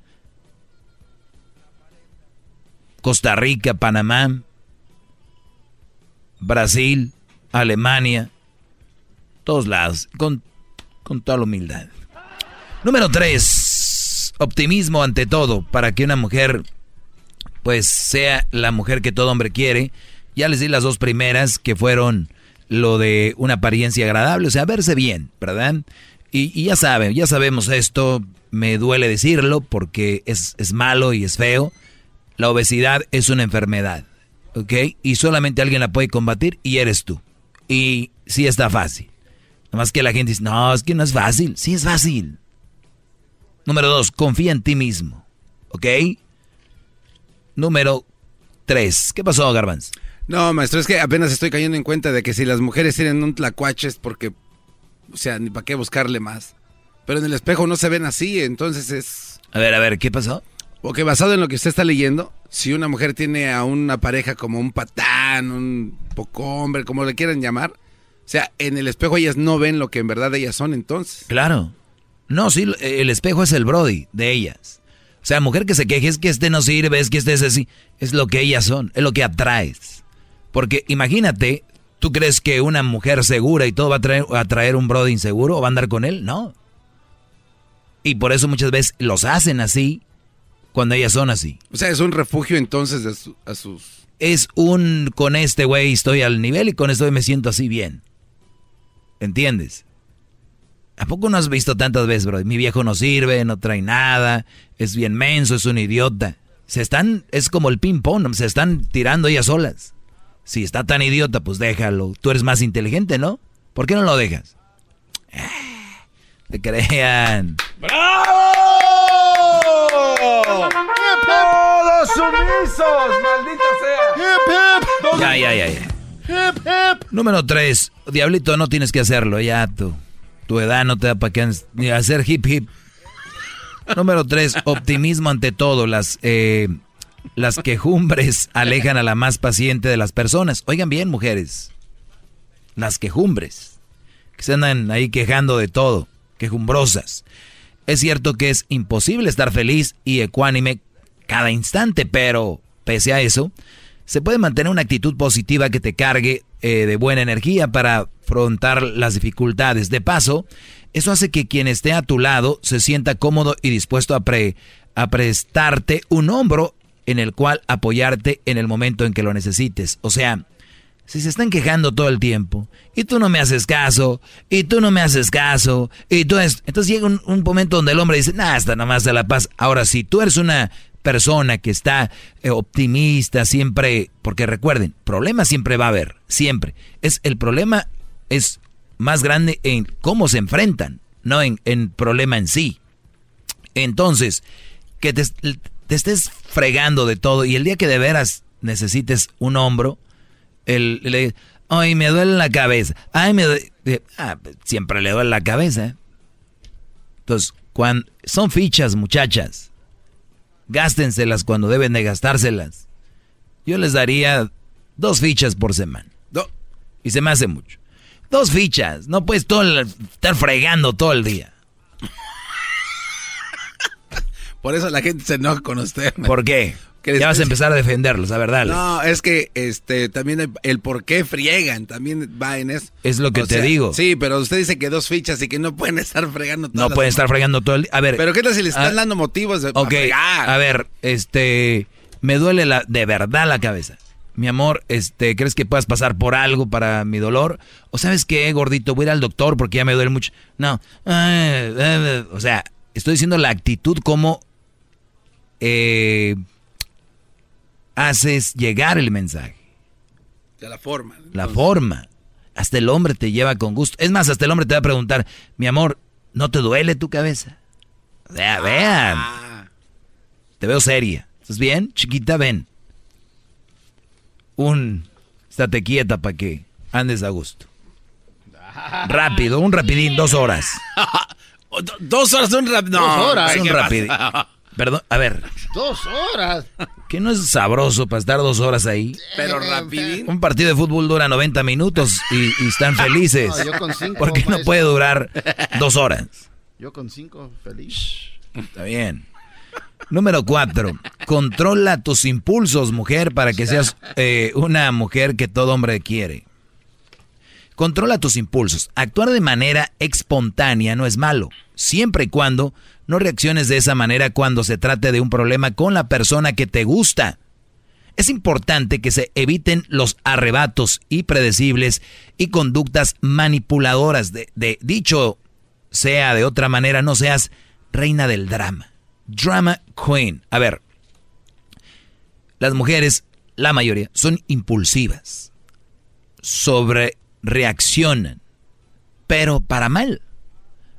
Costa Rica, Panamá, Brasil, Alemania, todos lados, con, con toda la humildad. Número 3. Optimismo ante todo, para que una mujer, pues, sea la mujer que todo hombre quiere. Ya les di las dos primeras, que fueron lo de una apariencia agradable, o sea, verse bien, ¿verdad? Y, y ya saben, ya sabemos esto, me duele decirlo porque es, es malo y es feo. La obesidad es una enfermedad, ¿ok? Y solamente alguien la puede combatir y eres tú. Y sí está fácil. Nomás que la gente dice, no, es que no es fácil. Sí es fácil. Número dos, confía en ti mismo, ¿ok? Número tres, ¿qué pasó, Garbanz? No, maestro, es que apenas estoy cayendo en cuenta de que si las mujeres tienen un tlacuache es porque, o sea, ni para qué buscarle más. Pero en el espejo no se ven así, entonces es... A ver, a ver, ¿qué pasó? Porque basado en lo que usted está leyendo, si una mujer tiene a una pareja como un patán, un poco hombre, como le quieran llamar, o sea, en el espejo ellas no ven lo que en verdad ellas son entonces. Claro. No, sí, el espejo es el Brody de ellas. O sea, mujer que se queje es que este no sirve, es que este es así. Es lo que ellas son, es lo que atraes. Porque imagínate, ¿tú crees que una mujer segura y todo va a traer, a traer un Brody inseguro o va a andar con él? No. Y por eso muchas veces los hacen así cuando ellas son así. O sea, es un refugio entonces de su- a sus... Es un, con este güey estoy al nivel y con esto me siento así bien. ¿Entiendes? ¿A poco no has visto tantas veces, bro? Mi viejo no sirve, no trae nada, es bien menso, es un idiota. Se están, es como el ping-pong, se están tirando ellas solas. Si está tan idiota, pues déjalo. Tú eres más inteligente, ¿no? ¿Por qué no lo dejas? Ah, Te crean. ¡Todos sumisos! ¡Maldita sea! Ya, ya, ya, ya. Número 3. Diablito, no tienes que hacerlo, ya tu, tu edad no te da para que ni hacer hip hip. Número 3. Optimismo ante todo. Las, eh, las quejumbres alejan a la más paciente de las personas. Oigan bien, mujeres. Las quejumbres. Que se andan ahí quejando de todo. Quejumbrosas. Es cierto que es imposible estar feliz y ecuánime cada instante, pero pese a eso, se puede mantener una actitud positiva que te cargue eh, de buena energía para afrontar las dificultades. De paso, eso hace que quien esté a tu lado se sienta cómodo y dispuesto a, pre- a prestarte un hombro en el cual apoyarte en el momento en que lo necesites. O sea, si se están quejando todo el tiempo y tú no me haces caso y tú no me haces caso y tú es... entonces llega un, momento donde el hombre dice, nah, hasta nomás de la paz. Ahora, si tú eres una persona que está eh, optimista siempre, porque recuerden, problemas siempre va a haber, siempre. Es el problema es más grande en cómo se enfrentan, no en en problema en sí. Entonces, que te, te estés fregando de todo y el día que de veras necesites un hombro, el, le, ay, me duele la cabeza, ay, me duele, eh, ah, siempre le duele la cabeza. Entonces, cuando, son fichas, muchachas, gástenselas cuando deben de gastárselas. Yo les daría dos fichas por semana. Y se me hace mucho. Dos fichas, no puedes todo el- estar fregando todo el día. <laughs> Por eso la gente se enoja con usted. ¿Por qué? Que Ya vas a empezar a defenderlos, a ver, dale. No, es que este también el, el por qué friegan también va en eso. Es lo que O te sea, digo. Sí, pero usted dice que dos fichas y que no pueden <laughs> estar fregando todas No pueden estar fregando todo el día. A ver. Pero qué tal si le están ah, dando motivos de Ok, para fregar? a ver, este, me duele la, de verdad la cabeza. Mi amor, este, ¿crees que puedas pasar por algo para mi dolor? O sabes qué, gordito, voy a ir al doctor porque ya me duele mucho. No, o sea, estoy diciendo la actitud como eh, haces llegar el mensaje. De la forma. La forma. Hasta el hombre te lleva con gusto. Es más, hasta el hombre te va a preguntar, mi amor, ¿no te duele tu cabeza? Vea, vean. Ah. Te veo seria. ¿Estás bien? Chiquita, ven. Un... Estate quieta para que andes a gusto. Rápido, un rapidín, dos horas. <laughs> dos horas, un rapidín. Dos horas. un rapidín. Perdón, a ver. Dos horas. ¿Qué no es sabroso para estar dos horas ahí? Pero rapidín. Un partido de fútbol dura 90 minutos y, y están <laughs> felices. No, yo con cinco, ¿Por qué no puede durar dos horas? Yo con cinco, feliz. Está bien. Número cuatro, controla tus impulsos, mujer, para que seas eh, una mujer que todo hombre quiere. Controla tus impulsos. Actuar de manera espontánea no es malo, siempre y cuando no reacciones de esa manera cuando se trate de un problema con la persona que te gusta. Es importante que se eviten los arrebatos impredecibles y conductas manipuladoras. De, de- dicho sea de otra manera, no seas reina del drama. Drama queen. A ver, las mujeres, la mayoría, son impulsivas. Sobre reaccionan. Pero para mal.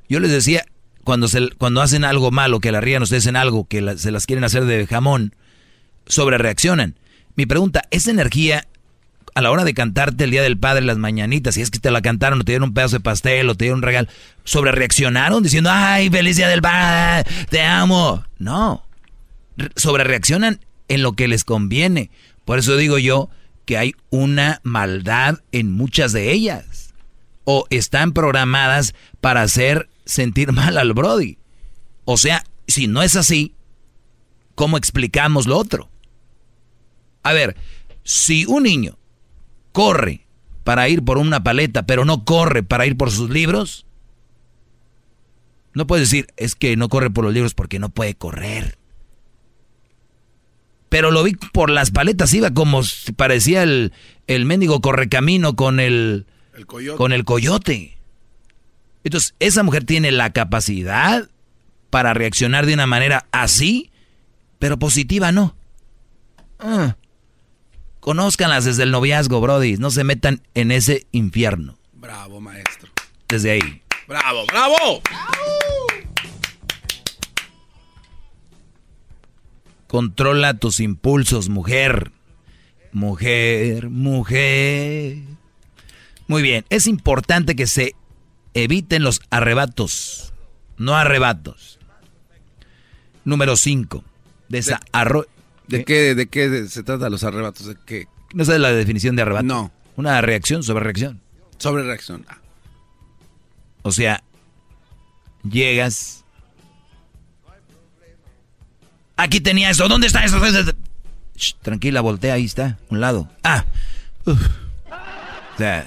Yo les decía, cuando, se, cuando hacen algo malo, que la rían ustedes en algo, que se las quieren hacer de jamón, sobre reaccionan. Mi pregunta, ¿esa energía a la hora de cantarte el Día del Padre las mañanitas, si es que te la cantaron o te dieron un pedazo de pastel o te dieron un regalo, sobre reaccionaron diciendo, ay, feliz Día del Padre, te amo? No, sobre reaccionan en lo que les conviene. Por eso digo yo que hay una maldad en muchas de ellas. O están programadas para hacer sentir mal al Brody. O sea, si no es así, ¿cómo explicamos lo otro? A ver, si un niño corre para ir por una paleta, pero no corre para ir por sus libros, no puedes decir, es que no corre por los libros porque no puede correr. Pero lo vi por las paletas, iba como si parecía el, el mendigo correcamino con el, El coyote. con el coyote. Entonces, esa mujer tiene la capacidad para reaccionar de una manera así, pero positiva no. Ah. Conózcanlas desde el noviazgo, Brody. No se metan en ese infierno. Bravo, maestro. Desde ahí. Bravo, bravo. Controla tus impulsos, mujer. Mujer, mujer. Muy bien, es importante que se eviten los arrebatos. No arrebatos. Número 5. Desarrollo. ¿De qué, de qué se trata los arrebatos? ¿De qué? ¿No sabes la definición de arrebato? No. Una reacción sobre reacción. Sobre reacción. Ah. O sea, llegas. Aquí tenía eso. ¿Dónde está eso? Shh, tranquila, voltea, ahí está, un lado. Ah. Uf. O sea,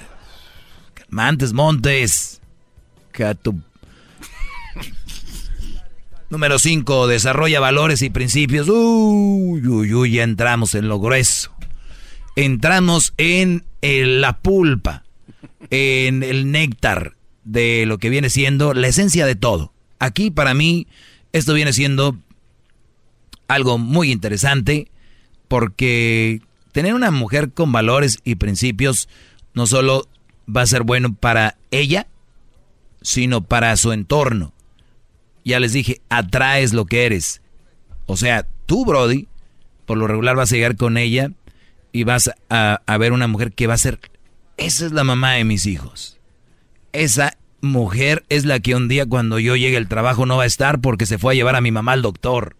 calmantes, montes. Número 5, desarrolla valores y principios. Uy, uy, uy, ya entramos en lo grueso. Entramos en el- la pulpa, en el néctar de lo que viene siendo la esencia de todo. Aquí para mí esto viene siendo algo muy interesante porque tener una mujer con valores y principios no solo va a ser bueno para ella, sino para su entorno. Ya les dije, atraes lo que eres. O sea, tú, Brody, por lo regular vas a llegar con ella y vas a, a ver una mujer que va a ser, esa es la mamá de mis hijos. Esa mujer es la que un día cuando yo llegue al trabajo no va a estar porque se fue a llevar a mi mamá al doctor.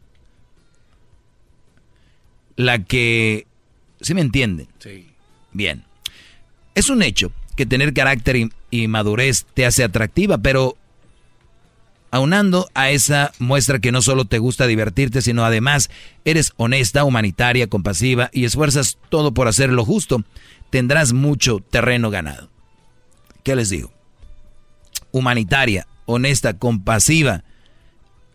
La que... ¿Sí me entienden? Sí. Bien. Es un hecho que tener carácter y, madurez te hace atractiva, pero aunando a esa muestra que no solo te gusta divertirte, sino además eres honesta, humanitaria, compasiva y esfuerzas todo por hacer lo justo, tendrás mucho terreno ganado. ¿Qué les digo? Humanitaria, honesta, compasiva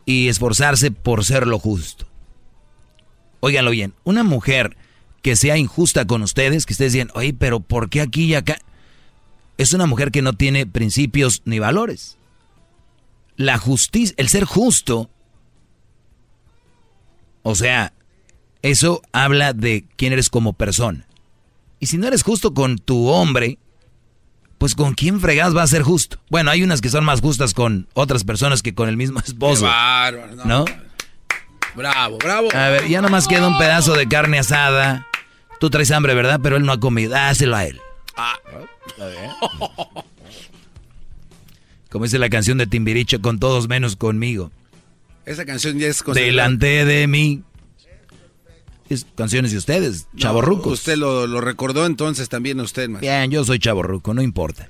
y esforzarse por ser lo justo. óiganlo bien, una mujer que sea injusta con ustedes, que ustedes digan, oye, pero ¿por qué aquí y acá? Es una mujer que no tiene principios ni valores. La justicia, el ser justo, o sea, eso habla de quién eres como persona. Y si no eres justo con tu hombre, pues con quién fregas va a ser justo. Bueno, hay unas que son más justas con otras personas que con el mismo esposo. bárbaro, no. Bravo, bravo. A ver, ya nomás queda un pedazo de carne asada. Tú traes hambre, ¿verdad? Pero él no ha comido. Dáselo a él. Ah. Como dice la canción de Timbiricho, con todos menos conmigo. Esa canción ya es Delante de mí. Es canciones de ustedes, No. Usted lo, lo recordó entonces también usted, maestro. Bien, yo soy chavorruco, no importa.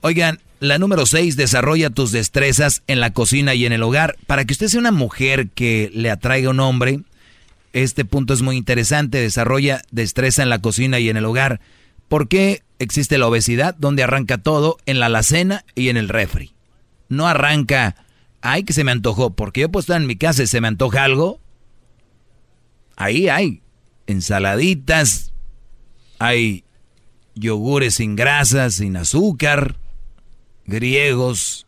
Oigan, la número 6, desarrolla tus destrezas en la cocina y en el hogar. Para que usted sea una mujer que le atraiga a un hombre, este punto es muy interesante. Desarrolla destreza en la cocina y en el hogar. ¿Por qué existe la obesidad? Donde arranca todo en la alacena y en el refri. No arranca, ay, que se me antojó. Porque yo puedo estar en mi casa y se me antoja algo. Ahí hay ensaladitas, hay yogures sin grasa, sin azúcar, griegos,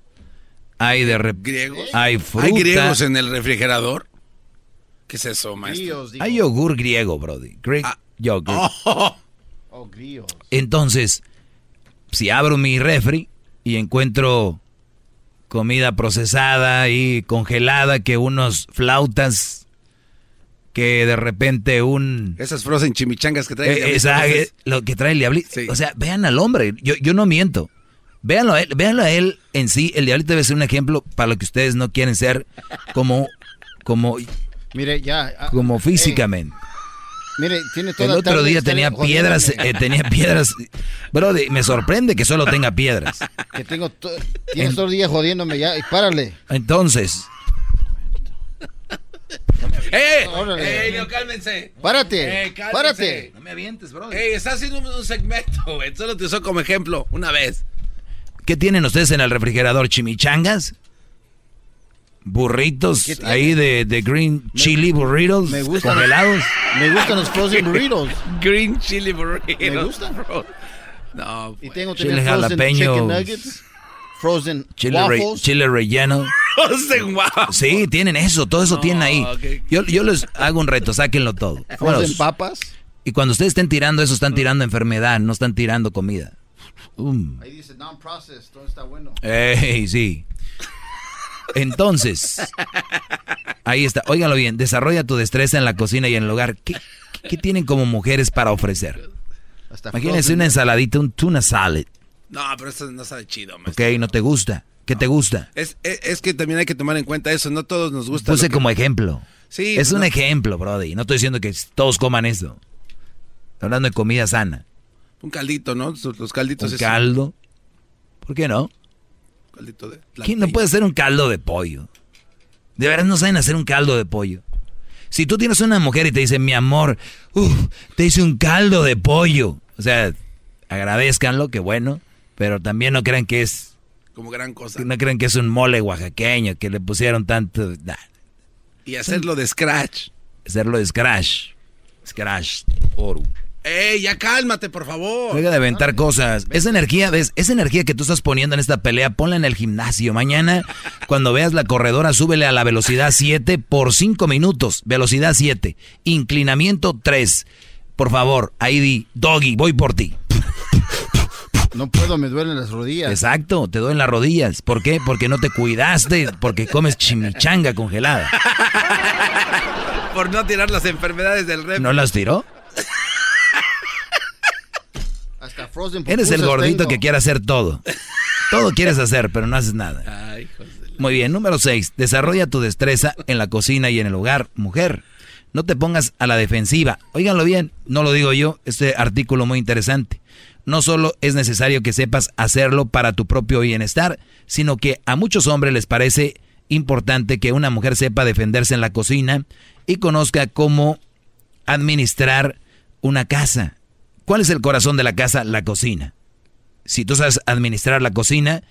hay de rep- ¿Griegos? hay fruta, ¿Hay griegos en el refrigerador? ¿Qué es eso, maestro? hay yogur griego, brody, Greek yogurt. <laughs> Oh. Entonces, si abro mi refri y encuentro comida procesada y congelada, que unos flautas, que de repente un... Esas frozen chimichangas que trae. Eh, esa- eh, lo que trae el diablito. O sea, vean al hombre. Yo, yo no miento. Véanlo a él, véanlo a él en sí. El diablito debe ser un ejemplo para lo que ustedes no quieren ser como, como, Mire, ya. ah, como físicamente. Mire, tiene toda El otro tarde día tenía piedras, eh, tenía piedras. Bro, me sorprende que solo tenga piedras. Que tengo to- tienes todo el día jodiéndome ya. y Párale. Entonces, ¡Eh! ¡Eh, Leo, cálmense! Párate, Eh, cálmense. párate. No me avientes, bro. ¡Ey, está haciendo un, un segmento, güey! Solo te usó como ejemplo, una vez. ¿qué tienen ustedes en el refrigerador? ¿Chimichangas? ¿Burritos ahí de, de green chili burritos Me gustan, congelados? me gustan los frozen <laughs> burritos. Green chili burritos. Me gustan. bro. No, Y tengo Chile también frozen jalapeño. chicken nuggets, frozen Chile, re- chile relleno. <laughs> Frozen waffles. Sí, tienen eso, todo eso tienen ahí. Yo, yo les hago un reto, sáquenlo todo. Bueno, Frozen papas. y cuando ustedes estén tirando eso, están tirando enfermedad, no están tirando comida. Um. Ahí dice non-processed, todo está bueno. Ey, sí. Entonces, ahí está. Óiganlo bien, desarrolla tu destreza en la cocina y en el hogar. ¿Qué, qué tienen como mujeres para ofrecer? Imagínense una ensaladita, un tuna salad. No, pero eso no sabe chido, maestro. ¿Ok? ¿No te gusta? ¿Qué te gusta? Es, es, es que también hay que tomar en cuenta eso. No todos nos gusta. Puse que- como ejemplo. Sí, es un no- ejemplo, Brody. No estoy diciendo que todos coman eso. Estoy hablando de comida sana. Un caldito, ¿no? Los calditos. Un es- caldo. ¿Por qué no? Caldito de ¿Quién no puede hacer un caldo de pollo? De veras no saben hacer un caldo de pollo. Si tú tienes una mujer y te dice, mi amor, uf, te hice un caldo de pollo. O sea, agradezcanlo, que bueno, pero también no crean que es, Como gran cosa. no crean que es un mole oaxaqueño, que le pusieron tanto, nah, Y hacerlo de scratch. hacerlo de scratch. Scratch, oro. ¡Ey, ya cálmate, por favor! Deja de aventar cosas. Esa energía, ¿ves? Esa energía que tú estás poniendo en esta pelea, ponla en el gimnasio. Mañana, <laughs> cuando veas la corredora, súbele a la velocidad 7 por 5 minutos. Velocidad 7. Inclinamiento 3. Por favor, ahí di, Doggy, voy por ti. No puedo, me duelen las rodillas. Exacto, te duelen las rodillas. ¿Por qué? Porque no te cuidaste, porque comes chimichanga congelada. <laughs> Por no tirar las enfermedades del rep. ¿No las tiró? Hasta frozen Eres el gordito tengo. que quiere hacer todo. Todo quieres hacer, pero no haces nada. Ay, Muy bien, número 6. Desarrolla tu destreza en la cocina y en el hogar. Mujer, no te pongas a la defensiva. Óiganlo bien, no lo digo yo, este artículo muy interesante. No solo es necesario que sepas hacerlo para tu propio bienestar, sino que a muchos hombres les parece importante que una mujer sepa defenderse en la cocina y conozca cómo administrar una casa. ¿Cuál es el corazón de la casa? La cocina. Si tú sabes administrar la cocina,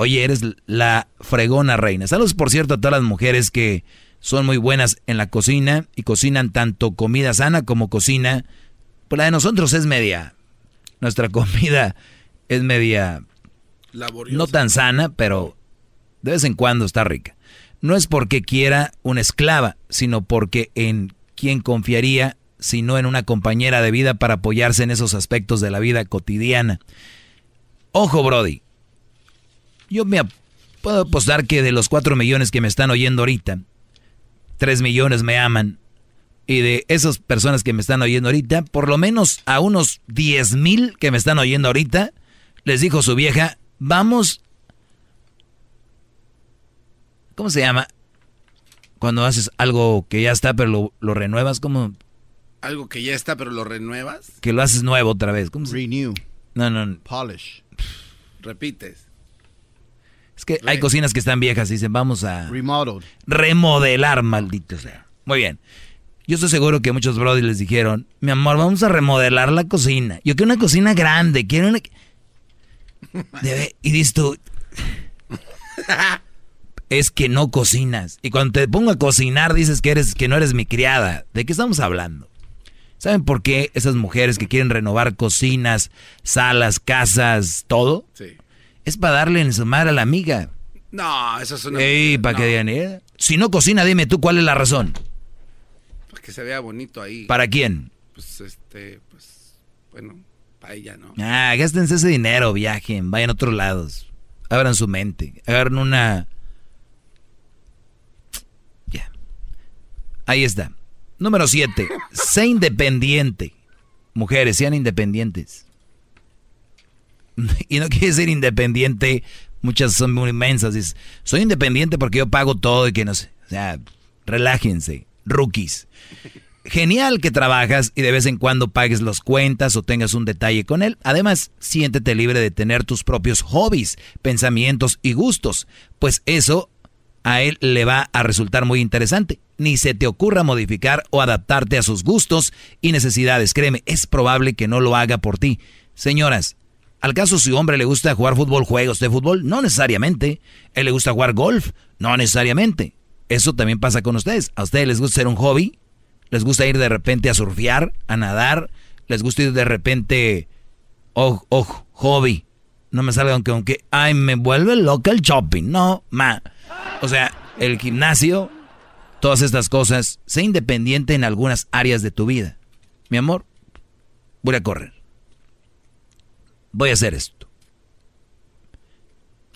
Oye, eres la fregona reina. Saludos, por cierto, a todas las mujeres que son muy buenas en la cocina y cocinan tanto comida sana como cocina. Pues la de nosotros es media. Nuestra <laughs> comida es media. No tan sana, pero de vez en cuando está rica. No es porque quiera una esclava, sino porque en quién confiaría sino en una compañera de vida para apoyarse en esos aspectos de la vida cotidiana. Ojo, Brody. Yo me puedo apostar que de los 4 millones que me están oyendo ahorita, 3 millones me aman. Y de esas personas que me están oyendo ahorita, por lo menos a unos 10 mil que me están oyendo ahorita, les dijo su vieja, vamos... ¿Cómo se llama? Cuando haces algo que ya está, pero lo, lo renuevas, ¿cómo? Algo que ya está, pero lo renuevas. Que lo haces nuevo otra vez. ¿Cómo se... Renew. No, no. Polish. Repites. Es que hay cocinas que están viejas y dicen, vamos a... Remodeled. Remodelar, maldito sea. Muy bien. Yo estoy seguro que muchos brothers les dijeron, mi amor, vamos a remodelar la cocina. Yo quiero una cocina grande, quiero una... Debe... Y dices tú... es que no cocinas. Y cuando te pongo a cocinar dices que, eres, que no eres mi criada. ¿De qué estamos hablando? ¿Saben por qué esas mujeres que quieren renovar cocinas, salas, casas, todo? Sí. Es para darle en su madre a la amiga. No, eso es una... Ey, para que digan, eh, si no cocina, dime tú cuál es la razón. Para que se vea bonito ahí. ¿Para quién? Pues, este, pues, bueno, para ella, ¿no? Ah, gástense ese dinero, viajen, vayan a otros lados. Abran su mente, agarren una... Ya. Ahí está. Número 7. sé independiente. Mujeres, sean independientes. <laughs> Y no quiere ser independiente. Muchas son muy inmensas. Dices, soy independiente porque yo pago todo y que no sé. O sea, relájense, rookies. Genial que trabajas y de vez en cuando pagues las cuentas o tengas un detalle con él. Además, siéntete libre de tener tus propios hobbies, pensamientos y gustos, pues eso a él le va a resultar muy interesante. Ni se te ocurra modificar o adaptarte a sus gustos y necesidades. Créeme, es probable que no lo haga por ti. Señoras, ¿al caso su hombre le gusta jugar fútbol, juegos de fútbol? No necesariamente. ¿Él le gusta jugar golf? No necesariamente. Eso también pasa con ustedes. ¿A ustedes les gusta ser un hobby? ¿Les gusta ir de repente a surfear, a nadar? ¿Les gusta ir de repente... Oh, oh, hobby. No me salga aunque, aunque... Ay, me vuelve loca el shopping. No, ma. O sea, el gimnasio, todas estas cosas, sé independiente en algunas áreas de tu vida. Mi amor, voy a correr. Voy a hacer esto.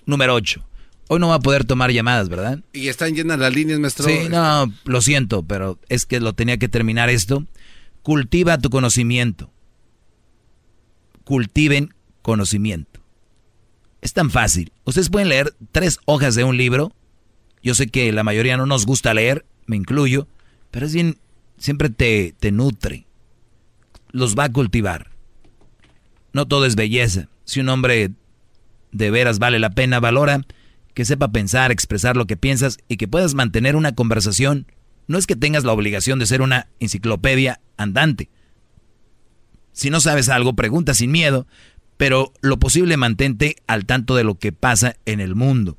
Número 8. Hoy no va a poder tomar llamadas, ¿verdad? Y están llenas las líneas, maestro. Sí, no, lo siento, pero es que lo tenía que terminar esto. Cultiva tu conocimiento. Cultiven conocimiento. Es tan fácil. Ustedes pueden leer tres hojas de un libro. Yo sé que la mayoría no nos gusta leer, me incluyo, pero es bien, siempre te, te nutre. Los va a cultivar. No todo es belleza. Si un hombre de veras vale la pena, valora que sepa pensar, expresar lo que piensas y que puedas mantener una conversación. No es que tengas la obligación de ser una enciclopedia andante. Si no sabes algo, pregunta sin miedo, pero lo posible mantente al tanto de lo que pasa en el mundo.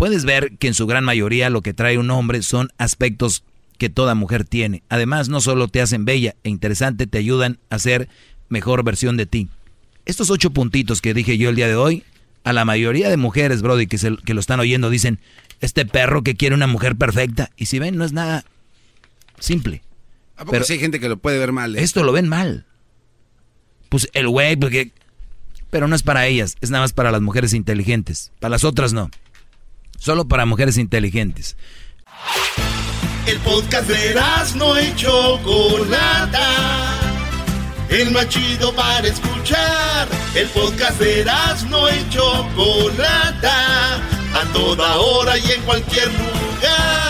Puedes ver que en su gran mayoría lo que trae un hombre son aspectos que toda mujer tiene. Además, no solo te hacen bella e interesante, te ayudan a ser mejor versión de ti. Estos ocho puntitos que dije yo el día de hoy, a la mayoría de mujeres, Brody, que, se, que lo están oyendo, dicen, este perro que quiere una mujer perfecta. Y si ven, no es nada simple. ¿A poco sí hay gente que lo puede ver mal? eh? Esto lo ven mal. Pues el güey, porque... Pero no es para ellas, es nada más para las mujeres inteligentes. Para las otras no. Solo para mujeres inteligentes. El podcast de no y Chocolata. El más chido para escuchar. El podcast de no y Chocolata. A toda hora y en cualquier lugar.